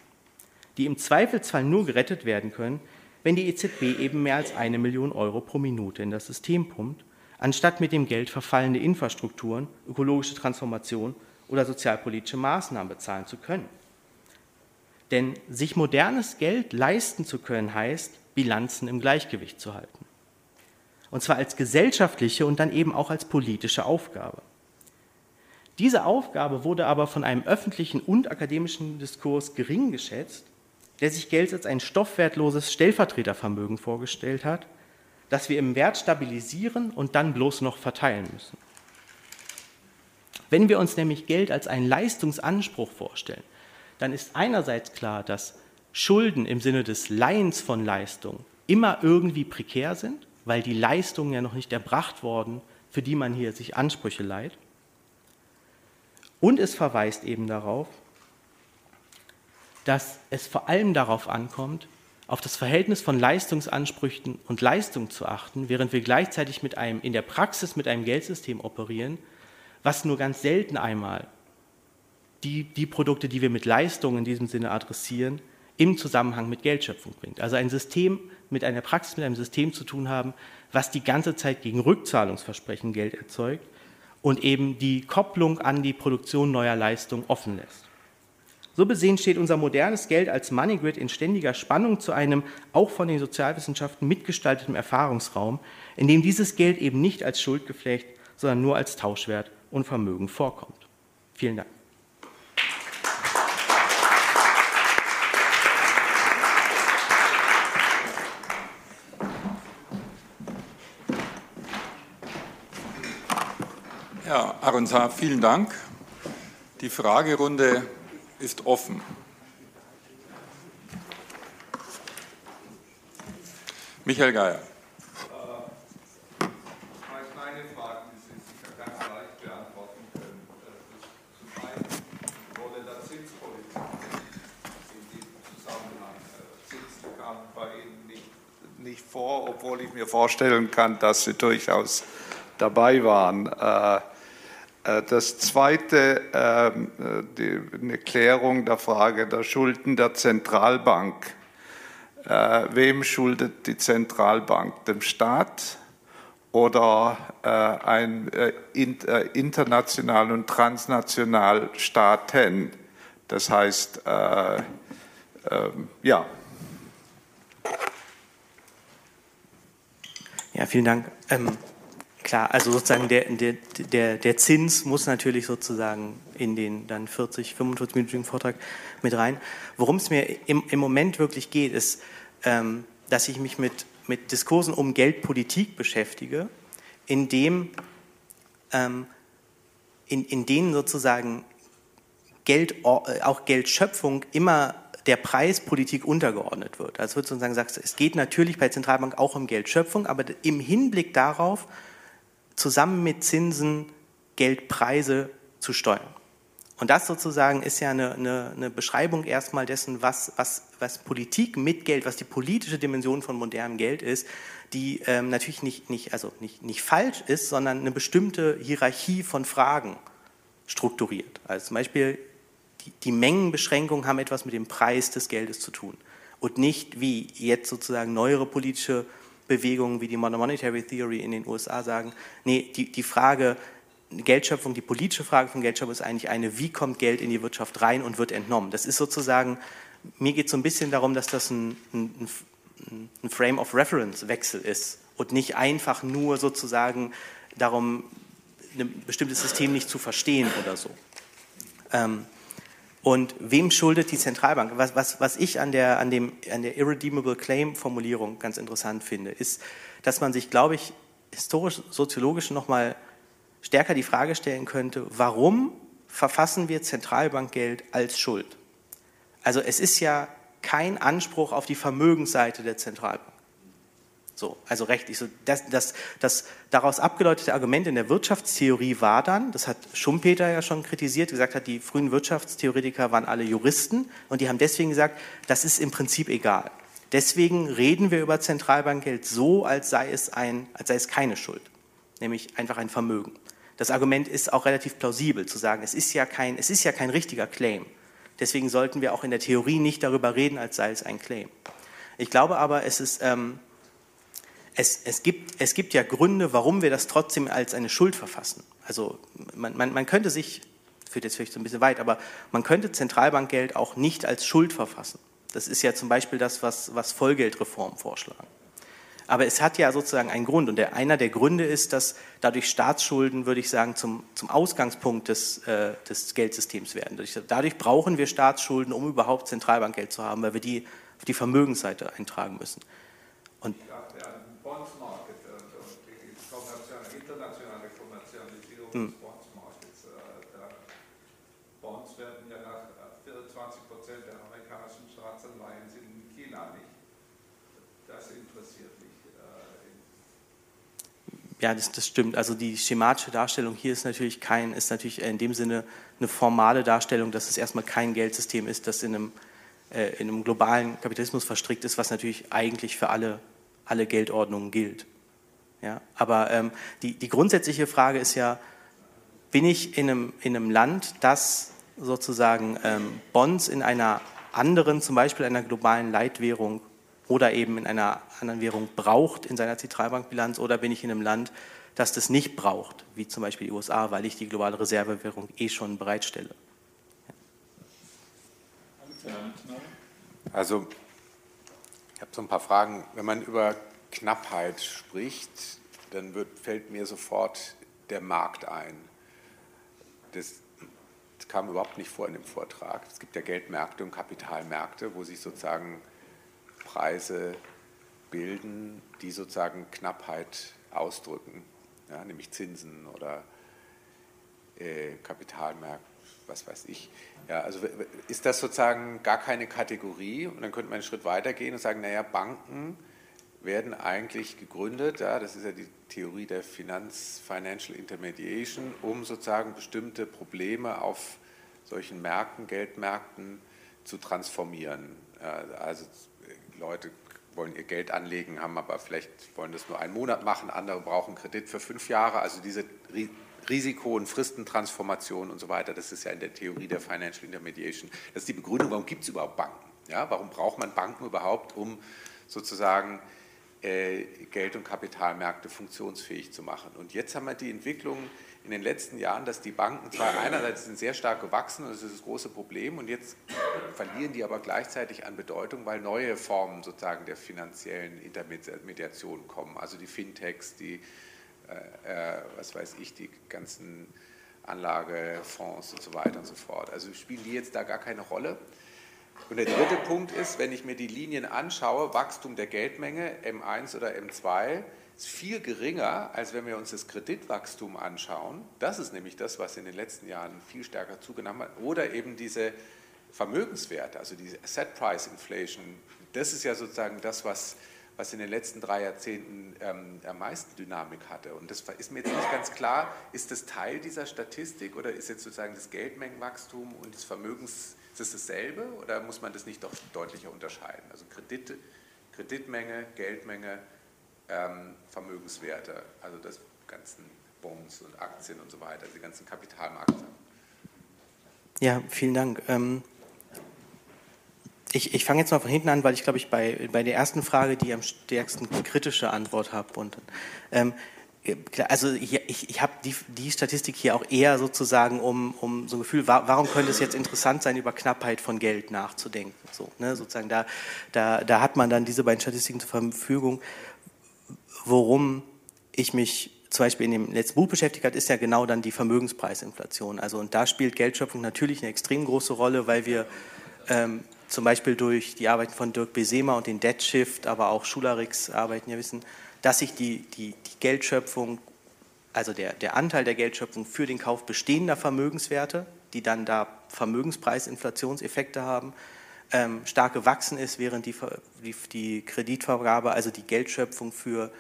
die im Zweifelsfall nur gerettet werden können, wenn die EZB eben mehr als eine Million Euro pro Minute in das System pumpt, anstatt mit dem Geld verfallene Infrastrukturen, ökologische Transformation oder sozialpolitische Maßnahmen bezahlen zu können. Denn sich modernes Geld leisten zu können, heißt, Bilanzen im Gleichgewicht zu halten. Und zwar als gesellschaftliche und dann eben auch als politische Aufgabe. Diese Aufgabe wurde aber von einem öffentlichen und akademischen Diskurs gering geschätzt der sich Geld als ein stoffwertloses Stellvertretervermögen vorgestellt hat, das wir im Wert stabilisieren und dann bloß noch verteilen müssen. Wenn wir uns nämlich Geld als einen Leistungsanspruch vorstellen, dann ist einerseits klar, dass Schulden im Sinne des Leihens von Leistung immer irgendwie prekär sind, weil die Leistungen ja noch nicht erbracht worden, für die man hier sich Ansprüche leiht. Und es verweist eben darauf, dass es vor allem darauf ankommt, auf das Verhältnis von Leistungsansprüchen und Leistung zu achten, während wir gleichzeitig mit einem, in der Praxis mit einem Geldsystem operieren, was nur ganz selten einmal die, die Produkte, die wir mit Leistung in diesem Sinne adressieren, im Zusammenhang mit Geldschöpfung bringt. Also ein System mit einer Praxis, mit einem System zu tun haben, was die ganze Zeit gegen Rückzahlungsversprechen Geld erzeugt und eben die Kopplung an die Produktion neuer Leistungen offen lässt. So besehen steht unser modernes Geld als Money Grid in ständiger Spannung zu einem auch von den Sozialwissenschaften mitgestalteten Erfahrungsraum, in dem dieses Geld eben nicht als Schuldgeflecht, sondern nur als Tauschwert und Vermögen vorkommt. Vielen Dank. Ja, Arunsa, vielen Dank. Die Fragerunde ist offen. Michael Geier. Nicht, nicht vor, obwohl ich mir vorstellen kann, dass Sie durchaus dabei waren. Äh, äh, das Zweite, ähm, äh, eine Klärung der Frage der Schulden der Zentralbank. Äh, wem schuldet die Zentralbank? Dem Staat oder ein international und transnational Staaten? Das heißt, ähm, ja. Ja, vielen Dank. Ähm Klar, also sozusagen der, der, der, der Zins muss natürlich sozusagen in den dann 40, 45-minütigen Vortrag mit rein. Worum es mir im, im Moment wirklich geht, ist, ähm, dass ich mich mit, mit Diskursen um Geldpolitik beschäftige, in, dem, ähm, in, in denen sozusagen Geld, äh, auch Geldschöpfung immer der Preispolitik untergeordnet wird. Also wird sozusagen gesagt, es geht natürlich bei Zentralbank auch um Geldschöpfung, aber im Hinblick darauf, zusammen mit Zinsen Geldpreise zu steuern. Und das sozusagen ist ja eine, eine, eine Beschreibung erstmal dessen, was, was, was, Politik mit Geld, was die politische Dimension von modernem Geld ist, die ähm, natürlich nicht, nicht, also nicht, nicht falsch ist, sondern eine bestimmte Hierarchie von Fragen strukturiert. Also zum Beispiel die, die Mengenbeschränkungen haben etwas mit dem Preis des Geldes zu tun und nicht wie jetzt sozusagen neuere politische Bewegungen wie die Monetary Theory in den USA sagen, nee, die, die Frage Geldschöpfung, die politische Frage von Geldschöpfung ist eigentlich eine, wie kommt Geld in die Wirtschaft rein und wird entnommen. Das ist sozusagen, mir geht es so ein bisschen darum, dass das ein, ein, ein Frame of Reference Wechsel ist und nicht einfach nur sozusagen darum, ein bestimmtes System nicht zu verstehen oder so. Ähm, und wem schuldet die Zentralbank? Was, was, was ich an der, an, dem, an der Irredeemable Claim-Formulierung ganz interessant finde, ist, dass man sich, glaube ich, historisch-soziologisch nochmal stärker die Frage stellen könnte, warum verfassen wir Zentralbankgeld als Schuld? Also es ist ja kein Anspruch auf die Vermögensseite der Zentralbank. So, also rechtlich. So, das, das, das daraus abgeleitete Argument in der Wirtschaftstheorie war dann, das hat Schumpeter ja schon kritisiert, gesagt hat, die frühen Wirtschaftstheoretiker waren alle Juristen und die haben deswegen gesagt, das ist im Prinzip egal. Deswegen reden wir über Zentralbankgeld so, als sei es, ein, als sei es keine Schuld, nämlich einfach ein Vermögen. Das Argument ist auch relativ plausibel zu sagen, es ist ja kein, es ist ja kein richtiger Claim. Deswegen sollten wir auch in der Theorie nicht darüber reden, als sei es ein Claim. Ich glaube aber, es ist, ähm, es, es, gibt, es gibt ja Gründe, warum wir das trotzdem als eine Schuld verfassen. Also man, man, man könnte sich, führt jetzt vielleicht so ein bisschen weit, aber man könnte Zentralbankgeld auch nicht als Schuld verfassen. Das ist ja zum Beispiel das, was, was Vollgeldreformen vorschlagen. Aber es hat ja sozusagen einen Grund. Und der, einer der Gründe ist, dass dadurch Staatsschulden, würde ich sagen, zum, zum Ausgangspunkt des, äh, des Geldsystems werden. Dadurch, dadurch brauchen wir Staatsschulden, um überhaupt Zentralbankgeld zu haben, weil wir die auf die Vermögensseite eintragen müssen. Und hm. Bonds-Markets. Äh, Bonds werden ja nach 24 äh, Prozent der amerikanischen Staatsanleihen sind in China nicht. Das interessiert mich. Äh, ja, das, das, stimmt. Also die schematische Darstellung hier ist natürlich kein, ist natürlich in dem Sinne eine formale Darstellung, dass es erstmal kein Geldsystem ist, das in einem, äh, in einem globalen Kapitalismus verstrickt ist, was natürlich eigentlich für alle, alle Geldordnungen gilt. Ja, aber ähm, die, die grundsätzliche Frage ist ja, bin ich in einem, in einem Land, das sozusagen ähm, Bonds in einer anderen, zum Beispiel einer globalen Leitwährung oder eben in einer anderen Währung braucht in seiner Zentralbankbilanz oder bin ich in einem Land, das das nicht braucht, wie zum Beispiel die USA, weil ich die globale Reservewährung eh schon bereitstelle. Also ich habe so ein paar Fragen. Wenn man über Knappheit spricht, dann wird, fällt mir sofort der Markt ein das, kam überhaupt nicht vor in dem Vortrag. Es gibt ja Geldmärkte und Kapitalmärkte, wo sich sozusagen Preise bilden, die sozusagen Knappheit ausdrücken, ja, nämlich Zinsen oder äh, Kapitalmärkte, was weiß ich. Ja, also ist das sozusagen gar keine Kategorie und dann könnte man einen Schritt weiter gehen und sagen, naja, Banken werden eigentlich gegründet, ja, das ist ja die Theorie der Finanz, Financial Intermediation, um sozusagen bestimmte Probleme auf solchen Märkten, Geldmärkten zu transformieren. Also Leute wollen ihr Geld anlegen, haben aber vielleicht wollen das nur einen Monat machen, andere brauchen Kredit für fünf Jahre. Also diese Risiko- und Fristentransformation und so weiter, das ist ja in der Theorie der Financial Intermediation. Das ist die Begründung, warum gibt es überhaupt Banken? Ja, warum braucht man Banken überhaupt, um sozusagen Geld- und Kapitalmärkte funktionsfähig zu machen. Und jetzt haben wir die Entwicklung in den letzten Jahren, dass die Banken zwar einerseits sind sehr stark gewachsen, und das ist das große Problem, und jetzt verlieren die aber gleichzeitig an Bedeutung, weil neue Formen sozusagen der finanziellen Intermediation kommen. Also die Fintechs, die, äh, äh, was weiß ich, die ganzen Anlagefonds und so weiter und so fort. Also spielen die jetzt da gar keine Rolle. Und der dritte Punkt ist, wenn ich mir die Linien anschaue, Wachstum der Geldmenge, M1 oder M2, ist viel geringer, als wenn wir uns das Kreditwachstum anschauen. Das ist nämlich das, was in den letzten Jahren viel stärker zugenommen hat. Oder eben diese Vermögenswerte, also diese Asset Price Inflation. Das ist ja sozusagen das, was, was in den letzten drei Jahrzehnten ähm, am meisten Dynamik hatte. Und das ist mir jetzt nicht ganz klar, ist das Teil dieser Statistik oder ist jetzt sozusagen das Geldmengenwachstum und das Vermögens ist das dasselbe oder muss man das nicht doch deutlicher unterscheiden? Also Kredit, Kreditmenge, Geldmenge, ähm, Vermögenswerte, also das ganzen Bonds und Aktien und so weiter, die ganzen Kapitalmärkte. Ja, vielen Dank. Ähm ich, ich fange jetzt mal von hinten an, weil ich glaube ich bei, bei der ersten Frage die am stärksten kritische Antwort habe. Ähm, also ich, ich, ich habe die, die, Statistik hier auch eher sozusagen, um, um so ein Gefühl, warum könnte es jetzt interessant sein, über Knappheit von Geld nachzudenken. So, ne, sozusagen da, da, da hat man dann diese beiden Statistiken zur Verfügung. Worum ich mich zum Beispiel in dem letzten Buch beschäftigt hat, ist ja genau dann die Vermögenspreisinflation. Also und da spielt Geldschöpfung natürlich eine extrem große Rolle, weil wir ähm, zum Beispiel durch die Arbeiten von Dirk Besema und den Debt Shift, aber auch Schularix arbeiten ja wissen, dass sich die, die, die Geldschöpfung, also der, der Anteil der Geldschöpfung für den Kauf bestehender Vermögenswerte, die dann da Vermögenspreisinflationseffekte haben, ähm, stark gewachsen ist, während die, die, die Kreditvergabe, also die Geldschöpfung für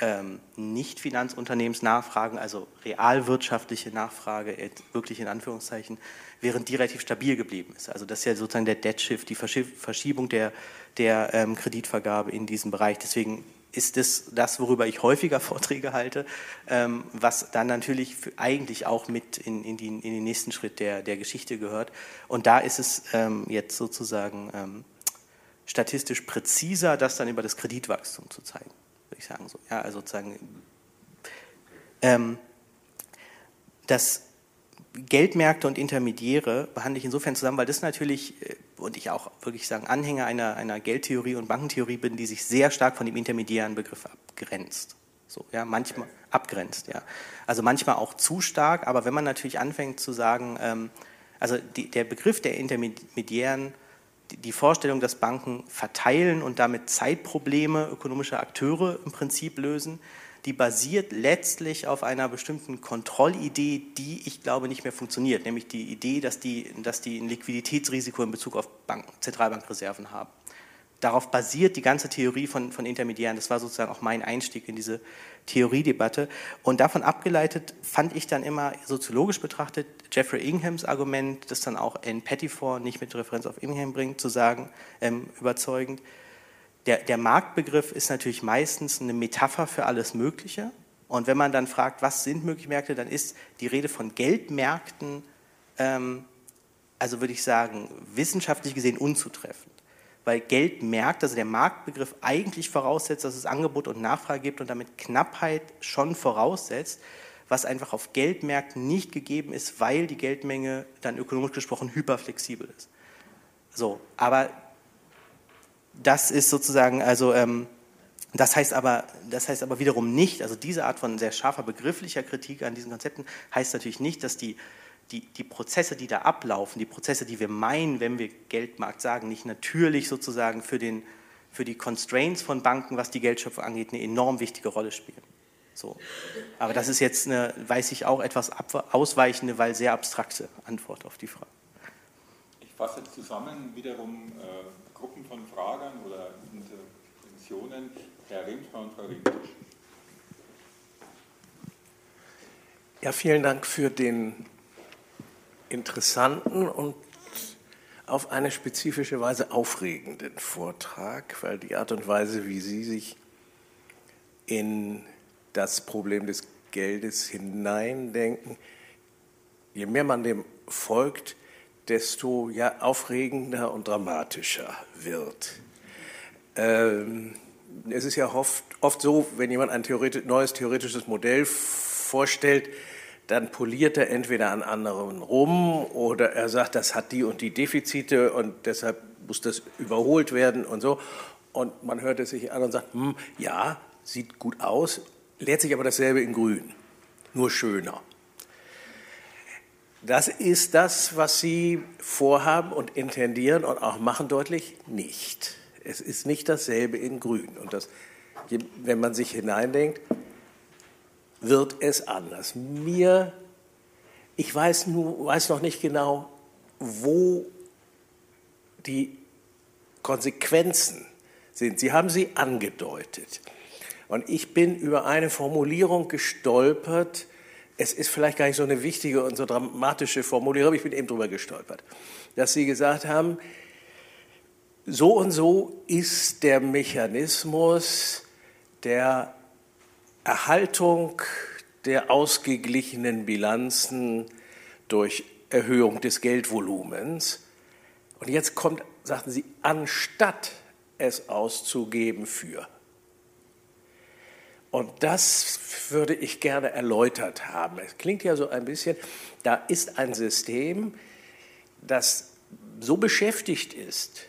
ähm, Nicht-Finanzunternehmensnachfragen, also realwirtschaftliche Nachfrage, wirklich in Anführungszeichen, während die relativ stabil geblieben ist. Also das ist ja sozusagen der Dead Shift, die Verschiebung der, der ähm, Kreditvergabe in diesem Bereich. Deswegen ist das, das worüber ich häufiger Vorträge halte, ähm, was dann natürlich eigentlich auch mit in, in, die, in, den nächsten Schritt der, der Geschichte gehört. Und da ist es ähm, jetzt sozusagen ähm, statistisch präziser, das dann über das Kreditwachstum zu zeigen, würde ich sagen. So, ja, also sozusagen ähm, das Geldmärkte und Intermediäre behandle ich insofern zusammen, weil das natürlich, äh, und ich auch wirklich sagen, Anhänger einer, einer Geldtheorie und Bankentheorie bin, die sich sehr stark von dem intermediären Begriff abgrenzt. So, ja, manchmal abgrenzt, ja. Also manchmal auch zu stark, aber wenn man natürlich anfängt zu sagen, ähm, also die, der Begriff der Intermediären, die, die Vorstellung, dass Banken verteilen und damit Zeitprobleme ökonomischer Akteure im Prinzip lösen, die basiert letztlich auf einer bestimmten Kontrollidee, die ich glaube nicht mehr funktioniert, nämlich die Idee, dass die, dass die ein Liquiditätsrisiko in Bezug auf Banken, Zentralbankreserven haben. Darauf basiert die ganze Theorie von, von Intermediären. Das war sozusagen auch mein Einstieg in diese Theoriedebatte. Und davon abgeleitet fand ich dann immer soziologisch betrachtet Jeffrey Inghams Argument, das dann auch Anne Pettifor nicht mit Referenz auf Ingham bringt, zu sagen, ähm, überzeugend der, der Marktbegriff ist natürlich meistens eine Metapher für alles Mögliche. Und wenn man dann fragt, was sind mögliche Märkte, dann ist die Rede von Geldmärkten, ähm, also würde ich sagen, wissenschaftlich gesehen unzutreffend. Weil Geldmärkte, also der Marktbegriff eigentlich voraussetzt, dass es Angebot und Nachfrage gibt und damit Knappheit schon voraussetzt, was einfach auf Geldmärkten nicht gegeben ist, weil die Geldmenge dann ökonomisch gesprochen hyperflexibel ist. So, aber das ist sozusagen, also ähm, das heißt aber, das heißt aber wiederum nicht, also diese Art von sehr scharfer begrifflicher Kritik an diesen Konzepten heißt natürlich nicht, dass die, die, die Prozesse, die da ablaufen, die Prozesse, die wir meinen, wenn wir Geldmarkt sagen, nicht natürlich sozusagen für, den, für die Constraints von Banken, was die Geldschöpfung angeht, eine enorm wichtige Rolle spielen. So. Aber das ist jetzt eine, weiß ich auch, etwas ausweichende, weil sehr abstrakte Antwort auf die Frage. Ich fasse zusammen wiederum äh, Gruppen von Fragern oder Interventionen. Herr Remsmann und Frau Rinkisch. Ja, vielen Dank für den interessanten und auf eine spezifische Weise aufregenden Vortrag, weil die Art und Weise, wie Sie sich in das Problem des Geldes hineindenken, je mehr man dem folgt, desto ja, aufregender und dramatischer wird. Ähm, es ist ja oft, oft so, wenn jemand ein theoretisch, neues theoretisches Modell vorstellt, dann poliert er entweder an anderen rum oder er sagt, das hat die und die Defizite und deshalb muss das überholt werden und so. Und man hört es sich an und sagt, hm, ja, sieht gut aus, lehrt sich aber dasselbe in Grün, nur schöner. Das ist das, was Sie vorhaben und intendieren und auch machen deutlich nicht. Es ist nicht dasselbe in Grün. Und das, wenn man sich hineindenkt, wird es anders. Mir, ich weiß, nur, weiß noch nicht genau, wo die Konsequenzen sind. Sie haben sie angedeutet. Und ich bin über eine Formulierung gestolpert, es ist vielleicht gar nicht so eine wichtige und so dramatische Formulierung, ich bin eben drüber gestolpert, dass Sie gesagt haben, so und so ist der Mechanismus der Erhaltung der ausgeglichenen Bilanzen durch Erhöhung des Geldvolumens. Und jetzt kommt, sagten Sie, anstatt es auszugeben für. Und das würde ich gerne erläutert haben. Es klingt ja so ein bisschen, da ist ein System, das so beschäftigt ist,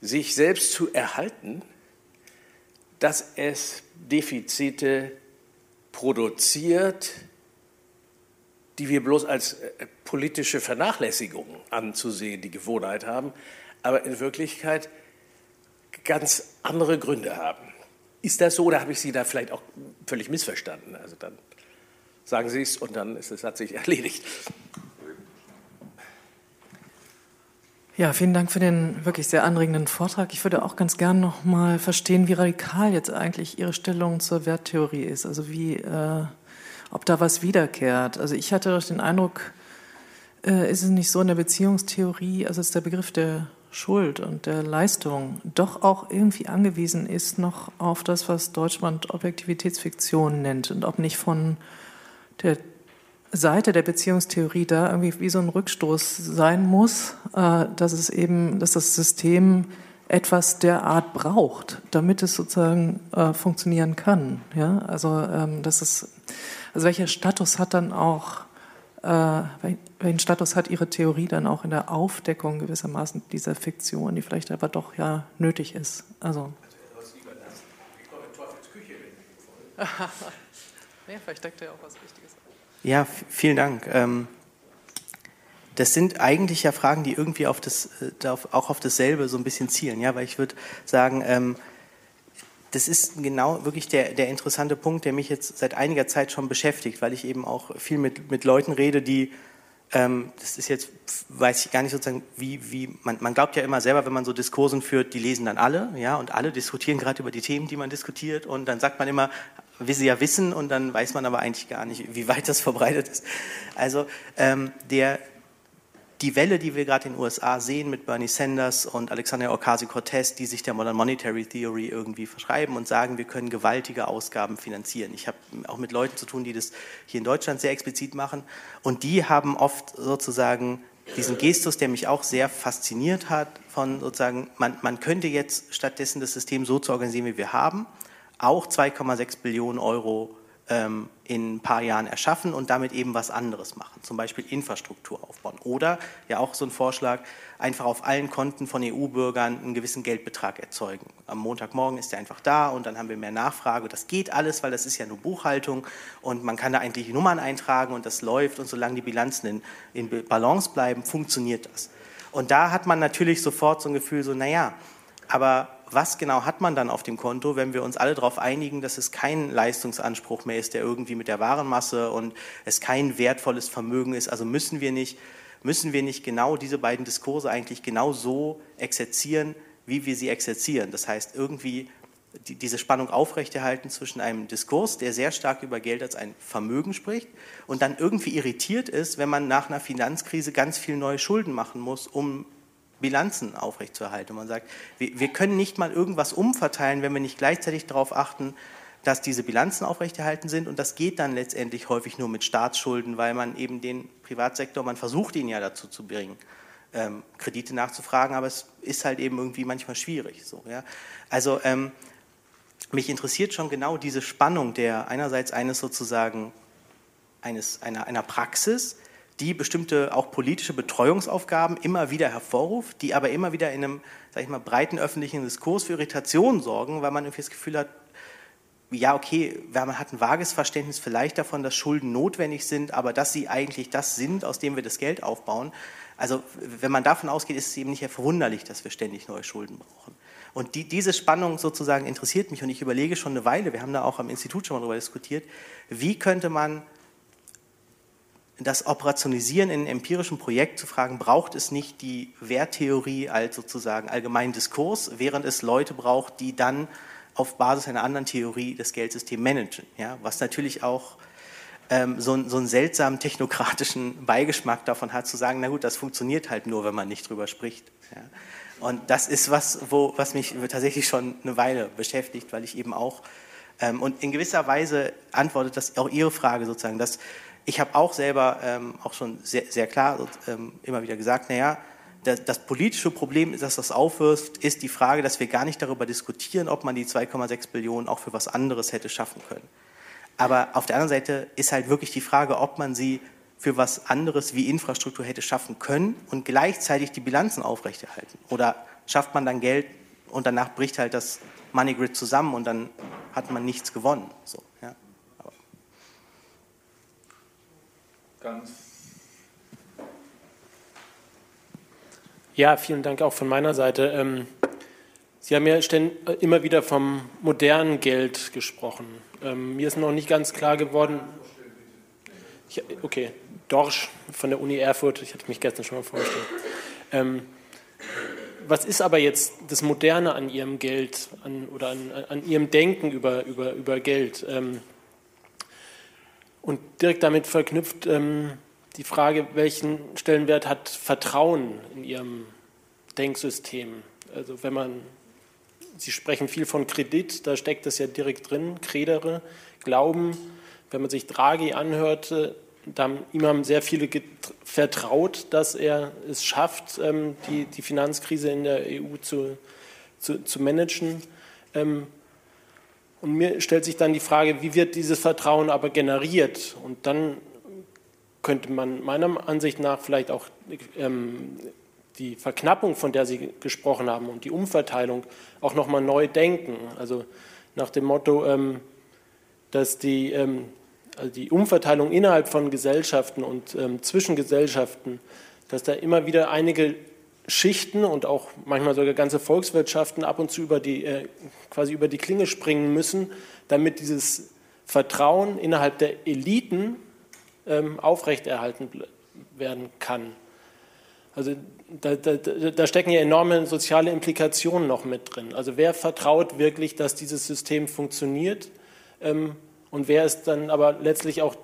sich selbst zu erhalten, dass es Defizite produziert, die wir bloß als äh, politische Vernachlässigung anzusehen, die Gewohnheit haben, aber in Wirklichkeit ganz andere Gründe haben. Ist das so oder habe ich Sie da vielleicht auch völlig missverstanden? Also dann sagen Sie es und dann ist es, hat sich erledigt. Ja, vielen Dank für den wirklich sehr anregenden Vortrag. Ich würde auch ganz gern noch mal verstehen, wie radikal jetzt eigentlich Ihre Stellung zur Werttheorie ist. Also wie, äh, ob da was wiederkehrt. Also ich hatte den Eindruck, äh, ist es nicht so in der Beziehungstheorie, also ist der Begriff der Schuld und der Leistung doch auch irgendwie angewiesen ist noch auf das, was Deutschland Objektivitätsfiktion nennt und ob nicht von der Seite der Beziehungstheorie da irgendwie wie so ein Rückstoß sein muss, äh, dass es eben, dass das System etwas der Art braucht, damit es sozusagen äh, funktionieren kann. Ja, also ähm, das also welcher Status hat dann auch welchen Status hat Ihre Theorie dann auch in der Aufdeckung gewissermaßen dieser Fiktion, die vielleicht aber doch ja nötig ist? Also. ja, vielleicht deckt er ja auch was Wichtiges. Ja, vielen Dank. Ähm, das sind eigentlich ja Fragen, die irgendwie auf das, äh, auch auf dasselbe so ein bisschen zielen. Ja, weil ich würde sagen, ähm, das ist genau wirklich der, der interessante Punkt, der mich jetzt seit einiger Zeit schon beschäftigt, weil ich eben auch viel mit, mit Leuten rede, die, ähm, das ist jetzt, weiß ich gar nicht sozusagen, wie, wie man, man glaubt ja immer selber, wenn man so Diskursen führt, die lesen dann alle, ja, und alle diskutieren gerade über die Themen, die man diskutiert, und dann sagt man immer, will sie ja wissen, und dann weiß man aber eigentlich gar nicht, wie weit das verbreitet ist. Also ähm, der, die Welle, die wir gerade in den USA sehen mit Bernie Sanders und Alexander Ocasio-Cortez, die sich der Modern Monetary Theory irgendwie verschreiben und sagen, wir können gewaltige Ausgaben finanzieren. Ich habe auch mit Leuten zu tun, die das hier in Deutschland sehr explizit machen und die haben oft sozusagen diesen Gestus, der mich auch sehr fasziniert hat, von sozusagen, man, man könnte jetzt stattdessen das System so zu organisieren, wie wir haben, auch 2,6 Billionen Euro in ein paar Jahren erschaffen und damit eben was anderes machen, zum Beispiel Infrastruktur aufbauen. Oder ja auch so ein Vorschlag, einfach auf allen Konten von EU-Bürgern einen gewissen Geldbetrag erzeugen. Am Montagmorgen ist er einfach da und dann haben wir mehr Nachfrage. Das geht alles, weil das ist ja nur Buchhaltung und man kann da eigentlich Nummern eintragen und das läuft und solange die Bilanzen in, in Balance bleiben, funktioniert das. Und da hat man natürlich sofort so ein Gefühl, so naja, aber was genau hat man dann auf dem Konto, wenn wir uns alle darauf einigen, dass es kein Leistungsanspruch mehr ist, der irgendwie mit der Warenmasse und es kein wertvolles Vermögen ist. Also müssen wir nicht, müssen wir nicht genau diese beiden Diskurse eigentlich genau so exerzieren, wie wir sie exerzieren. Das heißt, irgendwie die, diese Spannung aufrechterhalten zwischen einem Diskurs, der sehr stark über Geld als ein Vermögen spricht und dann irgendwie irritiert ist, wenn man nach einer Finanzkrise ganz viel neue Schulden machen muss, um Bilanzen aufrechtzuerhalten. Und man sagt, wir, wir können nicht mal irgendwas umverteilen, wenn wir nicht gleichzeitig darauf achten, dass diese Bilanzen aufrechterhalten sind. Und das geht dann letztendlich häufig nur mit Staatsschulden, weil man eben den Privatsektor, man versucht ihn ja dazu zu bringen, ähm, Kredite nachzufragen, aber es ist halt eben irgendwie manchmal schwierig. So, ja. Also ähm, mich interessiert schon genau diese Spannung der einerseits eines sozusagen eines, einer, einer Praxis, die bestimmte auch politische Betreuungsaufgaben immer wieder hervorruft, die aber immer wieder in einem, sag ich mal, breiten öffentlichen Diskurs für Irritationen sorgen, weil man irgendwie das Gefühl hat, ja, okay, man hat ein vages Verständnis vielleicht davon, dass Schulden notwendig sind, aber dass sie eigentlich das sind, aus dem wir das Geld aufbauen. Also wenn man davon ausgeht, ist es eben nicht verwunderlich, dass wir ständig neue Schulden brauchen. Und die, diese Spannung sozusagen interessiert mich und ich überlege schon eine Weile, wir haben da auch am Institut schon mal darüber diskutiert, wie könnte man das Operationalisieren in einem empirischen Projekt zu fragen, braucht es nicht die Werttheorie als sozusagen allgemeinen Diskurs, während es Leute braucht, die dann auf Basis einer anderen Theorie das Geldsystem managen. Ja? Was natürlich auch ähm, so, so, einen seltsamen technokratischen Beigeschmack davon hat, zu sagen, na gut, das funktioniert halt nur, wenn man nicht drüber spricht. Ja? Und das ist was, wo, was mich tatsächlich schon eine Weile beschäftigt, weil ich eben auch, ähm, und in gewisser Weise antwortet das auch Ihre Frage sozusagen, dass ich habe auch selber ähm, auch schon sehr, sehr klar ähm, immer wieder gesagt, naja, Das politische Problem, das das aufwirft, ist die Frage, dass wir gar nicht darüber diskutieren, ob man die 2,6 Billionen auch für was anderes hätte schaffen können. Aber auf der anderen Seite ist halt wirklich die Frage, ob man sie für was anderes wie Infrastruktur hätte schaffen können und gleichzeitig die Bilanzen aufrechterhalten. Oder schafft man dann Geld und danach bricht halt das Money Grid zusammen und dann hat man nichts gewonnen. So, ja. Ganz Ja, vielen Dank auch von meiner Seite. Ähm, Sie haben ja immer wieder vom modernen Geld gesprochen. Ähm, mir ist noch nicht ganz klar geworden. Ich, okay, Dorsch von der Uni Erfurt, ich hatte mich gestern schon mal vorgestellt. Ähm, was ist aber jetzt das Moderne an Ihrem Geld an, oder an, an, Ihrem Denken über, über, über Geld? Und direkt damit verknüpft, die Frage, welchen Stellenwert hat Vertrauen in Ihrem Denksystem? Also wenn man, Sie sprechen viel von Kredit, da steckt das ja direkt drin, Kredere, Glauben. Wenn man sich Draghi anhört, da haben, ihm haben sehr viele vertraut, dass er es schafft, ähm, die, die Finanzkrise in der EU zu, zu, zu managen. Ähm, und mir stellt sich dann die Frage, wie wird dieses Vertrauen aber generiert? Und dann könnte man meiner Ansicht nach vielleicht auch ähm, die Verknappung, von der Sie gesprochen haben, und die Umverteilung auch nochmal neu denken. Also nach dem Motto, ähm, dass die, ähm, also die Umverteilung innerhalb von Gesellschaften und ähm, zwischen Gesellschaften, dass da immer wieder einige Schichten und auch manchmal sogar ganze Volkswirtschaften ab und zu über die, äh, quasi über die Klinge springen müssen, damit dieses Vertrauen innerhalb der Eliten ähm, aufrechterhalten werden kann. Also da, da, da, stecken ja enorme soziale Implikationen noch mit drin. Also wer vertraut wirklich, dass dieses System funktioniert ähm, und wer ist dann aber letztlich auch,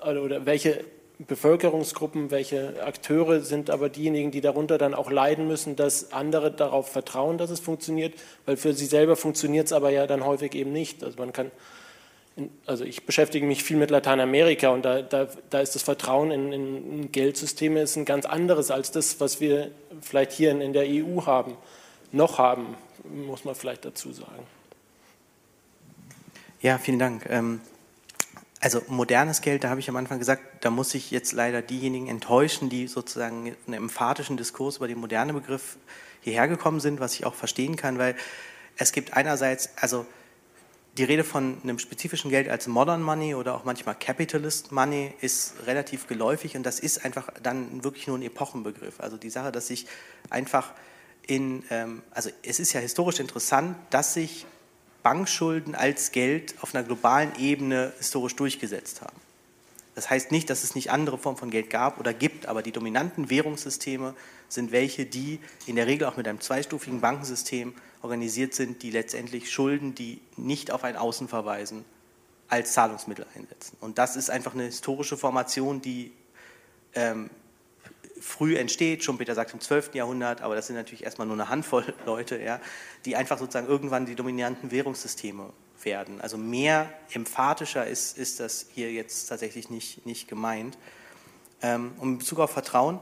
oder welche Bevölkerungsgruppen, welche Akteure sind aber diejenigen, die darunter dann auch leiden müssen, dass andere darauf vertrauen, dass es funktioniert, weil für sie selber funktioniert es aber ja dann häufig eben nicht. Also man kann also ich beschäftige mich viel mit Lateinamerika und da, da, da ist das Vertrauen in, in, Geldsysteme ist ein ganz anderes als das, was wir vielleicht hier in, in der EU haben, noch haben, muss man vielleicht dazu sagen. Ja, vielen Dank. Ähm, also modernes Geld, da habe ich am Anfang gesagt, da muss ich jetzt leider diejenigen enttäuschen, die sozusagen in einem emphatischen Diskurs über den modernen Begriff hierher gekommen sind, was ich auch verstehen kann, weil es gibt einerseits, also die Rede von einem spezifischen Geld als Modern Money oder auch manchmal Capitalist Money ist relativ geläufig und das ist einfach dann wirklich nur ein Epochenbegriff. Also die Sache, dass sich einfach in, ähm, also es ist ja historisch interessant, dass sich Bankschulden als Geld auf einer globalen Ebene historisch durchgesetzt haben. Das heißt nicht, dass es nicht andere Formen von Geld gab oder gibt, aber die dominanten Währungssysteme sind welche, die in der Regel auch mit einem zweistufigen Bankensystem organisiert sind, die letztendlich Schulden, die nicht auf ein Außen verweisen, als Zahlungsmittel einsetzen. Und das ist einfach eine historische Formation, die ähm, früh entsteht, schon Peter sagt im 12. Jahrhundert, aber das sind natürlich erstmal nur eine Handvoll Leute, ja, die einfach sozusagen irgendwann die dominanten Währungssysteme werden. Also mehr emphatischer ist, ist das hier jetzt tatsächlich nicht, nicht gemeint. Ähm, und in Bezug auf Vertrauen,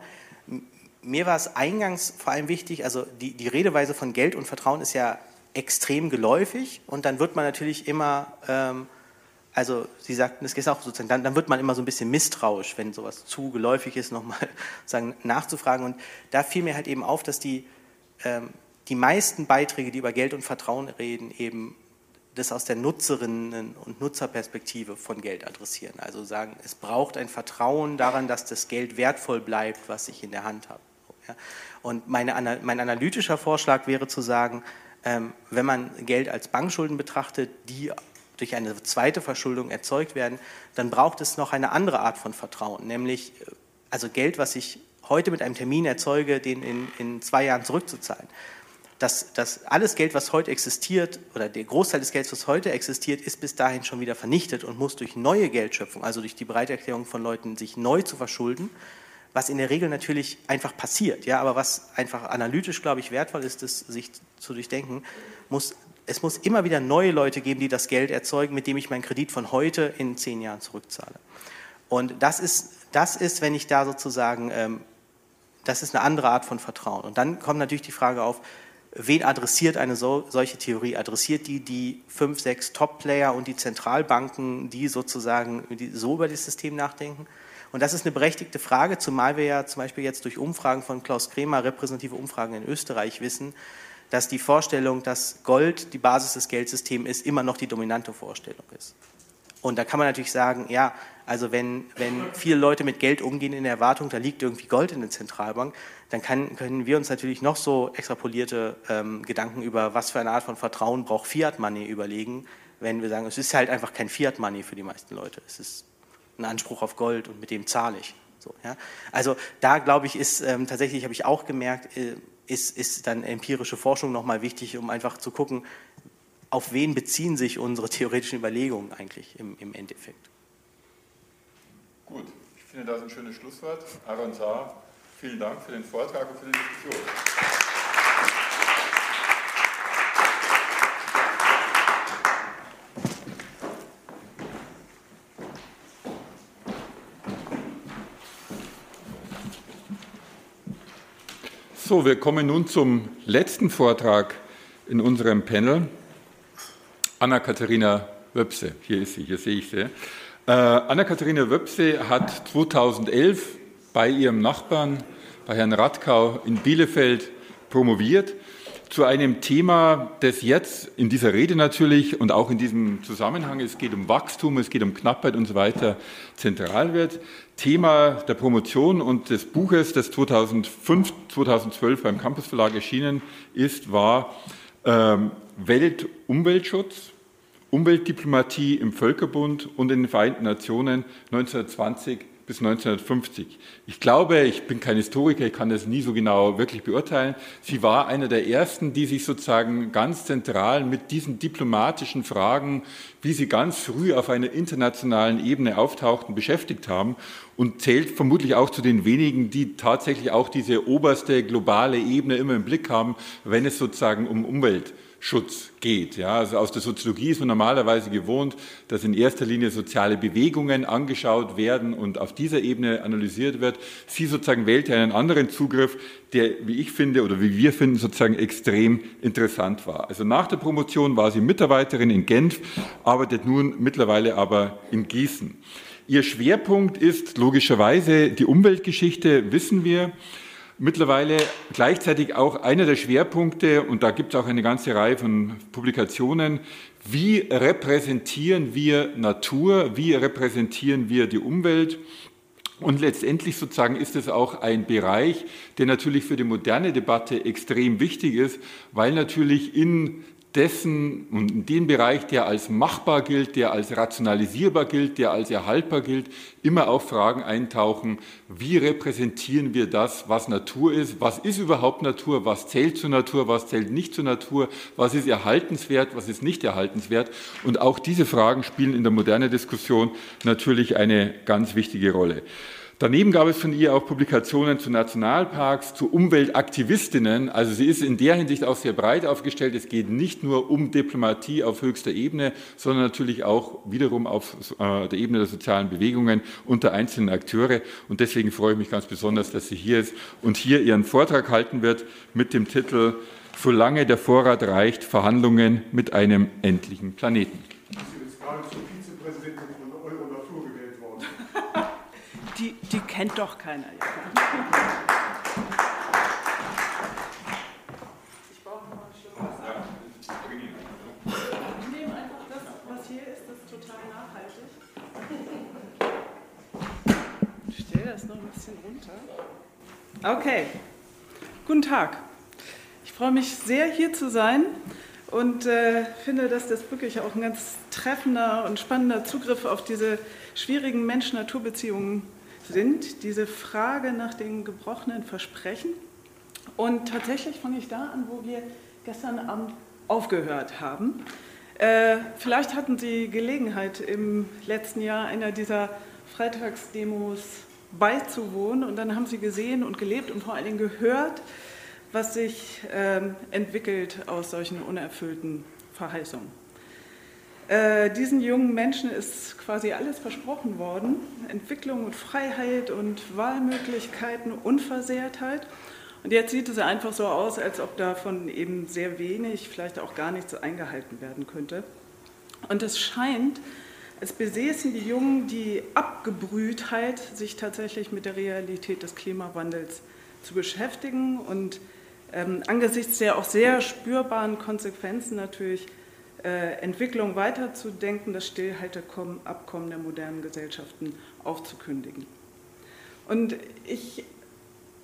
mir war es eingangs vor allem wichtig, also die, die Redeweise von Geld und Vertrauen ist ja extrem geläufig und dann wird man natürlich immer, ähm, also Sie sagten, das ist auch sozusagen, dann, dann, wird man immer so ein bisschen misstrauisch, wenn sowas zu geläufig ist, nochmal nachzufragen. Und da fiel mir halt eben auf, dass die, ähm, die meisten Beiträge, die über Geld und Vertrauen reden, eben das aus der Nutzerinnen- und Nutzerperspektive von Geld adressieren. Also sagen, es braucht ein Vertrauen daran, dass das Geld wertvoll bleibt, was ich in der Hand habe. Und meine, mein analytischer Vorschlag wäre zu sagen, ähm, wenn man Geld als Bankschulden betrachtet, die durch eine zweite Verschuldung erzeugt werden, dann braucht es noch eine andere Art von Vertrauen, nämlich äh, also Geld, was ich heute mit einem Termin erzeuge, den in, in zwei Jahren zurückzuzahlen. Das, das alles Geld, was heute existiert, oder der Großteil des Geldes, was heute existiert, ist bis dahin schon wieder vernichtet und muss durch neue Geldschöpfung, also durch die Bereiterklärung von Leuten, sich neu zu verschulden, was in der Regel natürlich einfach passiert, ja, aber was einfach analytisch, glaube ich, wertvoll ist, das sich zu durchdenken, muss, es muss immer wieder neue Leute geben, die das Geld erzeugen, mit dem ich meinen Kredit von heute in zehn Jahren zurückzahle. Und das ist, das ist wenn ich da sozusagen ähm, das ist eine andere Art von Vertrauen. Und dann kommt natürlich die Frage auf, wen adressiert eine so, solche Theorie? Adressiert die die fünf, sechs Top-Player und die Zentralbanken, die sozusagen die so über das System nachdenken? Und das ist eine berechtigte Frage, zumal wir ja zum Beispiel jetzt durch Umfragen von Klaus Kremer, repräsentative Umfragen in Österreich, wissen, dass die Vorstellung, dass Gold die Basis des Geldsystems ist, immer noch die dominante Vorstellung ist. Und da kann man natürlich sagen, ja, also wenn, wenn viele Leute mit Geld umgehen in der Erwartung, da liegt irgendwie Gold in der Zentralbank, dann kann, können wir uns natürlich noch so extrapolierte ähm, Gedanken über, was für eine Art von Vertrauen braucht Fiat Money überlegen, wenn wir sagen, es ist halt einfach kein Fiat Money für die meisten Leute. Es ist ein Anspruch auf Gold und mit dem zahle ich. So, ja? Also da glaube ich, ist ähm, tatsächlich, habe ich auch gemerkt, äh, ist, ist dann empirische Forschung nochmal wichtig, um einfach zu gucken, auf wen beziehen sich unsere theoretischen Überlegungen eigentlich im, im Endeffekt. Gut, ich finde das ein schönes Schlusswort. Aaron Saar, vielen Dank für den Vortrag und für die Diskussion. So, wir kommen nun zum letzten Vortrag in unserem Panel. Anna-Katharina Wöpse, hier ist sie, hier sehe ich sie. Äh, Anna-Katharina Wöpse hat 2011 bei ihrem Nachbarn, bei Herrn Radkau in Bielefeld promoviert zu einem Thema, das jetzt in dieser Rede natürlich und auch in diesem Zusammenhang, es geht um Wachstum, es geht um Knappheit und so weiter, zentral wird. Thema der Promotion und des Buches, das 2005, 2012 beim Campus Verlag erschienen ist, war ähm, Weltumweltschutz, Umweltdiplomatie im Völkerbund und in den Vereinten Nationen 1920 bis 1950. Ich glaube, ich bin kein Historiker, ich kann das nie so genau wirklich beurteilen. Sie war einer der ersten, die sich sozusagen ganz zentral mit diesen diplomatischen Fragen, wie sie ganz früh auf einer internationalen Ebene auftauchten, beschäftigt haben und zählt vermutlich auch zu den wenigen, die tatsächlich auch diese oberste globale Ebene immer im Blick haben, wenn es sozusagen um Umwelt Schutz geht. Ja, also aus der Soziologie ist man normalerweise gewohnt, dass in erster Linie soziale Bewegungen angeschaut werden und auf dieser Ebene analysiert wird. Sie sozusagen wählte einen anderen Zugriff, der, wie ich finde oder wie wir finden, sozusagen extrem interessant war. Also nach der Promotion war sie Mitarbeiterin in Genf, arbeitet nun mittlerweile aber in Gießen. Ihr Schwerpunkt ist logischerweise die Umweltgeschichte, wissen wir mittlerweile gleichzeitig auch einer der Schwerpunkte, und da gibt es auch eine ganze Reihe von Publikationen, wie repräsentieren wir Natur, wie repräsentieren wir die Umwelt. Und letztendlich sozusagen ist es auch ein Bereich, der natürlich für die moderne Debatte extrem wichtig ist, weil natürlich in dessen und in dem Bereich, der als machbar gilt, der als rationalisierbar gilt, der als erhaltbar gilt, immer auch Fragen eintauchen, wie repräsentieren wir das, was Natur ist, was ist überhaupt Natur, was zählt zur Natur, was zählt nicht zur Natur, was ist erhaltenswert, was ist nicht erhaltenswert. Und auch diese Fragen spielen in der modernen Diskussion natürlich eine ganz wichtige Rolle. Daneben gab es von ihr auch Publikationen zu Nationalparks, zu Umweltaktivistinnen. Also sie ist in der Hinsicht auch sehr breit aufgestellt. Es geht nicht nur um Diplomatie auf höchster Ebene, sondern natürlich auch wiederum auf äh, der Ebene der sozialen Bewegungen unter einzelnen Akteure. Und deswegen freue ich mich ganz besonders, dass sie hier ist und hier ihren Vortrag halten wird mit dem Titel Solange der Vorrat reicht, Verhandlungen mit einem endlichen Planeten. Die, die kennt doch keiner. Ich brauche noch ein Stück Wasser. Ich nehme einfach das, was hier ist, das ist total nachhaltig. Ich stelle das noch ein bisschen runter. Okay, guten Tag. Ich freue mich sehr, hier zu sein und äh, finde, dass das wirklich auch ein ganz treffender und spannender Zugriff auf diese schwierigen Mensch-Natur-Beziehungen sind, diese Frage nach den gebrochenen Versprechen. Und tatsächlich fange ich da an, wo wir gestern Abend aufgehört haben. Äh, vielleicht hatten Sie Gelegenheit, im letzten Jahr einer dieser Freitagsdemos beizuwohnen und dann haben Sie gesehen und gelebt und vor allen Dingen gehört, was sich äh, entwickelt aus solchen unerfüllten Verheißungen. Äh, diesen jungen Menschen ist quasi alles versprochen worden. Entwicklung und Freiheit und Wahlmöglichkeiten, Unversehrtheit. Und jetzt sieht es einfach so aus, als ob davon eben sehr wenig, vielleicht auch gar nichts eingehalten werden könnte. Und es scheint, als besäßen die Jungen die Abgebrühtheit, sich tatsächlich mit der Realität des Klimawandels zu beschäftigen und ähm, angesichts der auch sehr spürbaren Konsequenzen natürlich Entwicklung weiterzudenken, das Stillhalteabkommen der modernen Gesellschaften aufzukündigen. Und ich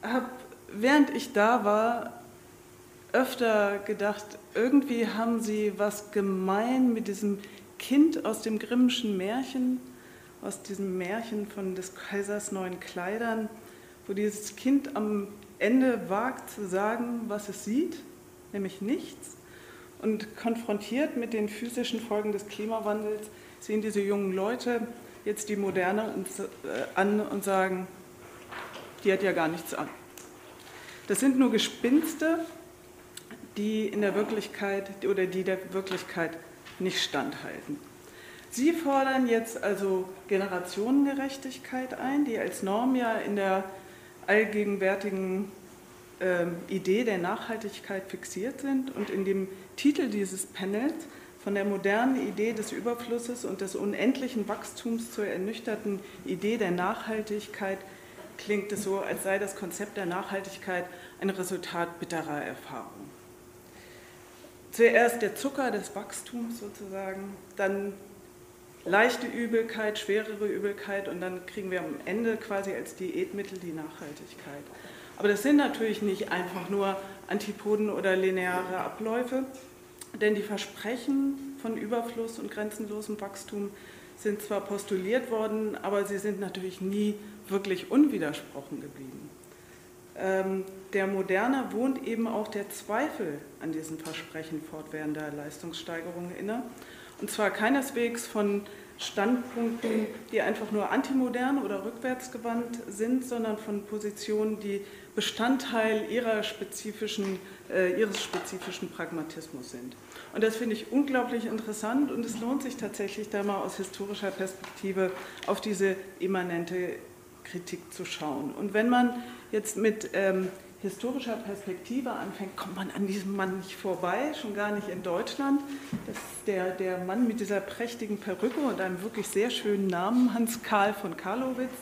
habe, während ich da war, öfter gedacht, irgendwie haben sie was gemein mit diesem Kind aus dem Grimmschen Märchen, aus diesem Märchen von des Kaisers neuen Kleidern, wo dieses Kind am Ende wagt zu sagen, was es sieht, nämlich nichts. Und konfrontiert mit den physischen Folgen des Klimawandels sehen diese jungen Leute jetzt die Moderne äh, an und sagen, die hat ja gar nichts an. Das sind nur Gespinste, die in der Wirklichkeit oder die der Wirklichkeit nicht standhalten. Sie fordern jetzt also Generationengerechtigkeit ein, die als Norm ja in der allgegenwärtigen Idee der Nachhaltigkeit fixiert sind. Und in dem Titel dieses Panels von der modernen Idee des Überflusses und des unendlichen Wachstums zur ernüchterten Idee der Nachhaltigkeit klingt es so, als sei das Konzept der Nachhaltigkeit ein Resultat bitterer Erfahrungen. Zuerst der Zucker des Wachstums sozusagen, dann leichte Übelkeit, schwerere Übelkeit und dann kriegen wir am Ende quasi als Diätmittel die Nachhaltigkeit. Aber das sind natürlich nicht einfach nur Antipoden oder lineare Abläufe, denn die Versprechen von Überfluss und grenzenlosem Wachstum sind zwar postuliert worden, aber sie sind natürlich nie wirklich unwidersprochen geblieben. Ähm, der Moderne wohnt eben auch der Zweifel an diesen Versprechen fortwährender Leistungssteigerungen inne. Und zwar keineswegs von Standpunkten, die einfach nur antimodern oder rückwärtsgewandt sind, sondern von Positionen, die Bestandteil spezifischen, äh, ihres spezifischen Pragmatismus sind. Und das finde ich unglaublich interessant und es lohnt sich tatsächlich da mal aus historischer Perspektive auf diese immanente Kritik zu schauen. Und wenn man jetzt mit ähm, historischer Perspektive anfängt, kommt man an diesem Mann nicht vorbei, schon gar nicht in Deutschland. Das ist der, der Mann mit dieser prächtigen Perücke und einem wirklich sehr schönen Namen, Hans Karl von Karlowitz,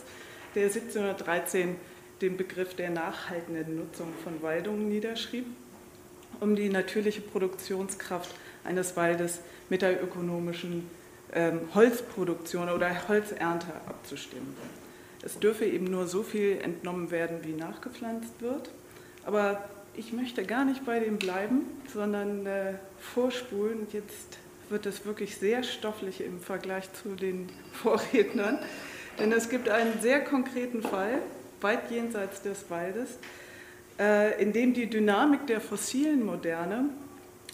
der 1713 den Begriff der nachhaltenden Nutzung von Waldungen niederschrieb, um die natürliche Produktionskraft eines Waldes mit der ökonomischen ähm, Holzproduktion oder Holzernte abzustimmen. Es dürfe eben nur so viel entnommen werden, wie nachgepflanzt wird. Aber ich möchte gar nicht bei dem bleiben, sondern äh, vorspulen. Jetzt wird es wirklich sehr stofflich im Vergleich zu den Vorrednern. Denn es gibt einen sehr konkreten Fall, weit jenseits des Waldes, äh, in dem die Dynamik der fossilen Moderne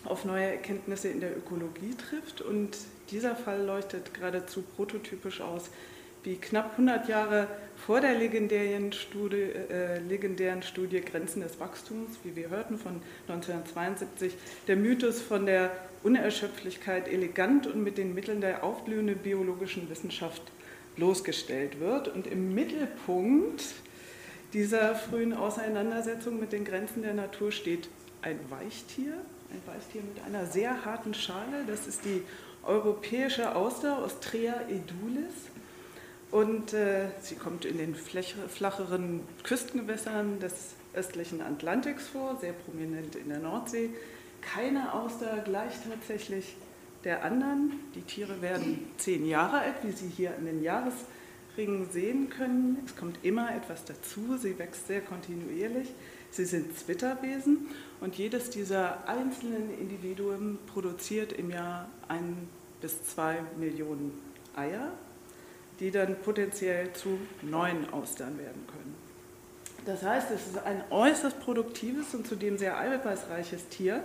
auf neue Erkenntnisse in der Ökologie trifft. Und dieser Fall leuchtet geradezu prototypisch aus, wie knapp 100 Jahre vor der legendären Studie, äh, legendären Studie Grenzen des Wachstums, wie wir hörten, von 1972, der Mythos von der Unerschöpflichkeit elegant und mit den Mitteln der aufblühenden biologischen Wissenschaft bloßgestellt wird. Und im Mittelpunkt dieser frühen Auseinandersetzung mit den Grenzen der Natur steht ein Weichtier, ein Weichtier mit einer sehr harten Schale. Das ist die europäische Auster Ostrea edulis. Und äh, sie kommt in den flacheren Küstengewässern des östlichen Atlantiks vor, sehr prominent in der Nordsee. Keine Auster gleicht tatsächlich der anderen. Die Tiere werden zehn Jahre alt, wie Sie hier in den Jahresringen sehen können. Es kommt immer etwas dazu, sie wächst sehr kontinuierlich. Sie sind Zwitterwesen und jedes dieser einzelnen Individuen produziert im Jahr ein bis zwei Millionen Eier die dann potenziell zu neuen Austern werden können. Das heißt, es ist ein äußerst produktives und zudem sehr eiweißreiches Tier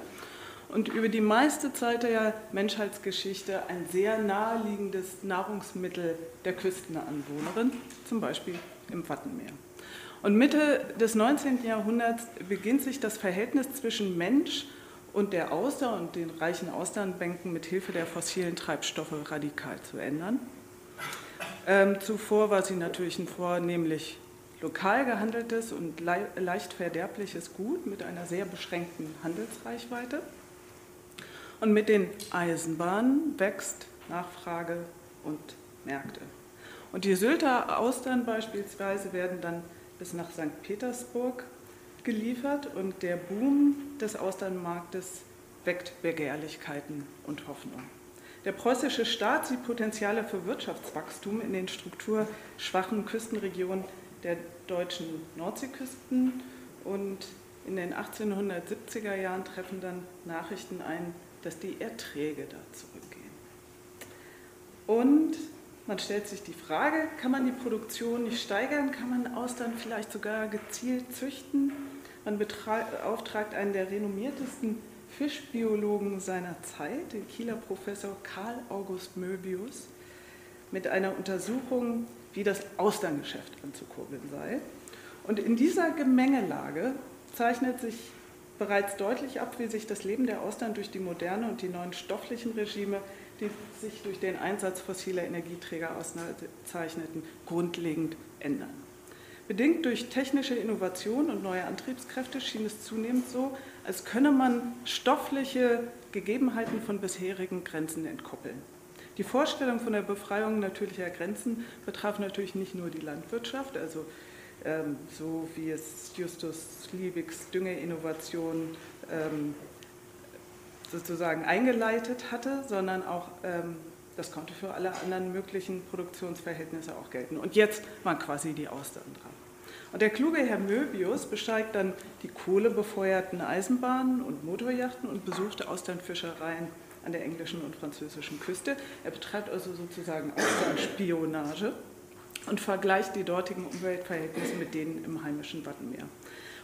und über die meiste Zeit der Menschheitsgeschichte ein sehr naheliegendes Nahrungsmittel der Küstenanwohnerin, zum Beispiel im Wattenmeer. Und Mitte des 19. Jahrhunderts beginnt sich das Verhältnis zwischen Mensch und der Auster und den reichen Austernbänken mit Hilfe der fossilen Treibstoffe radikal zu ändern. Ähm, zuvor war sie natürlich ein vornehmlich lokal gehandeltes und le leicht verderbliches Gut mit einer sehr beschränkten Handelsreichweite. Und mit den Eisenbahnen wächst Nachfrage und Märkte. Und die Sylter Austern beispielsweise werden dann bis nach St. Petersburg geliefert und der Boom des Austernmarktes weckt Begehrlichkeiten und Hoffnung. Der preußische Staat sieht Potenziale für Wirtschaftswachstum in den strukturschwachen Küstenregionen der deutschen Nordseeküsten und in den 1870er Jahren treffen dann Nachrichten ein, dass die Erträge da zurückgehen. Und man stellt sich die Frage, kann man die Produktion nicht steigern? Kann man Austern vielleicht sogar gezielt züchten? Man beauftragt einen der renommiertesten Fischbiologen seiner Zeit, den Kieler Professor Karl August Möbius, mit einer Untersuchung, wie das Austerngeschäft anzukurbeln sei. Und in dieser Gemengelage zeichnet sich bereits deutlich ab, wie sich das Leben der Austern durch die moderne und die neuen stofflichen Regime die sich durch den Einsatz fossiler Energieträger auszeichneten, grundlegend ändern. Bedingt durch technische Innovation und neue Antriebskräfte schien es zunehmend so, als könne man stoffliche Gegebenheiten von bisherigen Grenzen entkoppeln. Die Vorstellung von der Befreiung natürlicher Grenzen betraf natürlich nicht nur die Landwirtschaft, also ähm, so wie es Justus Liebigs Düngeinnovation ähm, sozusagen eingeleitet hatte, sondern auch ähm, das konnte für alle anderen möglichen Produktionsverhältnisse auch gelten. Und jetzt waren quasi die Austern dran. Und der kluge Herr Möbius besteigt dann die kohlebefeuerten Eisenbahnen und Motorjachten und besuchte Austernfischereien an der englischen und französischen Küste. Er betreibt also sozusagen Austernspionage und vergleicht die dortigen Umweltverhältnisse mit denen im heimischen Wattenmeer.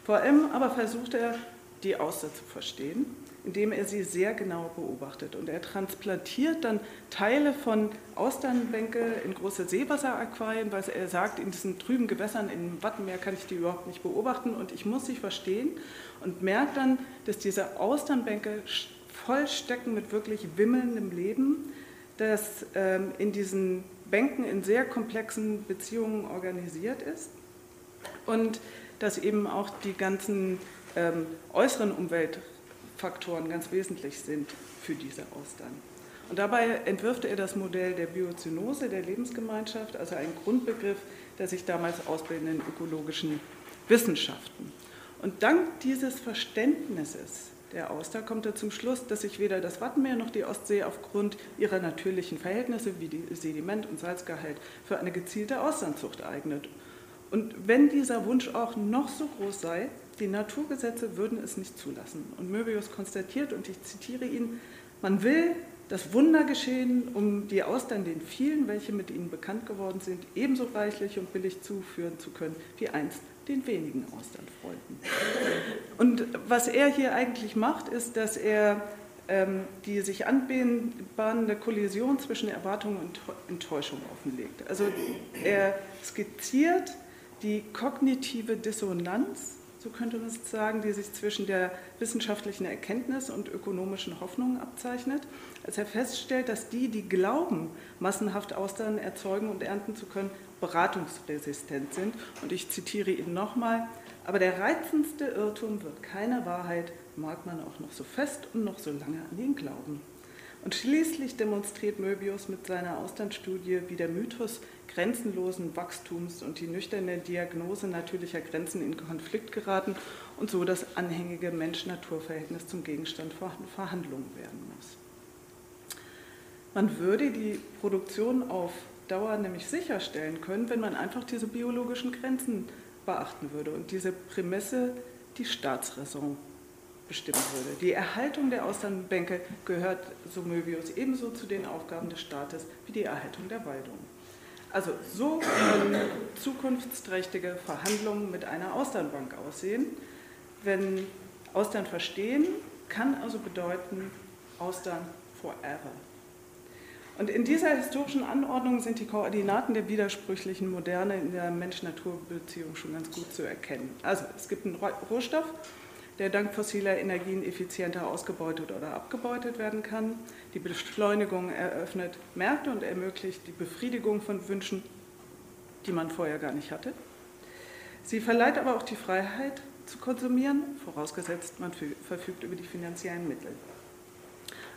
Vor allem aber versucht er, die Auster zu verstehen indem er sie sehr genau beobachtet. Und er transplantiert dann Teile von Austernbänke in große Seewasseraquarien, weil er sagt, in diesen trüben Gewässern im Wattenmeer kann ich die überhaupt nicht beobachten und ich muss sie verstehen und merkt dann, dass diese Austernbänke voll stecken mit wirklich wimmelndem Leben, das ähm, in diesen Bänken in sehr komplexen Beziehungen organisiert ist und dass eben auch die ganzen ähm, äußeren Umwelt Faktoren ganz wesentlich sind für diese Austern. Und dabei entwirft er das Modell der Biozynose, der Lebensgemeinschaft, also ein Grundbegriff der sich damals ausbildenden ökologischen Wissenschaften. Und dank dieses Verständnisses der Auster kommt er zum Schluss, dass sich weder das Wattenmeer noch die Ostsee aufgrund ihrer natürlichen Verhältnisse wie Sediment- und Salzgehalt für eine gezielte Austernzucht eignet. Und wenn dieser Wunsch auch noch so groß sei, die Naturgesetze würden es nicht zulassen. Und Möbius konstatiert, und ich zitiere ihn, man will das Wunder geschehen, um die Austern den vielen, welche mit ihnen bekannt geworden sind, ebenso reichlich und billig zuführen zu können, wie einst den wenigen Austernfreunden. Und was er hier eigentlich macht, ist, dass er ähm, die sich anbahnende Kollision zwischen Erwartung und Enttäuschung offenlegt. Also er skizziert die kognitive Dissonanz so könnte man es sagen, die sich zwischen der wissenschaftlichen Erkenntnis und ökonomischen Hoffnung abzeichnet, als er feststellt, dass die, die glauben, massenhaft Austern erzeugen und ernten zu können, beratungsresistent sind. Und ich zitiere ihn nochmal, aber der reizendste Irrtum wird keine Wahrheit, mag man auch noch so fest und noch so lange an ihn glauben. Und schließlich demonstriert Möbius mit seiner Austernstudie, wie der Mythos grenzenlosen Wachstums und die nüchterne Diagnose natürlicher Grenzen in Konflikt geraten und so das anhängige Mensch-Natur-Verhältnis zum Gegenstand von Verhandlungen werden muss. Man würde die Produktion auf Dauer nämlich sicherstellen können, wenn man einfach diese biologischen Grenzen beachten würde und diese Prämisse die Staatsräson bestimmen würde. Die Erhaltung der Austernbänke gehört, so Möbius, ebenso zu den Aufgaben des Staates wie die Erhaltung der Waldung. Also so können zukunftsträchtige Verhandlungen mit einer Austernbank aussehen. Wenn Austern verstehen, kann also bedeuten Austern forever. Und in dieser historischen Anordnung sind die Koordinaten der widersprüchlichen Moderne in der Mensch-Natur-Beziehung schon ganz gut zu erkennen. Also es gibt einen Rohstoff, der dank fossiler Energien effizienter ausgebeutet oder abgebeutet werden kann. Die Beschleunigung eröffnet Märkte und ermöglicht die Befriedigung von Wünschen, die man vorher gar nicht hatte. Sie verleiht aber auch die Freiheit zu konsumieren, vorausgesetzt man verfügt über die finanziellen Mittel.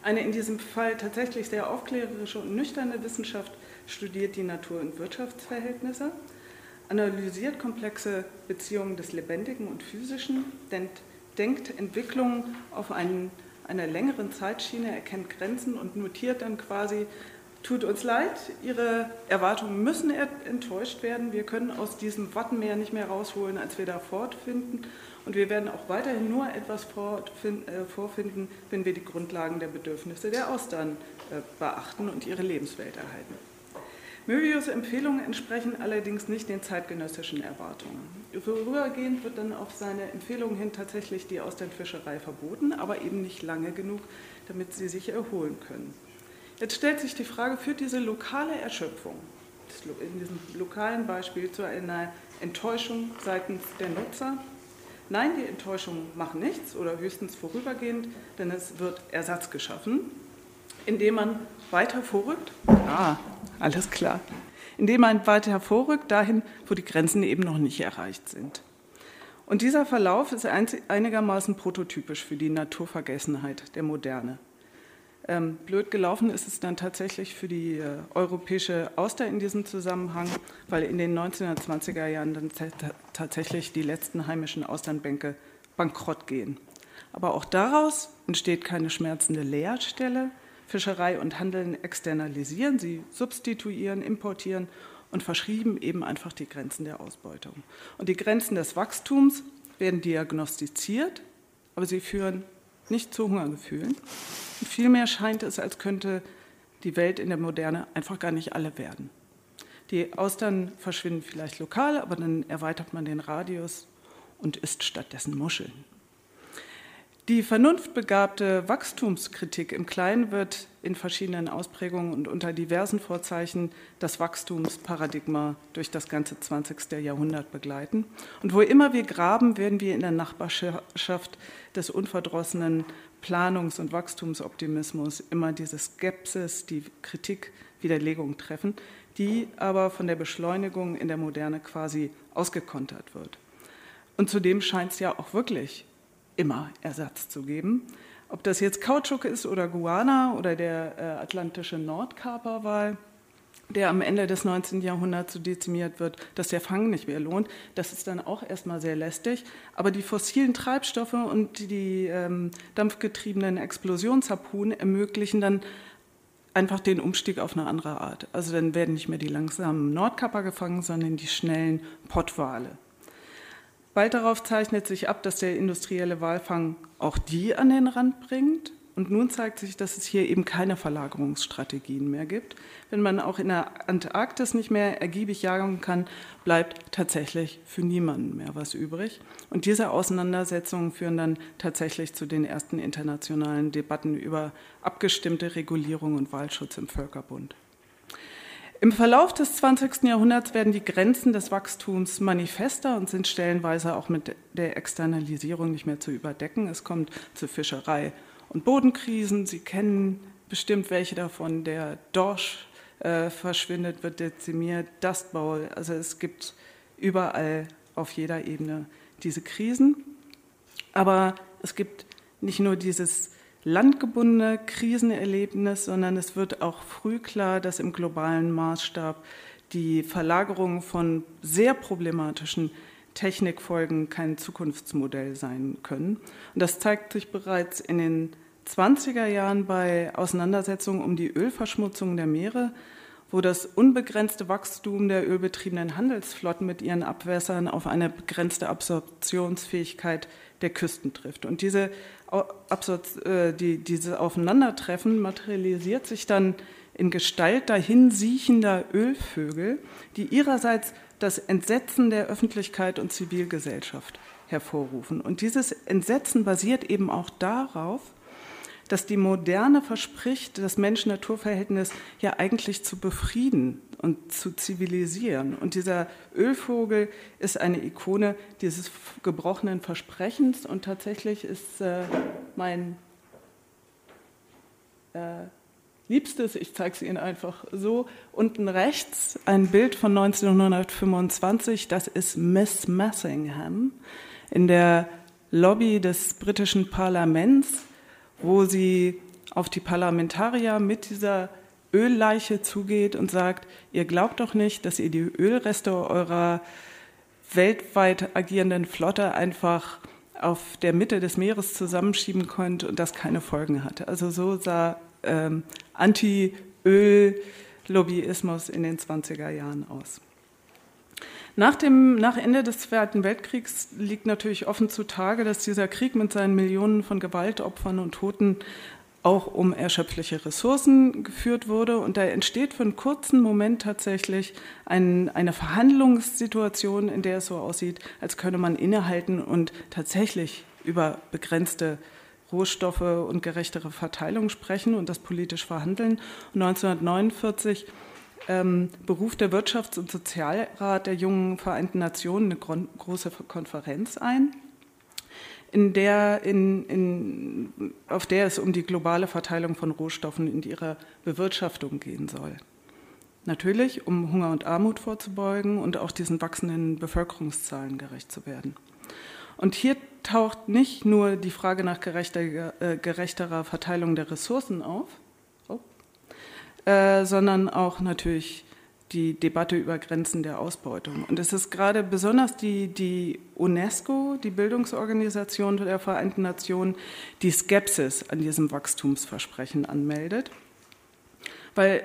Eine in diesem Fall tatsächlich sehr aufklärerische und nüchterne Wissenschaft studiert die Natur- und Wirtschaftsverhältnisse, analysiert komplexe Beziehungen des Lebendigen und Physischen, denkt, Entwicklungen auf einen, einer längeren Zeitschiene, erkennt Grenzen und notiert dann quasi, tut uns leid, Ihre Erwartungen müssen enttäuscht werden, wir können aus diesem Wattenmeer nicht mehr rausholen, als wir da fortfinden und wir werden auch weiterhin nur etwas äh, vorfinden, wenn wir die Grundlagen der Bedürfnisse der Austern äh, beachten und ihre Lebenswelt erhalten. Möbius Empfehlungen entsprechen allerdings nicht den zeitgenössischen Erwartungen. Vorübergehend wird dann auf seine Empfehlungen hin tatsächlich die Austernfischerei verboten, aber eben nicht lange genug, damit sie sich erholen können. Jetzt stellt sich die Frage, führt diese lokale Erschöpfung in diesem lokalen Beispiel zu einer Enttäuschung seitens der Nutzer? Nein, die Enttäuschungen machen nichts oder höchstens vorübergehend, denn es wird Ersatz geschaffen, indem man weiter vorrückt. Ah, alles klar. Indem man weiter hervorrückt, dahin, wo die Grenzen eben noch nicht erreicht sind. Und dieser Verlauf ist einigermaßen prototypisch für die Naturvergessenheit der Moderne. Ähm, blöd gelaufen ist es dann tatsächlich für die äh, europäische Auster in diesem Zusammenhang, weil in den 1920er Jahren dann tatsächlich die letzten heimischen Austernbänke bankrott gehen. Aber auch daraus entsteht keine schmerzende Leerstelle, Fischerei und Handeln externalisieren, sie substituieren, importieren und verschrieben eben einfach die Grenzen der Ausbeutung. Und die Grenzen des Wachstums werden diagnostiziert, aber sie führen nicht zu Hungergefühlen. Und vielmehr scheint es, als könnte die Welt in der Moderne einfach gar nicht alle werden. Die Austern verschwinden vielleicht lokal, aber dann erweitert man den Radius und isst stattdessen Muscheln. Die vernunftbegabte Wachstumskritik im Kleinen wird in verschiedenen Ausprägungen und unter diversen Vorzeichen das Wachstumsparadigma durch das ganze 20. Jahrhundert begleiten. Und wo immer wir graben, werden wir in der Nachbarschaft des unverdrossenen Planungs- und Wachstumsoptimismus immer diese Skepsis, die Kritik, Widerlegung treffen, die aber von der Beschleunigung in der Moderne quasi ausgekontert wird. Und zudem scheint es ja auch wirklich immer Ersatz zu geben. Ob das jetzt Kautschuk ist oder Guana oder der äh, atlantische Nordkaperwal, der am Ende des 19. Jahrhunderts so dezimiert wird, dass der Fang nicht mehr lohnt, das ist dann auch erstmal sehr lästig. Aber die fossilen Treibstoffe und die ähm, dampfgetriebenen Explosionsharpunen ermöglichen dann einfach den Umstieg auf eine andere Art. Also dann werden nicht mehr die langsamen Nordkapper gefangen, sondern die schnellen Pottwale. Bald darauf zeichnet sich ab, dass der industrielle Walfang auch die an den Rand bringt. Und nun zeigt sich, dass es hier eben keine Verlagerungsstrategien mehr gibt. Wenn man auch in der Antarktis nicht mehr ergiebig jagen kann, bleibt tatsächlich für niemanden mehr was übrig. Und diese Auseinandersetzungen führen dann tatsächlich zu den ersten internationalen Debatten über abgestimmte Regulierung und Waldschutz im Völkerbund. Im Verlauf des 20. Jahrhunderts werden die Grenzen des Wachstums manifester und sind stellenweise auch mit der Externalisierung nicht mehr zu überdecken. Es kommt zu Fischerei und Bodenkrisen. Sie kennen bestimmt welche davon. Der Dorsch äh, verschwindet, wird dezimiert, Dustbau. Also es gibt überall auf jeder Ebene diese Krisen. Aber es gibt nicht nur dieses landgebundene Krisenerlebnis, sondern es wird auch früh klar, dass im globalen Maßstab die Verlagerung von sehr problematischen Technikfolgen kein Zukunftsmodell sein können. Und das zeigt sich bereits in den 20er Jahren bei Auseinandersetzungen um die Ölverschmutzung der Meere, wo das unbegrenzte Wachstum der ölbetriebenen Handelsflotten mit ihren Abwässern auf eine begrenzte Absorptionsfähigkeit der Küsten trifft. Und diese äh, die, dieses Aufeinandertreffen materialisiert sich dann in Gestalt dahin siechender Ölvögel, die ihrerseits das Entsetzen der Öffentlichkeit und Zivilgesellschaft hervorrufen. Und dieses Entsetzen basiert eben auch darauf, dass die Moderne verspricht, das Mensch-Natur-Verhältnis ja eigentlich zu befrieden und zu zivilisieren. Und dieser Ölvogel ist eine Ikone dieses gebrochenen Versprechens. Und tatsächlich ist äh, mein äh, Liebstes, ich zeige es Ihnen einfach so, unten rechts ein Bild von 1925, das ist Miss Messingham in der Lobby des britischen Parlaments, wo sie auf die Parlamentarier mit dieser Ölleiche zugeht und sagt, ihr glaubt doch nicht, dass ihr die Ölreste eurer weltweit agierenden Flotte einfach auf der Mitte des Meeres zusammenschieben könnt und das keine Folgen hatte. Also so sah ähm, Anti-Öl-Lobbyismus in den 20er Jahren aus. Nach, dem, nach Ende des Zweiten Weltkriegs liegt natürlich offen zutage, dass dieser Krieg mit seinen Millionen von Gewaltopfern und Toten auch um erschöpfliche Ressourcen geführt wurde. Und da entsteht für einen kurzen Moment tatsächlich ein, eine Verhandlungssituation, in der es so aussieht, als könne man innehalten und tatsächlich über begrenzte Rohstoffe und gerechtere Verteilung sprechen und das politisch verhandeln. Und 1949 ähm, beruft der Wirtschafts- und Sozialrat der jungen Vereinten Nationen eine große Konferenz ein, in der, in, in, auf der es um die globale Verteilung von Rohstoffen in ihrer Bewirtschaftung gehen soll. Natürlich, um Hunger und Armut vorzubeugen und auch diesen wachsenden Bevölkerungszahlen gerecht zu werden. Und hier taucht nicht nur die Frage nach gerechter, äh, gerechterer Verteilung der Ressourcen auf, äh, sondern auch natürlich die Debatte über Grenzen der Ausbeutung. Und es ist gerade besonders die, die UNESCO, die Bildungsorganisation der Vereinten Nationen, die Skepsis an diesem Wachstumsversprechen anmeldet, weil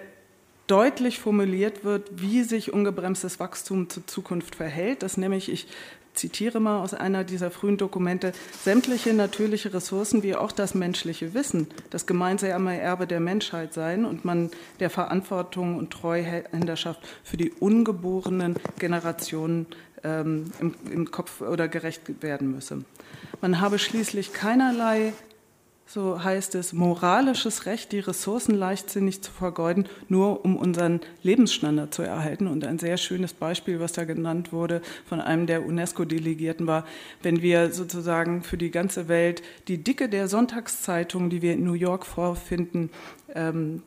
deutlich formuliert wird, wie sich ungebremstes Wachstum zur Zukunft verhält, dass nämlich ich zitiere mal aus einer dieser frühen Dokumente, sämtliche natürliche Ressourcen wie auch das menschliche Wissen das gemeinsame Erbe der Menschheit seien und man der Verantwortung und Treuhänderschaft für die ungeborenen Generationen ähm, im, im Kopf oder gerecht werden müsse. Man habe schließlich keinerlei so heißt es, moralisches Recht, die Ressourcen leichtsinnig zu vergeuden, nur um unseren Lebensstandard zu erhalten. Und ein sehr schönes Beispiel, was da genannt wurde von einem der UNESCO-Delegierten, war, wenn wir sozusagen für die ganze Welt die Dicke der Sonntagszeitung, die wir in New York vorfinden, ähm,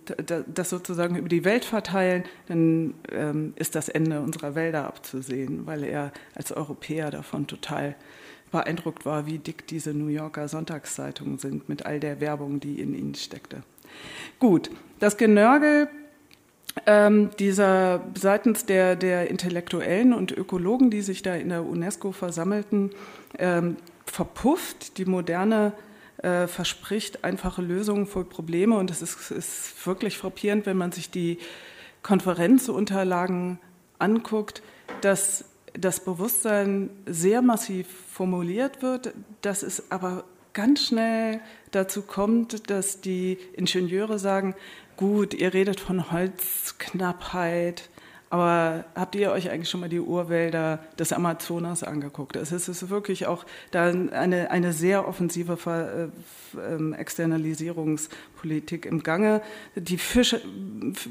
das sozusagen über die Welt verteilen, dann ähm, ist das Ende unserer Wälder abzusehen, weil er als Europäer davon total beeindruckt war, wie dick diese New Yorker Sonntagszeitungen sind mit all der Werbung, die in ihnen steckte. Gut, das Genörgel ähm, dieser seitens der, der Intellektuellen und Ökologen, die sich da in der UNESCO versammelten, ähm, verpufft. Die moderne äh, verspricht einfache Lösungen für Probleme und es ist, ist wirklich frappierend, wenn man sich die Konferenzunterlagen anguckt, dass das Bewusstsein sehr massiv formuliert wird, dass es aber ganz schnell dazu kommt, dass die Ingenieure sagen, gut, ihr redet von Holzknappheit, aber habt ihr euch eigentlich schon mal die Urwälder des Amazonas angeguckt? Es ist wirklich auch da eine, eine sehr offensive Ver, äh, ähm, Externalisierungspolitik im Gange. Die Fisch,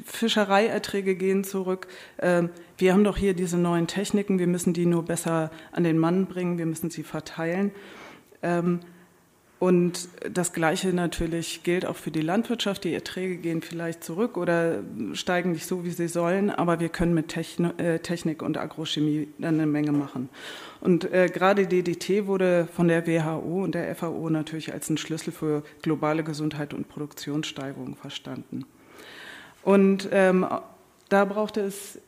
Fischereierträge gehen zurück. Ähm, wir haben doch hier diese neuen Techniken, wir müssen die nur besser an den Mann bringen, wir müssen sie verteilen. Ähm, und das Gleiche natürlich gilt auch für die Landwirtschaft. Die Erträge gehen vielleicht zurück oder steigen nicht so, wie sie sollen, aber wir können mit äh, Technik und Agrochemie eine Menge machen. Und äh, gerade DDT wurde von der WHO und der FAO natürlich als ein Schlüssel für globale Gesundheit und Produktionssteigerung verstanden. Und ähm, da brauchte es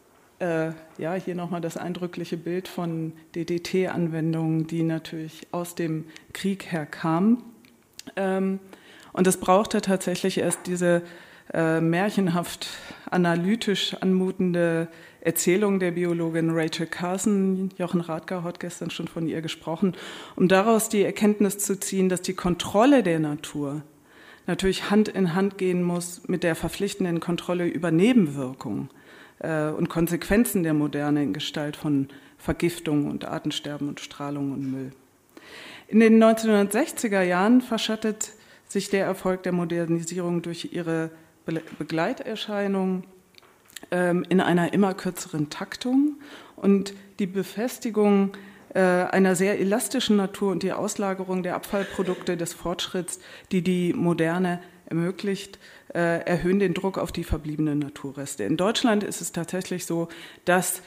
äh, ja, hier nochmal das eindrückliche Bild von DDT-Anwendungen, die natürlich aus dem Krieg herkamen. Ähm, und es brauchte tatsächlich erst diese äh, märchenhaft analytisch anmutende Erzählung der Biologin Rachel Carson, Jochen Radker hat gestern schon von ihr gesprochen, um daraus die Erkenntnis zu ziehen, dass die Kontrolle der Natur natürlich Hand in Hand gehen muss mit der verpflichtenden Kontrolle über Nebenwirkungen äh, und Konsequenzen der Moderne in Gestalt von Vergiftung und Artensterben und Strahlung und Müll. In den 1960er Jahren verschattet sich der Erfolg der Modernisierung durch ihre Begleiterscheinungen ähm, in einer immer kürzeren Taktung und die Befestigung äh, einer sehr elastischen Natur und die Auslagerung der Abfallprodukte des Fortschritts, die die Moderne ermöglicht, erhöhen den Druck auf die verbliebenen Naturreste. In Deutschland ist es tatsächlich so, dass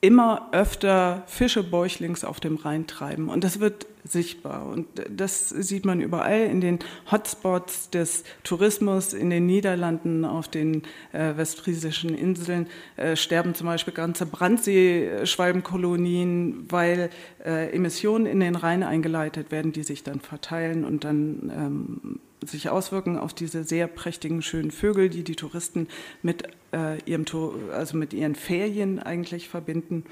immer öfter Fische bäuchlings auf dem Rhein treiben. Und das wird sichtbar. Und das sieht man überall in den Hotspots des Tourismus, in den Niederlanden, auf den äh, westfriesischen Inseln äh, sterben zum Beispiel ganze Brandseeschwalbenkolonien, weil äh, Emissionen in den Rhein eingeleitet werden, die sich dann verteilen und dann ähm, sich auswirken auf diese sehr prächtigen, schönen Vögel, die die Touristen mit, äh, ihrem, also mit ihren Ferien eigentlich verbinden.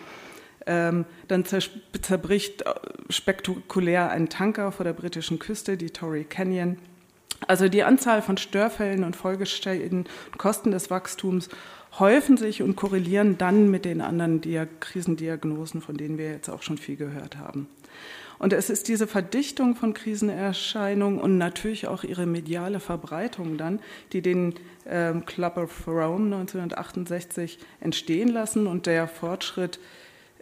Ähm, dann zerbricht äh, spektakulär ein Tanker vor der britischen Küste, die Torrey Canyon. Also die Anzahl von Störfällen und Folgeschäden und Kosten des Wachstums häufen sich und korrelieren dann mit den anderen Dia Krisendiagnosen, von denen wir jetzt auch schon viel gehört haben. Und es ist diese Verdichtung von Krisenerscheinungen und natürlich auch ihre mediale Verbreitung dann, die den ähm, Club of Rome 1968 entstehen lassen. Und der Fortschritt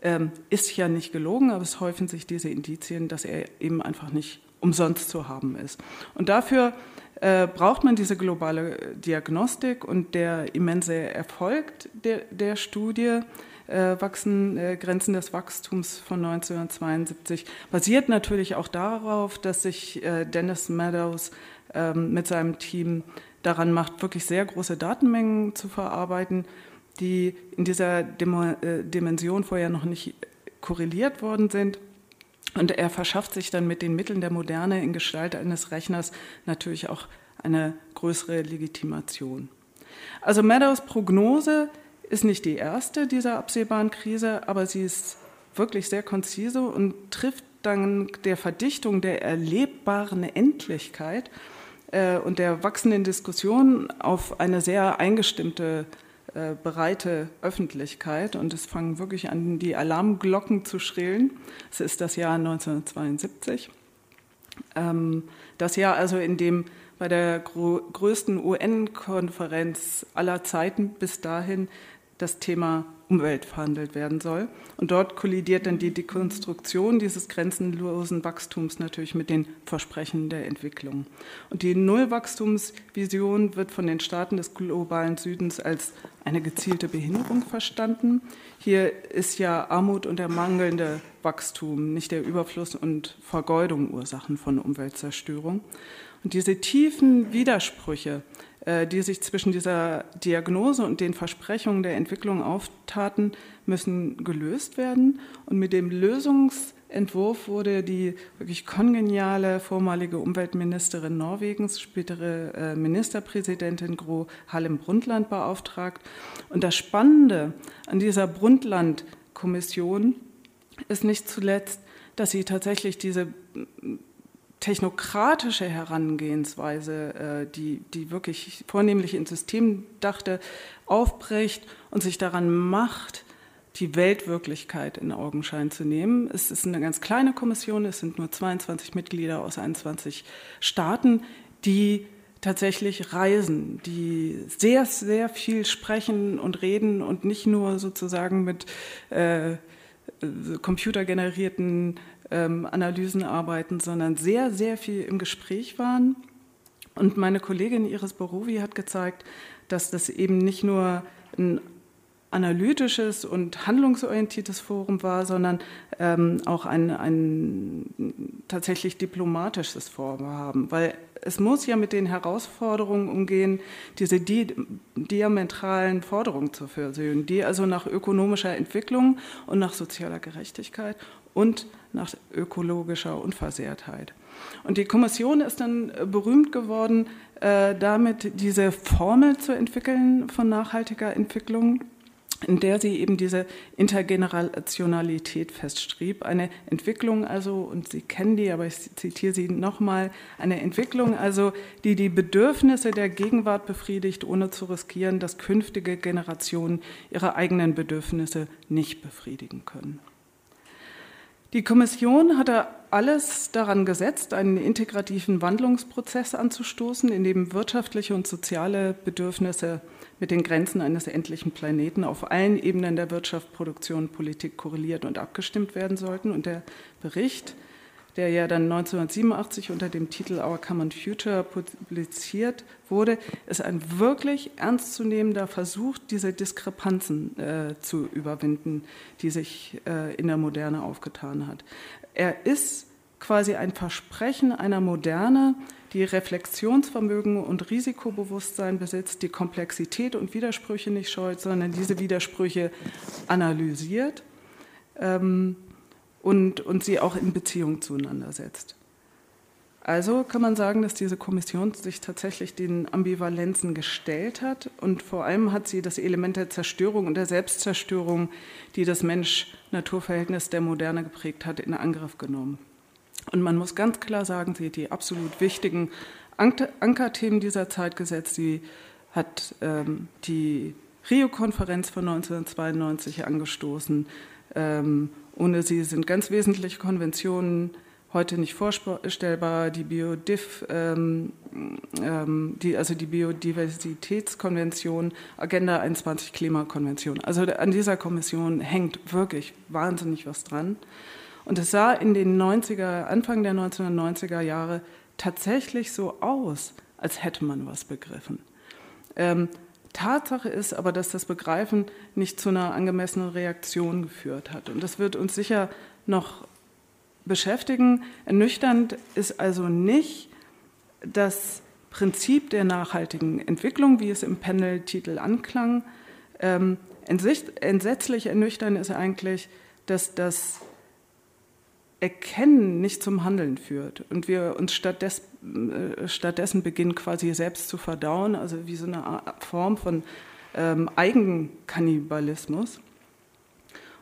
ähm, ist ja nicht gelogen, aber es häufen sich diese Indizien, dass er eben einfach nicht umsonst zu haben ist. Und dafür äh, braucht man diese globale Diagnostik und der immense Erfolg der, der Studie äh, wachsen, äh, Grenzen des Wachstums von 1972 basiert natürlich auch darauf, dass sich äh, Dennis Meadows ähm, mit seinem Team daran macht, wirklich sehr große Datenmengen zu verarbeiten, die in dieser äh, Dimension vorher noch nicht korreliert worden sind. Und er verschafft sich dann mit den Mitteln der Moderne in Gestalt eines Rechners natürlich auch eine größere Legitimation. Also Meadows Prognose ist nicht die erste dieser absehbaren Krise, aber sie ist wirklich sehr konzise und trifft dank der Verdichtung der erlebbaren Endlichkeit äh, und der wachsenden Diskussion auf eine sehr eingestimmte, äh, breite Öffentlichkeit. Und es fangen wirklich an, die Alarmglocken zu schrillen. Es ist das Jahr 1972. Ähm, das Jahr also, in dem bei der größten UN-Konferenz aller Zeiten bis dahin das Thema Umwelt verhandelt werden soll. Und dort kollidiert dann die Dekonstruktion dieses grenzenlosen Wachstums natürlich mit den Versprechen der Entwicklung. Und die Nullwachstumsvision wird von den Staaten des globalen Südens als eine gezielte Behinderung verstanden. Hier ist ja Armut und der mangelnde Wachstum, nicht der Überfluss und Vergeudung Ursachen von Umweltzerstörung. Und diese tiefen Widersprüche, äh, die sich zwischen dieser Diagnose und den Versprechungen der Entwicklung auftaten, müssen gelöst werden. Und mit dem Lösungsentwurf wurde die wirklich kongeniale vormalige Umweltministerin Norwegens, spätere äh, Ministerpräsidentin Gro Harlem Brundtland beauftragt. Und das Spannende an dieser Brundtland-Kommission ist nicht zuletzt, dass sie tatsächlich diese technokratische Herangehensweise, äh, die, die wirklich vornehmlich ins System dachte, aufbricht und sich daran macht, die Weltwirklichkeit in Augenschein zu nehmen. Es ist eine ganz kleine Kommission, es sind nur 22 Mitglieder aus 21 Staaten, die tatsächlich reisen, die sehr, sehr viel sprechen und reden und nicht nur sozusagen mit äh, computergenerierten ähm, Analysen arbeiten, sondern sehr, sehr viel im Gespräch waren. Und meine Kollegin Iris Borowi hat gezeigt, dass das eben nicht nur ein analytisches und handlungsorientiertes Forum war, sondern ähm, auch ein, ein tatsächlich diplomatisches Vorhaben, weil es muss ja mit den Herausforderungen umgehen, diese di diametralen Forderungen zu versöhnen, die also nach ökonomischer Entwicklung und nach sozialer Gerechtigkeit und nach ökologischer Unversehrtheit. Und die Kommission ist dann äh, berühmt geworden, äh, damit diese Formel zu entwickeln von nachhaltiger Entwicklung, in der sie eben diese Intergenerationalität festschrieb. Eine Entwicklung also, und Sie kennen die, aber ich zitiere sie nochmal, eine Entwicklung also, die die Bedürfnisse der Gegenwart befriedigt, ohne zu riskieren, dass künftige Generationen ihre eigenen Bedürfnisse nicht befriedigen können. Die Kommission hatte alles daran gesetzt, einen integrativen Wandlungsprozess anzustoßen, in dem wirtschaftliche und soziale Bedürfnisse mit den Grenzen eines endlichen Planeten auf allen Ebenen der Wirtschaft, Produktion, Politik korreliert und abgestimmt werden sollten. Und der Bericht der ja dann 1987 unter dem Titel Our Common Future publiziert wurde, ist ein wirklich ernstzunehmender Versuch, diese Diskrepanzen äh, zu überwinden, die sich äh, in der Moderne aufgetan hat. Er ist quasi ein Versprechen einer Moderne, die Reflexionsvermögen und Risikobewusstsein besitzt, die Komplexität und Widersprüche nicht scheut, sondern diese Widersprüche analysiert. Ähm, und, und sie auch in Beziehung zueinander setzt. Also kann man sagen, dass diese Kommission sich tatsächlich den Ambivalenzen gestellt hat und vor allem hat sie das Element der Zerstörung und der Selbstzerstörung, die das Mensch-Natur-Verhältnis der Moderne geprägt hat, in Angriff genommen. Und man muss ganz klar sagen, sie hat die absolut wichtigen Ankerthemen dieser Zeit gesetzt. Sie hat ähm, die Rio-Konferenz von 1992 angestoßen. Ähm, ohne sie sind ganz wesentliche Konventionen heute nicht vorstellbar. Die Biodiv, ähm, ähm, die, also die Biodiversitätskonvention, Agenda 21 Klimakonvention. Also an dieser Kommission hängt wirklich wahnsinnig was dran. Und es sah in den 90er, Anfang der 1990er Jahre tatsächlich so aus, als hätte man was begriffen. Ähm, Tatsache ist aber, dass das Begreifen nicht zu einer angemessenen Reaktion geführt hat. Und das wird uns sicher noch beschäftigen. Ernüchternd ist also nicht das Prinzip der nachhaltigen Entwicklung, wie es im Panel-Titel anklang. Ähm, entsetzlich ernüchternd ist eigentlich, dass das Erkennen nicht zum Handeln führt und wir uns stattdessen, stattdessen beginnen quasi selbst zu verdauen, also wie so eine Form von ähm, Eigenkannibalismus.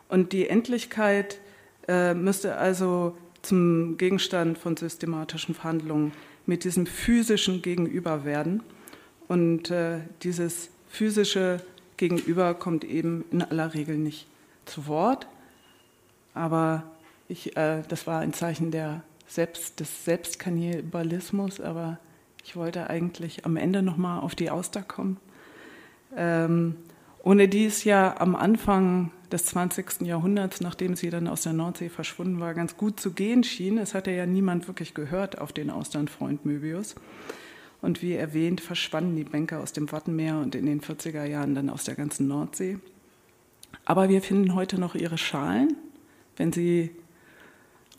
Und die Endlichkeit äh, müsste also zum Gegenstand von systematischen Verhandlungen mit diesem physischen Gegenüber werden. Und äh, dieses physische Gegenüber kommt eben in aller Regel nicht zu Wort, aber ich, äh, das war ein Zeichen der Selbst, des Selbstkannibalismus, aber ich wollte eigentlich am Ende nochmal auf die Auster kommen. Ähm, ohne die es ja am Anfang des 20. Jahrhunderts, nachdem sie dann aus der Nordsee verschwunden war, ganz gut zu gehen schien. Es hatte ja niemand wirklich gehört auf den Austernfreund Möbius. Und wie erwähnt, verschwanden die Bänke aus dem Wattenmeer und in den 40er Jahren dann aus der ganzen Nordsee. Aber wir finden heute noch ihre Schalen, wenn sie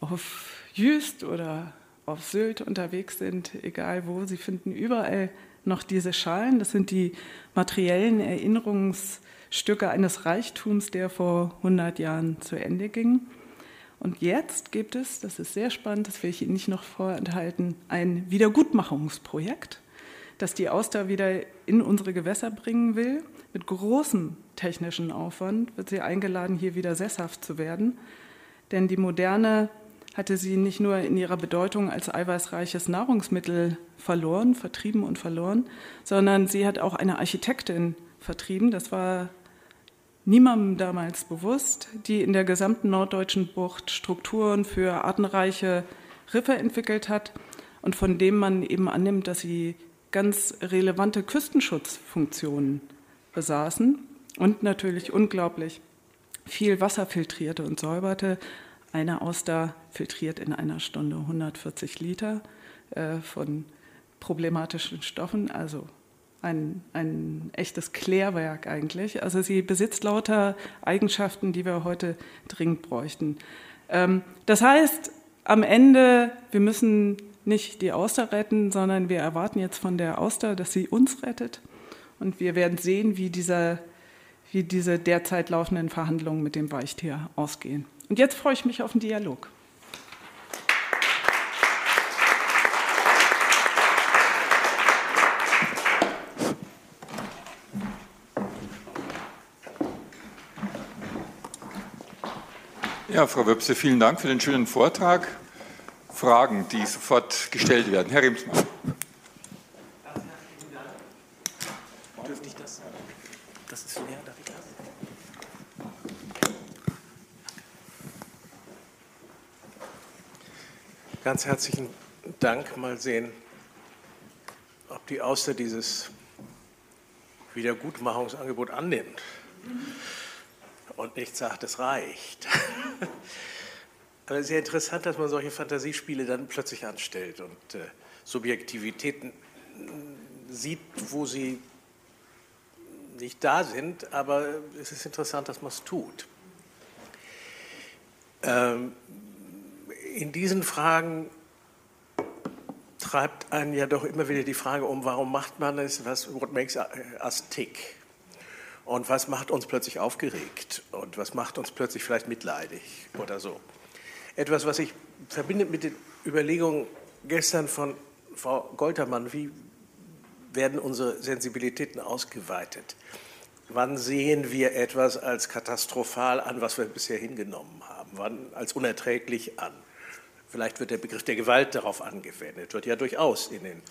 auf Jüst oder auf Sylt unterwegs sind, egal wo, sie finden überall noch diese Schalen. Das sind die materiellen Erinnerungsstücke eines Reichtums, der vor 100 Jahren zu Ende ging. Und jetzt gibt es, das ist sehr spannend, das will ich Ihnen nicht noch vorenthalten, ein Wiedergutmachungsprojekt, das die Auster wieder in unsere Gewässer bringen will. Mit großem technischen Aufwand wird sie eingeladen, hier wieder sesshaft zu werden. Denn die moderne hatte sie nicht nur in ihrer Bedeutung als eiweißreiches Nahrungsmittel verloren, vertrieben und verloren, sondern sie hat auch eine Architektin vertrieben. Das war niemandem damals bewusst, die in der gesamten norddeutschen Bucht Strukturen für artenreiche Riffe entwickelt hat und von dem man eben annimmt, dass sie ganz relevante Küstenschutzfunktionen besaßen und natürlich unglaublich viel Wasser filtrierte und säuberte, eine Auster filtriert in einer Stunde 140 Liter äh, von problematischen Stoffen, also ein, ein echtes Klärwerk eigentlich. Also sie besitzt lauter Eigenschaften, die wir heute dringend bräuchten. Ähm, das heißt, am Ende, wir müssen nicht die Auster retten, sondern wir erwarten jetzt von der Auster, dass sie uns rettet. Und wir werden sehen, wie, dieser, wie diese derzeit laufenden Verhandlungen mit dem Weichtier ausgehen. Und jetzt freue ich mich auf den Dialog. Ja, Frau Wöpse, vielen Dank für den schönen Vortrag. Fragen, die sofort gestellt werden. Herr Remsmann. Dürfte ich das? Das ist leer, darf ich das? Ganz herzlichen Dank. Mal sehen, ob die Auster dieses Wiedergutmachungsangebot annimmt und nicht sagt, es reicht. Aber es ist ja interessant, dass man solche Fantasiespiele dann plötzlich anstellt und äh, Subjektivitäten sieht, wo sie nicht da sind, aber es ist interessant, dass man es tut. Ähm, in diesen Fragen treibt einen ja doch immer wieder die Frage um, warum macht man es, was, what makes us tick? Und was macht uns plötzlich aufgeregt? Und was macht uns plötzlich vielleicht mitleidig oder so? Etwas, was ich verbindet mit den Überlegungen gestern von Frau Goltermann, wie werden unsere Sensibilitäten ausgeweitet? Wann sehen wir etwas als katastrophal an, was wir bisher hingenommen haben? Wann als unerträglich an? Vielleicht wird der Begriff der Gewalt darauf angewendet, wird ja durchaus in den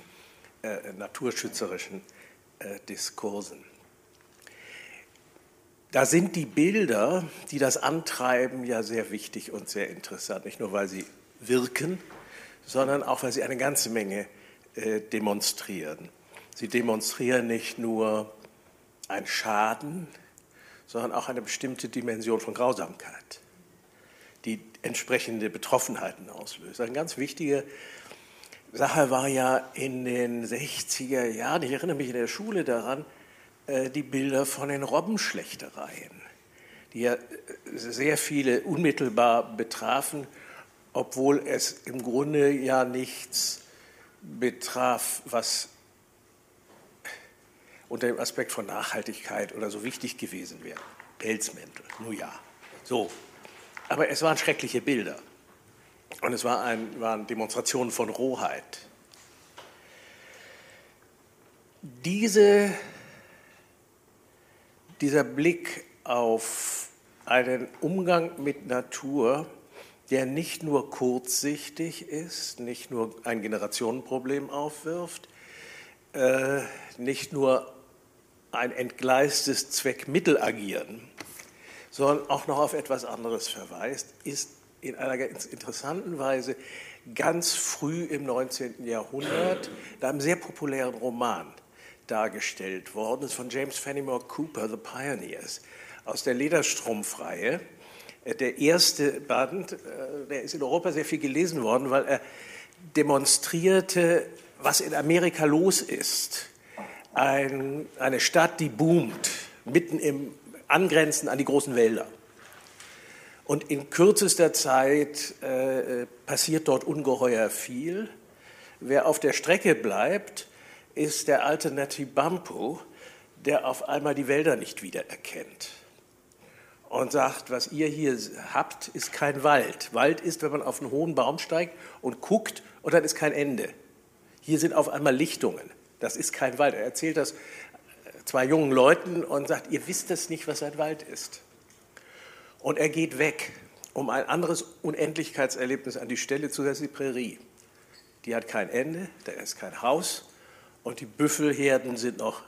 äh, naturschützerischen äh, Diskursen. Da sind die Bilder, die das antreiben, ja sehr wichtig und sehr interessant, nicht nur weil sie wirken, sondern auch weil sie eine ganze Menge äh, demonstrieren. Sie demonstrieren nicht nur ein Schaden, sondern auch eine bestimmte Dimension von Grausamkeit, die entsprechende Betroffenheiten auslöst. Eine ganz wichtige Sache war ja in den 60er Jahren, ich erinnere mich in der Schule daran, die Bilder von den Robbenschlechtereien, die ja äh, sehr viele unmittelbar betrafen, obwohl es im Grunde ja nichts betraf, was unter dem Aspekt von Nachhaltigkeit oder so wichtig gewesen wäre. Pelzmäntel, nun ja. So. Aber es waren schreckliche Bilder. Und es war ein, waren Demonstrationen von Rohheit. Diese, dieser Blick auf einen Umgang mit Natur, der nicht nur kurzsichtig ist, nicht nur ein Generationenproblem aufwirft, äh, nicht nur ein entgleistes Zweckmittelagieren, sondern auch noch auf etwas anderes verweist, ist in einer ganz interessanten Weise ganz früh im 19. Jahrhundert in einem sehr populären Roman dargestellt worden. Ist von James Fenimore Cooper, The Pioneers, aus der Lederstrumpfreihe. Äh, der erste Band, äh, der ist in Europa sehr viel gelesen worden, weil er demonstrierte, was in Amerika los ist ein, eine Stadt, die boomt, mitten im Angrenzen an die großen Wälder. Und in kürzester Zeit äh, passiert dort ungeheuer viel. Wer auf der Strecke bleibt, ist der alte Natibampu, der auf einmal die Wälder nicht wiedererkennt und sagt, was ihr hier habt, ist kein Wald. Wald ist, wenn man auf einen hohen Baum steigt und guckt und dann ist kein Ende. Hier sind auf einmal Lichtungen. Das ist kein Wald. Er erzählt das zwei jungen Leuten und sagt, ihr wisst es nicht, was ein Wald ist. Und er geht weg, um ein anderes Unendlichkeitserlebnis an die Stelle zu setzen, die Prärie. Die hat kein Ende, da ist kein Haus und die Büffelherden sind noch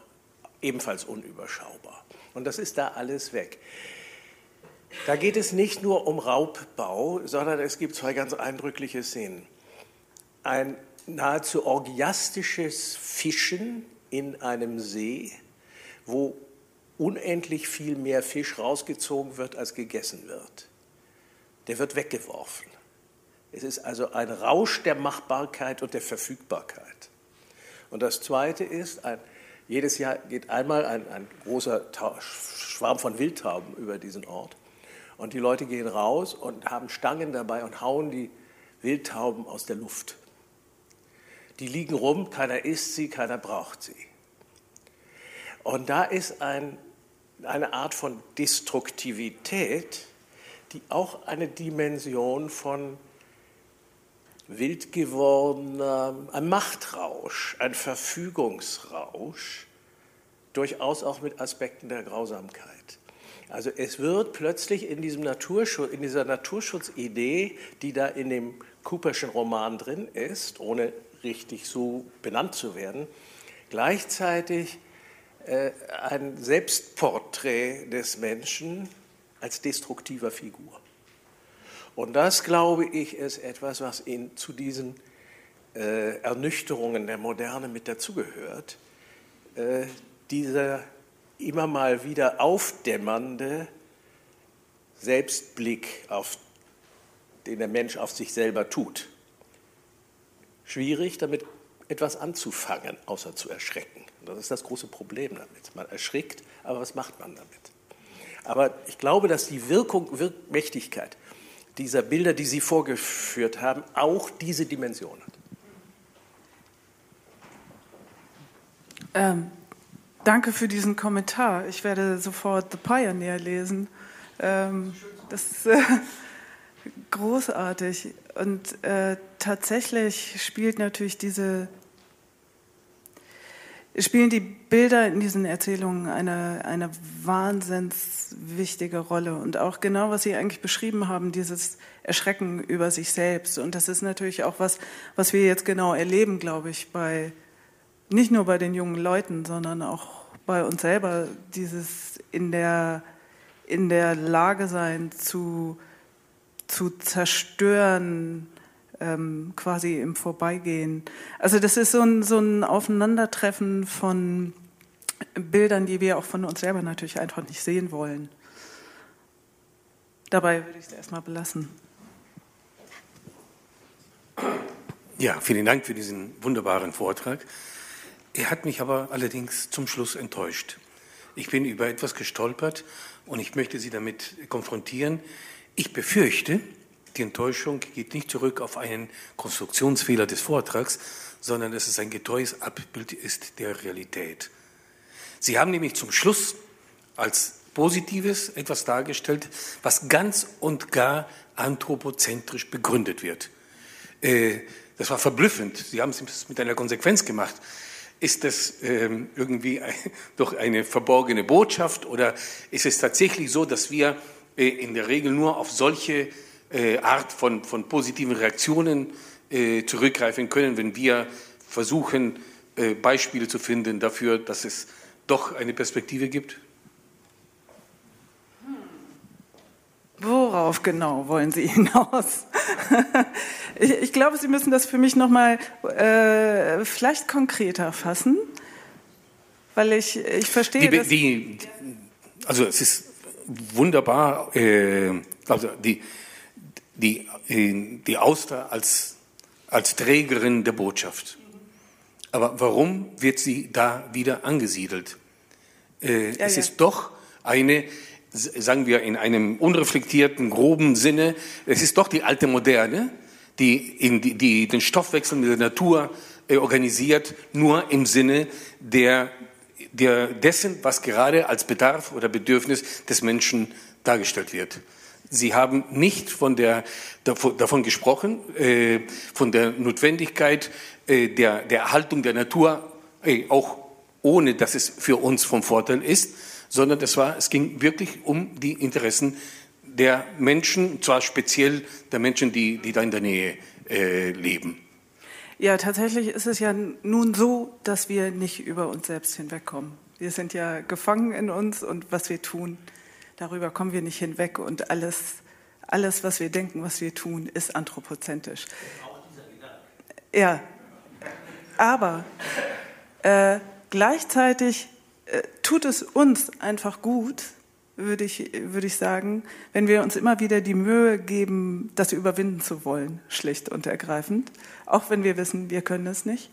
ebenfalls unüberschaubar. Und das ist da alles weg. Da geht es nicht nur um Raubbau, sondern es gibt zwei ganz eindrückliche Szenen. Ein nahezu orgiastisches Fischen in einem See, wo unendlich viel mehr Fisch rausgezogen wird, als gegessen wird. Der wird weggeworfen. Es ist also ein Rausch der Machbarkeit und der Verfügbarkeit. Und das Zweite ist, ein, jedes Jahr geht einmal ein, ein großer Schwarm von Wildtauben über diesen Ort. Und die Leute gehen raus und haben Stangen dabei und hauen die Wildtauben aus der Luft. Die liegen rum, keiner isst sie, keiner braucht sie. Und da ist ein, eine Art von Destruktivität, die auch eine Dimension von wild gewordener, ein Machtrausch, ein Verfügungsrausch, durchaus auch mit Aspekten der Grausamkeit. Also es wird plötzlich in, diesem Naturschutz, in dieser Naturschutzidee, die da in dem Cooperschen Roman drin ist, ohne richtig so benannt zu werden, gleichzeitig äh, ein Selbstporträt des Menschen als destruktiver Figur. Und das, glaube ich, ist etwas, was ihn zu diesen äh, Ernüchterungen der Moderne mit dazugehört. Äh, dieser immer mal wieder aufdämmernde Selbstblick, auf, den der Mensch auf sich selber tut. Schwierig, damit etwas anzufangen, außer zu erschrecken. Das ist das große Problem damit. Man erschrickt, aber was macht man damit? Aber ich glaube, dass die Wirkung, Wirkmächtigkeit dieser Bilder, die Sie vorgeführt haben, auch diese Dimension hat. Ähm, danke für diesen Kommentar. Ich werde sofort The Pioneer lesen. Ähm, das ist äh, großartig. Und äh, tatsächlich spielt natürlich diese spielen die Bilder in diesen Erzählungen eine, eine wahnsinns wichtige Rolle. Und auch genau, was Sie eigentlich beschrieben haben, dieses Erschrecken über sich selbst. Und das ist natürlich auch was, was wir jetzt genau erleben, glaube ich, bei, nicht nur bei den jungen Leuten, sondern auch bei uns selber, dieses in der, in der Lage sein zu, zu zerstören, ähm, quasi im Vorbeigehen. Also das ist so ein, so ein Aufeinandertreffen von Bildern, die wir auch von uns selber natürlich einfach nicht sehen wollen. Dabei würde ich es erstmal belassen. Ja, vielen Dank für diesen wunderbaren Vortrag. Er hat mich aber allerdings zum Schluss enttäuscht. Ich bin über etwas gestolpert und ich möchte Sie damit konfrontieren. Ich befürchte, die Enttäuschung geht nicht zurück auf einen Konstruktionsfehler des Vortrags, sondern es ein getreues Abbild ist der Realität. Sie haben nämlich zum Schluss als Positives etwas dargestellt, was ganz und gar anthropozentrisch begründet wird. Äh, das war verblüffend. Sie haben es mit einer Konsequenz gemacht. Ist das ähm, irgendwie doch eine verborgene Botschaft oder ist es tatsächlich so, dass wir äh, in der Regel nur auf solche äh, Art von, von positiven Reaktionen äh, zurückgreifen können, wenn wir versuchen, äh, Beispiele zu finden dafür, dass es doch eine Perspektive gibt? Worauf genau wollen Sie hinaus? ich, ich, glaube, Sie müssen das für mich nochmal äh, vielleicht konkreter fassen, weil ich, ich verstehe. Die, die, also es ist wunderbar, äh, also die, die, die Auster als, als Trägerin der Botschaft. Aber warum wird sie da wieder angesiedelt? Äh, ja, es ja. ist doch eine, sagen wir in einem unreflektierten, groben Sinne, es ist doch die alte Moderne, die, in die, die den Stoffwechsel mit der Natur äh, organisiert, nur im Sinne der, der dessen, was gerade als Bedarf oder Bedürfnis des Menschen dargestellt wird. Sie haben nicht von der, davon gesprochen, äh, von der Notwendigkeit äh, der, der Erhaltung der Natur, auch ohne dass es für uns vom Vorteil ist, sondern es, war, es ging wirklich um die Interessen der Menschen, zwar speziell der Menschen, die, die da in der Nähe äh, leben. Ja, tatsächlich ist es ja nun so, dass wir nicht über uns selbst hinwegkommen. Wir sind ja gefangen in uns und was wir tun, Darüber kommen wir nicht hinweg und alles, alles, was wir denken, was wir tun, ist anthropozentisch. Ja, aber äh, gleichzeitig äh, tut es uns einfach gut, würde ich, würde ich sagen, wenn wir uns immer wieder die Mühe geben, das überwinden zu wollen, schlicht und ergreifend, auch wenn wir wissen, wir können es nicht.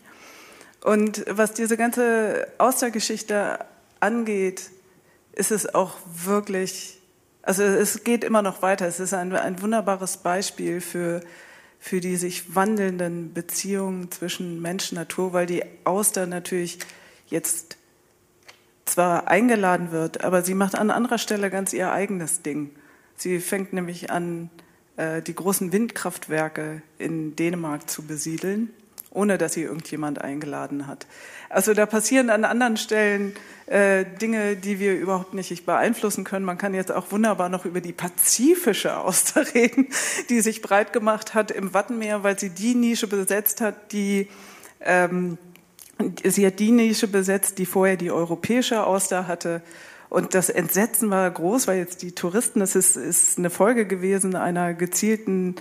Und was diese ganze Austergeschichte angeht, ist es auch wirklich, also es geht immer noch weiter. Es ist ein, ein wunderbares Beispiel für, für die sich wandelnden Beziehungen zwischen Mensch und Natur, weil die Auster natürlich jetzt zwar eingeladen wird, aber sie macht an anderer Stelle ganz ihr eigenes Ding. Sie fängt nämlich an, äh, die großen Windkraftwerke in Dänemark zu besiedeln, ohne dass sie irgendjemand eingeladen hat. Also da passieren an anderen Stellen äh, Dinge, die wir überhaupt nicht beeinflussen können. Man kann jetzt auch wunderbar noch über die pazifische Auster reden, die sich breit gemacht hat im Wattenmeer, weil sie die Nische besetzt hat, die ähm, sie hat die Nische besetzt, die vorher die europäische Auster hatte. Und das Entsetzen war groß, weil jetzt die Touristen, das ist, ist eine Folge gewesen einer gezielten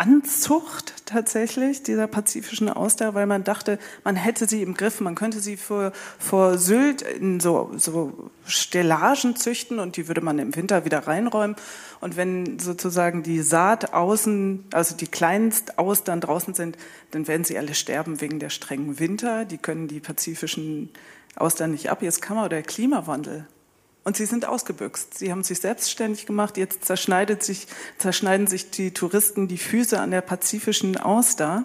Anzucht tatsächlich dieser pazifischen Auster, weil man dachte, man hätte sie im Griff, man könnte sie vor, vor Sylt in so, so Stellagen züchten und die würde man im Winter wieder reinräumen. Und wenn sozusagen die Saat außen, also die kleinst Austern draußen sind, dann werden sie alle sterben wegen der strengen Winter. Die können die pazifischen Austern nicht ab. Jetzt kann man der Klimawandel und sie sind ausgebüxt. Sie haben sich selbstständig gemacht. Jetzt zerschneidet sich, zerschneiden sich die Touristen die Füße an der pazifischen Auster.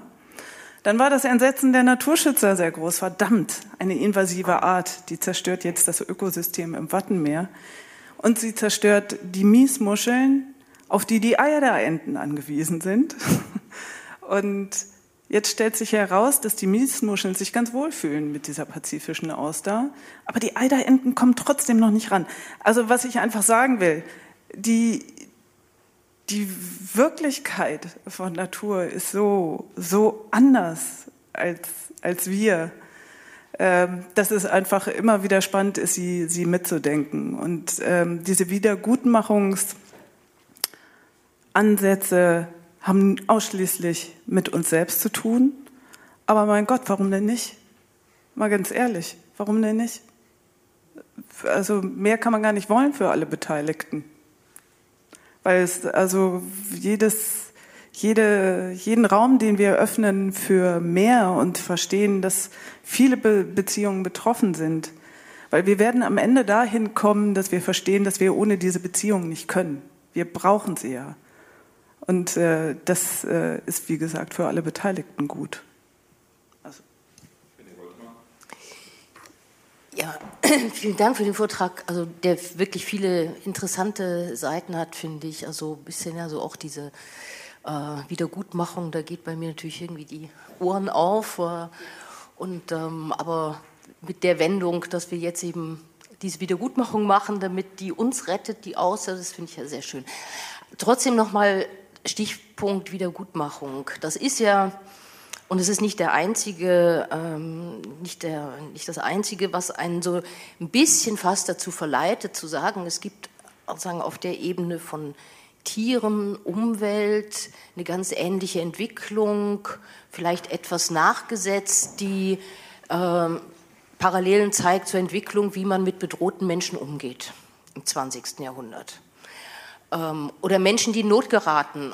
Dann war das Entsetzen der Naturschützer sehr groß. Verdammt, eine invasive Art, die zerstört jetzt das Ökosystem im Wattenmeer. Und sie zerstört die Miesmuscheln, auf die die Eier der Enten angewiesen sind. Und Jetzt stellt sich heraus, dass die Miesmuscheln sich ganz wohlfühlen mit dieser pazifischen Auster, aber die Eiderenten kommen trotzdem noch nicht ran. Also was ich einfach sagen will, die, die Wirklichkeit von Natur ist so, so anders als, als wir, ähm, dass es einfach immer wieder spannend ist, sie, sie mitzudenken. Und ähm, diese Wiedergutmachungsansätze haben ausschließlich mit uns selbst zu tun. Aber mein Gott, warum denn nicht? Mal ganz ehrlich, warum denn nicht? Also mehr kann man gar nicht wollen für alle Beteiligten. Weil es also jedes, jede, jeden Raum, den wir öffnen für mehr und verstehen, dass viele Be Beziehungen betroffen sind. Weil wir werden am Ende dahin kommen, dass wir verstehen, dass wir ohne diese Beziehungen nicht können. Wir brauchen sie ja. Und äh, das äh, ist, wie gesagt, für alle Beteiligten gut. Also. Ja, vielen Dank für den Vortrag, also der wirklich viele interessante Seiten hat, finde ich. Also ein bisschen ja so auch diese äh, Wiedergutmachung, da geht bei mir natürlich irgendwie die Ohren auf. Äh, und ähm, aber mit der Wendung, dass wir jetzt eben diese Wiedergutmachung machen, damit die uns rettet, die außer, das finde ich ja sehr schön. Trotzdem nochmal Stichpunkt Wiedergutmachung. Das ist ja, und es ist nicht der einzige, ähm, nicht, der, nicht das einzige, was einen so ein bisschen fast dazu verleitet, zu sagen, es gibt sozusagen auf der Ebene von Tieren, Umwelt eine ganz ähnliche Entwicklung, vielleicht etwas nachgesetzt, die ähm, Parallelen zeigt zur Entwicklung, wie man mit bedrohten Menschen umgeht im 20. Jahrhundert ähm, oder Menschen, die in Not geraten.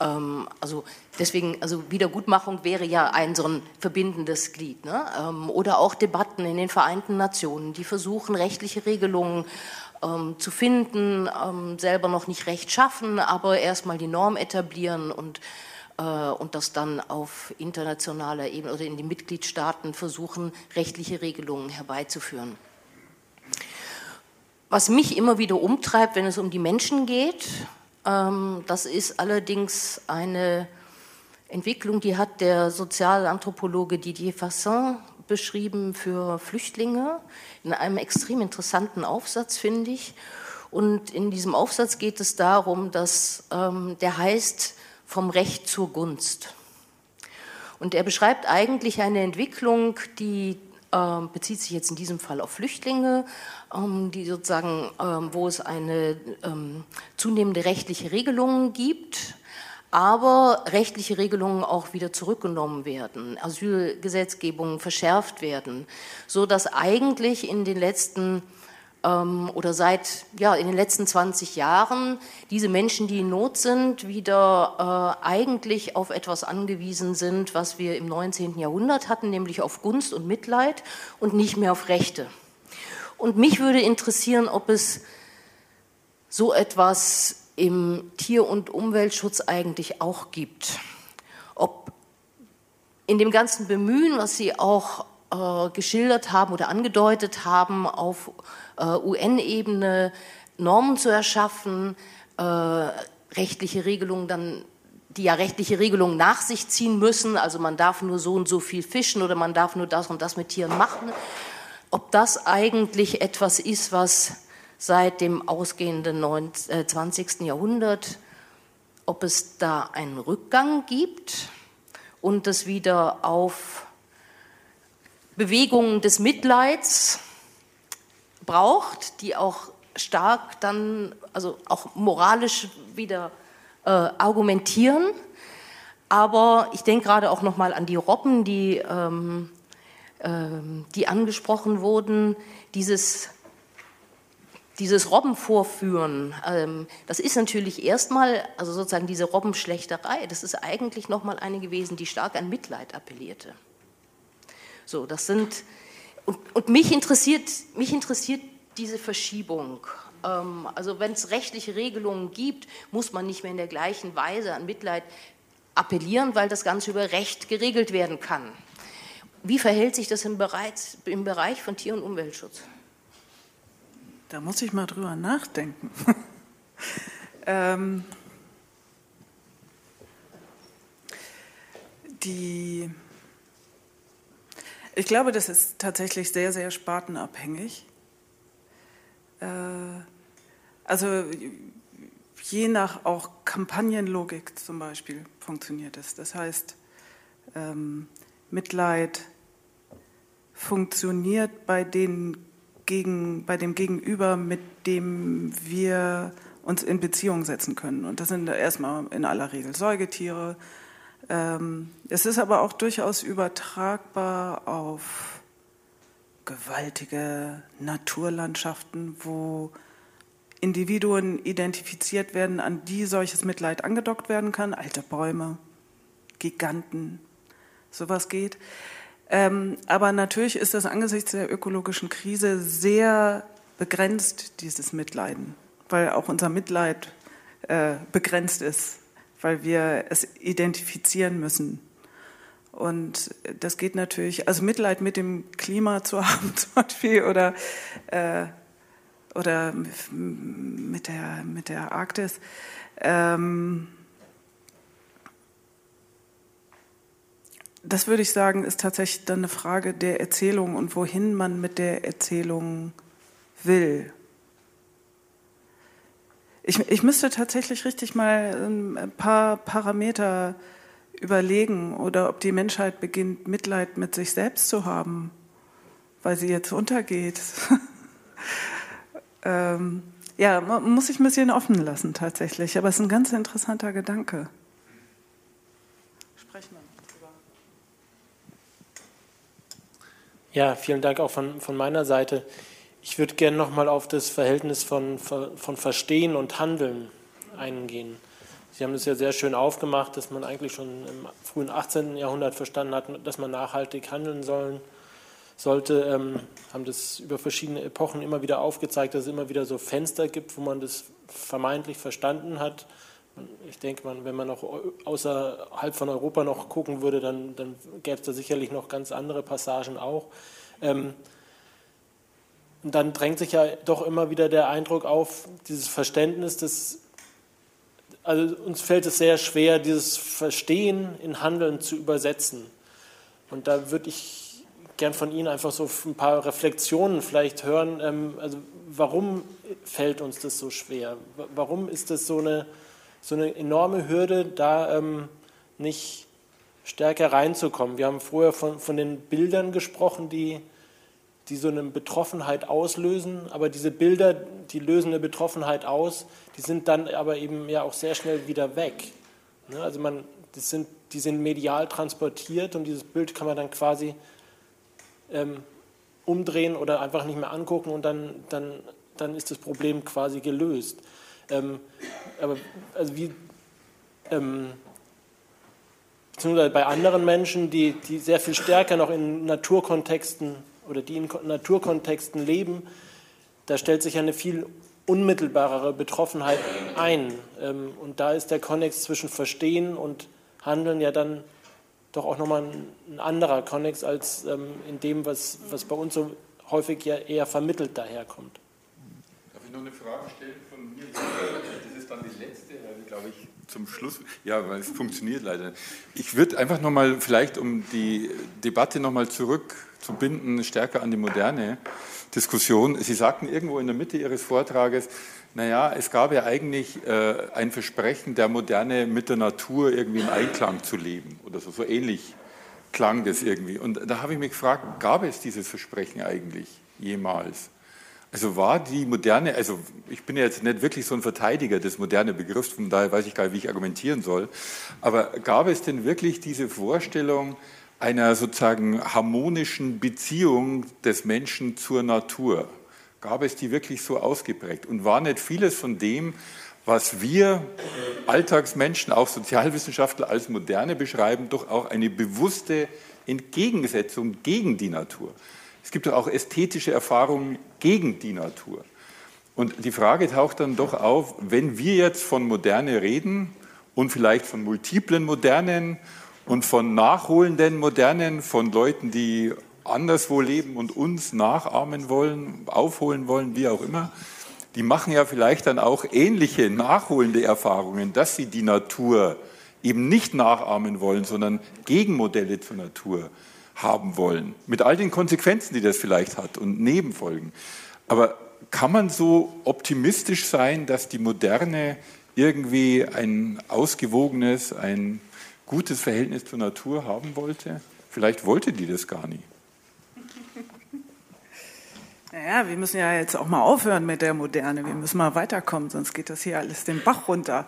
Ähm, also deswegen, also Wiedergutmachung wäre ja ein so ein verbindendes Glied. Ne? Ähm, oder auch Debatten in den Vereinten Nationen, die versuchen, rechtliche Regelungen ähm, zu finden, ähm, selber noch nicht recht schaffen, aber erstmal die Norm etablieren und äh, und das dann auf internationaler Ebene oder in den Mitgliedstaaten versuchen, rechtliche Regelungen herbeizuführen. Was mich immer wieder umtreibt, wenn es um die Menschen geht, ähm, das ist allerdings eine Entwicklung, die hat der Sozialanthropologe Didier Fassin beschrieben für Flüchtlinge in einem extrem interessanten Aufsatz, finde ich. Und in diesem Aufsatz geht es darum, dass ähm, der heißt vom Recht zur Gunst. Und er beschreibt eigentlich eine Entwicklung, die ähm, bezieht sich jetzt in diesem Fall auf Flüchtlinge, die sozusagen, ähm, wo es eine zunehmende rechtliche Regelung gibt, aber rechtliche Regelungen auch wieder zurückgenommen werden, Asylgesetzgebungen verschärft werden, so dass eigentlich in den letzten ähm, oder seit ja, in den letzten 20 Jahren diese Menschen, die in Not sind, wieder äh, eigentlich auf etwas angewiesen sind, was wir im 19. Jahrhundert hatten, nämlich auf Gunst und Mitleid und nicht mehr auf Rechte. Und mich würde interessieren, ob es so etwas im Tier- und Umweltschutz eigentlich auch gibt. Ob in dem ganzen Bemühen, was Sie auch äh, geschildert haben oder angedeutet haben, auf äh, UN-Ebene Normen zu erschaffen, äh, rechtliche Regelungen dann die ja rechtliche Regelungen nach sich ziehen müssen, also man darf nur so und so viel fischen oder man darf nur das und das mit Tieren machen, ob das eigentlich etwas ist, was seit dem ausgehenden 20. Äh, Jahrhundert, ob es da einen Rückgang gibt und es wieder auf Bewegungen des Mitleids braucht, die auch stark dann, also auch moralisch wieder äh, argumentieren. Aber ich denke gerade auch nochmal an die Robben, die, ähm, die angesprochen wurden. Dieses, dieses Robbenvorführen, ähm, das ist natürlich erstmal, also sozusagen diese Robbenschlechterei, das ist eigentlich nochmal eine gewesen, die stark an Mitleid appellierte. So, das sind, und, und mich, interessiert, mich interessiert diese Verschiebung. Ähm, also wenn es rechtliche Regelungen gibt, muss man nicht mehr in der gleichen Weise an Mitleid appellieren, weil das Ganze über Recht geregelt werden kann. Wie verhält sich das im Bereich, im Bereich von Tier- und Umweltschutz? Da muss ich mal drüber nachdenken. ähm, die, ich glaube, das ist tatsächlich sehr, sehr spartenabhängig. Äh, also je nach auch Kampagnenlogik zum Beispiel funktioniert es. Das heißt, ähm, Mitleid funktioniert bei, den gegen, bei dem Gegenüber, mit dem wir uns in Beziehung setzen können. Und das sind erstmal in aller Regel Säugetiere. Ähm, es ist aber auch durchaus übertragbar auf gewaltige Naturlandschaften, wo Individuen identifiziert werden, an die solches Mitleid angedockt werden kann. Alte Bäume, Giganten, sowas geht. Ähm, aber natürlich ist das angesichts der ökologischen Krise sehr begrenzt, dieses Mitleiden, weil auch unser Mitleid äh, begrenzt ist, weil wir es identifizieren müssen. Und das geht natürlich, also Mitleid mit dem Klima zu haben zum Beispiel oder äh, oder mit der, mit der Arktis. Ähm, das würde ich sagen, ist tatsächlich dann eine Frage der Erzählung und wohin man mit der Erzählung will. Ich, ich müsste tatsächlich richtig mal ein paar Parameter überlegen oder ob die Menschheit beginnt, Mitleid mit sich selbst zu haben, weil sie jetzt untergeht. ähm, ja, muss ich ein bisschen offen lassen tatsächlich. Aber es ist ein ganz interessanter Gedanke. Sprechen wir Ja, vielen Dank auch von, von meiner Seite. Ich würde gerne nochmal auf das Verhältnis von, von Verstehen und Handeln eingehen. Sie haben es ja sehr schön aufgemacht, dass man eigentlich schon im frühen 18. Jahrhundert verstanden hat, dass man nachhaltig handeln sollen sollte, ähm, haben das über verschiedene Epochen immer wieder aufgezeigt, dass es immer wieder so Fenster gibt, wo man das vermeintlich verstanden hat. Ich denke, man, wenn man noch außerhalb von Europa noch gucken würde, dann, dann gäbe es da sicherlich noch ganz andere Passagen auch. Ähm, und dann drängt sich ja doch immer wieder der Eindruck auf, dieses Verständnis, dass also uns fällt es sehr schwer, dieses Verstehen in Handeln zu übersetzen. Und da würde ich gern von Ihnen einfach so ein paar Reflexionen vielleicht hören. Ähm, also warum fällt uns das so schwer? Warum ist das so eine, so eine enorme Hürde, da ähm, nicht stärker reinzukommen? Wir haben vorher von, von den Bildern gesprochen, die, die so eine Betroffenheit auslösen, aber diese Bilder, die lösen eine Betroffenheit aus, die sind dann aber eben ja auch sehr schnell wieder weg. Ne? Also man, das sind, die sind medial transportiert und dieses Bild kann man dann quasi ähm, umdrehen oder einfach nicht mehr angucken und dann, dann, dann ist das Problem quasi gelöst. Ähm, aber also wie, ähm, beziehungsweise bei anderen Menschen, die, die sehr viel stärker noch in Naturkontexten oder die in Naturkontexten leben, da stellt sich eine viel unmittelbarere Betroffenheit ein. Ähm, und da ist der Konnex zwischen Verstehen und Handeln ja dann doch auch nochmal ein, anderer Konnex als ähm, in dem, was, was bei uns so häufig ja eher vermittelt daherkommt. Darf ich noch eine Frage stellen? Das ist dann die letzte, glaube ich, zum Schluss. Ja, weil es funktioniert leider. Ich würde einfach nochmal, vielleicht um die Debatte nochmal zurückzubinden, stärker an die moderne Diskussion. Sie sagten irgendwo in der Mitte Ihres Vortrages, naja, es gab ja eigentlich äh, ein Versprechen der Moderne mit der Natur irgendwie in Einklang zu leben oder so, so ähnlich klang das irgendwie. Und da habe ich mich gefragt, gab es dieses Versprechen eigentlich jemals? Also war die moderne, also ich bin jetzt nicht wirklich so ein Verteidiger des modernen Begriffs, von daher weiß ich gar nicht, wie ich argumentieren soll, aber gab es denn wirklich diese Vorstellung einer sozusagen harmonischen Beziehung des Menschen zur Natur? Gab es die wirklich so ausgeprägt? Und war nicht vieles von dem, was wir Alltagsmenschen, auch Sozialwissenschaftler als Moderne beschreiben, doch auch eine bewusste Entgegensetzung gegen die Natur? Es gibt doch auch ästhetische Erfahrungen gegen die Natur. Und die Frage taucht dann doch auf, wenn wir jetzt von Moderne reden und vielleicht von multiplen Modernen und von nachholenden Modernen, von Leuten, die anderswo leben und uns nachahmen wollen, aufholen wollen, wie auch immer, die machen ja vielleicht dann auch ähnliche nachholende Erfahrungen, dass sie die Natur eben nicht nachahmen wollen, sondern Gegenmodelle zur Natur haben wollen, mit all den Konsequenzen, die das vielleicht hat und Nebenfolgen. Aber kann man so optimistisch sein, dass die Moderne irgendwie ein ausgewogenes, ein gutes Verhältnis zur Natur haben wollte? Vielleicht wollte die das gar nicht. Naja, wir müssen ja jetzt auch mal aufhören mit der Moderne. Wir müssen mal weiterkommen, sonst geht das hier alles den Bach runter,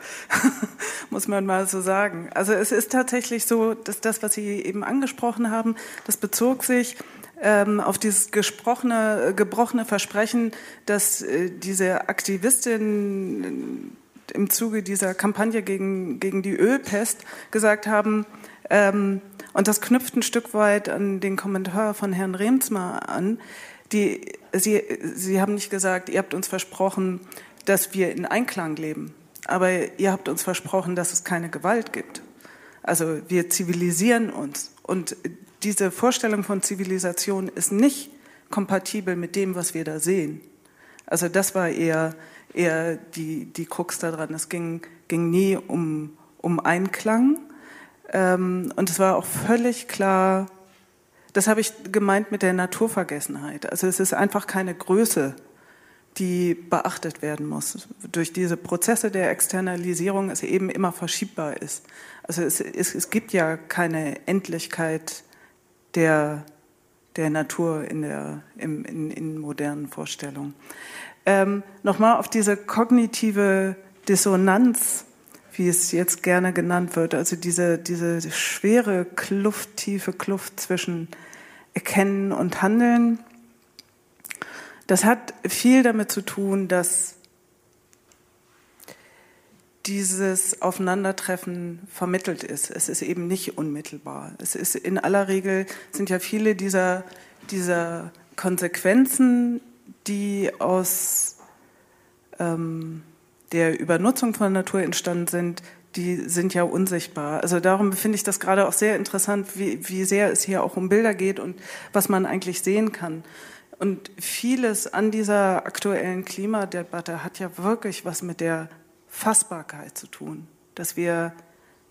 muss man mal so sagen. Also es ist tatsächlich so, dass das, was Sie eben angesprochen haben, das bezog sich ähm, auf dieses gesprochene, gebrochene Versprechen, dass äh, diese Aktivistinnen im Zuge dieser Kampagne gegen, gegen die Ölpest gesagt haben, ähm, und das knüpft ein Stück weit an den Kommentar von Herrn Remsmar an, die, Sie, Sie haben nicht gesagt, ihr habt uns versprochen, dass wir in Einklang leben. Aber ihr habt uns versprochen, dass es keine Gewalt gibt. Also wir zivilisieren uns. Und diese Vorstellung von Zivilisation ist nicht kompatibel mit dem, was wir da sehen. Also das war eher, eher die, die Krux daran. Es ging, ging nie um, um Einklang. Ähm, und es war auch völlig klar, das habe ich gemeint mit der Naturvergessenheit. Also es ist einfach keine Größe, die beachtet werden muss. Durch diese Prozesse der Externalisierung es eben immer verschiebbar ist. Also es, es, es gibt ja keine Endlichkeit der, der Natur in, der, im, in, in modernen Vorstellungen. Ähm, Nochmal auf diese kognitive Dissonanz wie es jetzt gerne genannt wird, also diese, diese schwere Kluft, tiefe Kluft zwischen Erkennen und Handeln. Das hat viel damit zu tun, dass dieses Aufeinandertreffen vermittelt ist. Es ist eben nicht unmittelbar. Es ist in aller Regel sind ja viele dieser, dieser Konsequenzen, die aus ähm, der Übernutzung von Natur entstanden sind, die sind ja unsichtbar. Also darum finde ich das gerade auch sehr interessant, wie, wie sehr es hier auch um Bilder geht und was man eigentlich sehen kann. Und vieles an dieser aktuellen Klimadebatte hat ja wirklich was mit der Fassbarkeit zu tun, dass wir,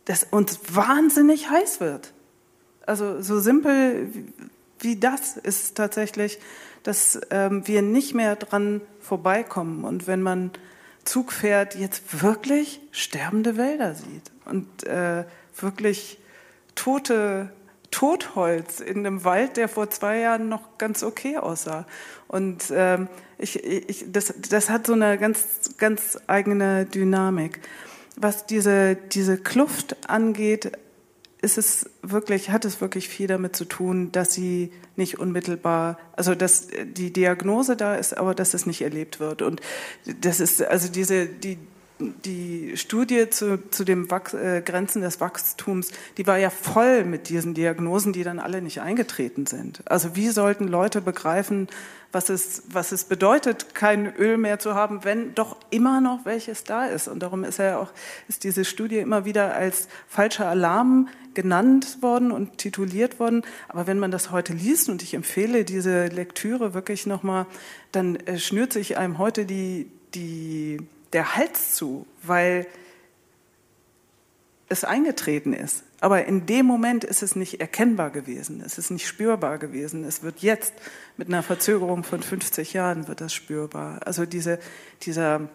dass uns wahnsinnig heiß wird. Also so simpel wie das ist tatsächlich, dass ähm, wir nicht mehr dran vorbeikommen. Und wenn man Zug fährt, jetzt wirklich sterbende Wälder sieht und äh, wirklich tote Totholz in einem Wald, der vor zwei Jahren noch ganz okay aussah. Und ähm, ich, ich, das, das hat so eine ganz, ganz eigene Dynamik. Was diese, diese Kluft angeht, ist es wirklich, hat es wirklich viel damit zu tun, dass sie nicht unmittelbar, also dass die Diagnose da ist, aber dass es nicht erlebt wird. Und das ist, also diese, die, die Studie zu, zu den äh, Grenzen des Wachstums, die war ja voll mit diesen Diagnosen, die dann alle nicht eingetreten sind. Also wie sollten Leute begreifen, was es, was es bedeutet, kein Öl mehr zu haben, wenn doch immer noch welches da ist. Und darum ist ja auch, ist diese Studie immer wieder als falscher Alarm genannt worden und tituliert worden. Aber wenn man das heute liest, und ich empfehle diese Lektüre wirklich nochmal, dann äh, schnürt sich einem heute die, die, der Hals zu, weil es eingetreten ist. Aber in dem Moment ist es nicht erkennbar gewesen, es ist nicht spürbar gewesen. Es wird jetzt mit einer Verzögerung von 50 Jahren wird das spürbar. Also diese, dieser,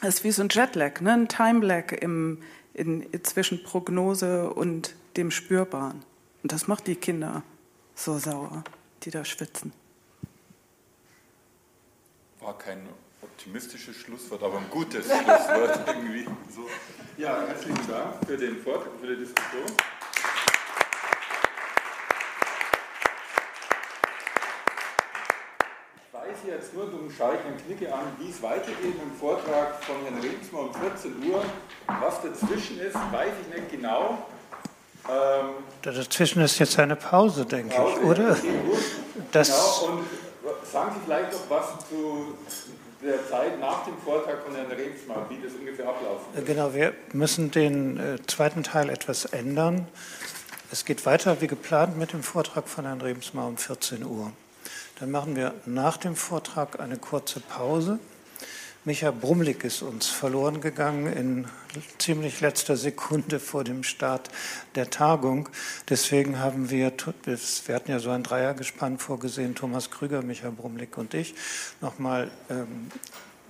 es ist wie so ein Jetlag, ne? ein Timelag im, in, zwischen Prognose und dem Spürbaren. Und das macht die Kinder so sauer, die da schwitzen. War kein optimistisches Schlusswort, aber ein gutes Schlusswort irgendwie. So. Ja, herzlichen Dank für den Vortrag, für die Diskussion. Ich weise jetzt nur dumm Scheich und Knicke an, wie es weitergeht im Vortrag von Herrn Regensmann um 14 Uhr. Was dazwischen ist, weiß ich nicht genau. Ähm, dazwischen ist jetzt eine Pause, denke Pause, ich, oder? Das genau, und sagen Sie vielleicht noch was zu der Zeit nach dem Vortrag von Herrn Regensmann, wie das ungefähr ablaufen wird. Genau, wir müssen den äh, zweiten Teil etwas ändern. Es geht weiter wie geplant mit dem Vortrag von Herrn Rebensmar um 14 Uhr. Dann machen wir nach dem Vortrag eine kurze Pause. Micha Brumlik ist uns verloren gegangen in ziemlich letzter Sekunde vor dem Start der Tagung. Deswegen haben wir, wir hatten ja so ein Dreiergespann vorgesehen, Thomas Krüger, Micha Brumlik und ich, nochmal ähm,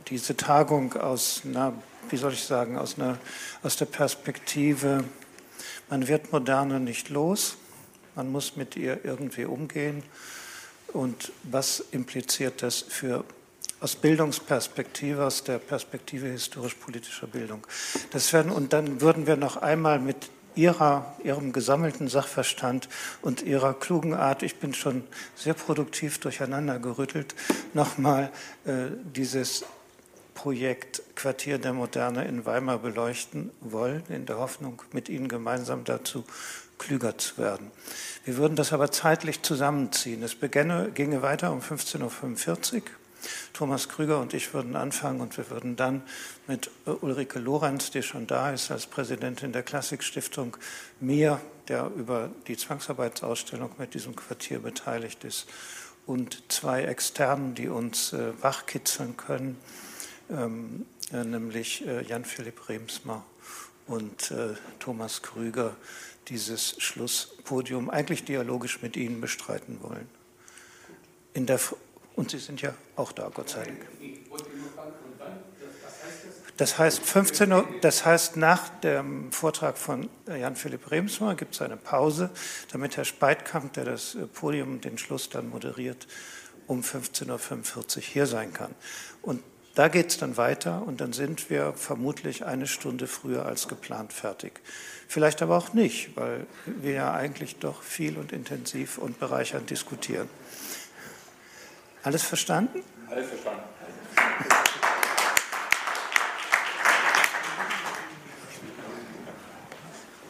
diese Tagung aus einer, wie soll ich sagen, aus, einer, aus der Perspektive, man wird Moderne nicht los, man muss mit ihr irgendwie umgehen. Und was impliziert das für aus Bildungsperspektive, aus der Perspektive historisch-politischer Bildung. Das werden, und dann würden wir noch einmal mit ihrer, Ihrem gesammelten Sachverstand und Ihrer klugen Art, ich bin schon sehr produktiv durcheinander gerüttelt, nochmal äh, dieses Projekt Quartier der Moderne in Weimar beleuchten wollen, in der Hoffnung, mit Ihnen gemeinsam dazu klüger zu werden. Wir würden das aber zeitlich zusammenziehen. Es beginne, ginge weiter um 15.45 Uhr Thomas Krüger und ich würden anfangen und wir würden dann mit äh, Ulrike Lorenz, die schon da ist als Präsidentin der Klassikstiftung, mir, der über die Zwangsarbeitsausstellung mit diesem Quartier beteiligt ist, und zwei Externen, die uns äh, wachkitzeln können, ähm, äh, nämlich äh, Jan-Philipp Remsmar und äh, Thomas Krüger, dieses Schlusspodium eigentlich dialogisch mit Ihnen bestreiten wollen. In der und Sie sind ja auch da, Gott sei Dank. Das heißt, 15 Uhr, das heißt, nach dem Vortrag von Jan-Philipp Remsmar gibt es eine Pause, damit Herr Speitkamp, der das Podium, den Schluss dann moderiert, um 15.45 Uhr hier sein kann. Und da geht es dann weiter und dann sind wir vermutlich eine Stunde früher als geplant fertig. Vielleicht aber auch nicht, weil wir ja eigentlich doch viel und intensiv und bereichernd diskutieren. Alles verstanden? Alles verstanden.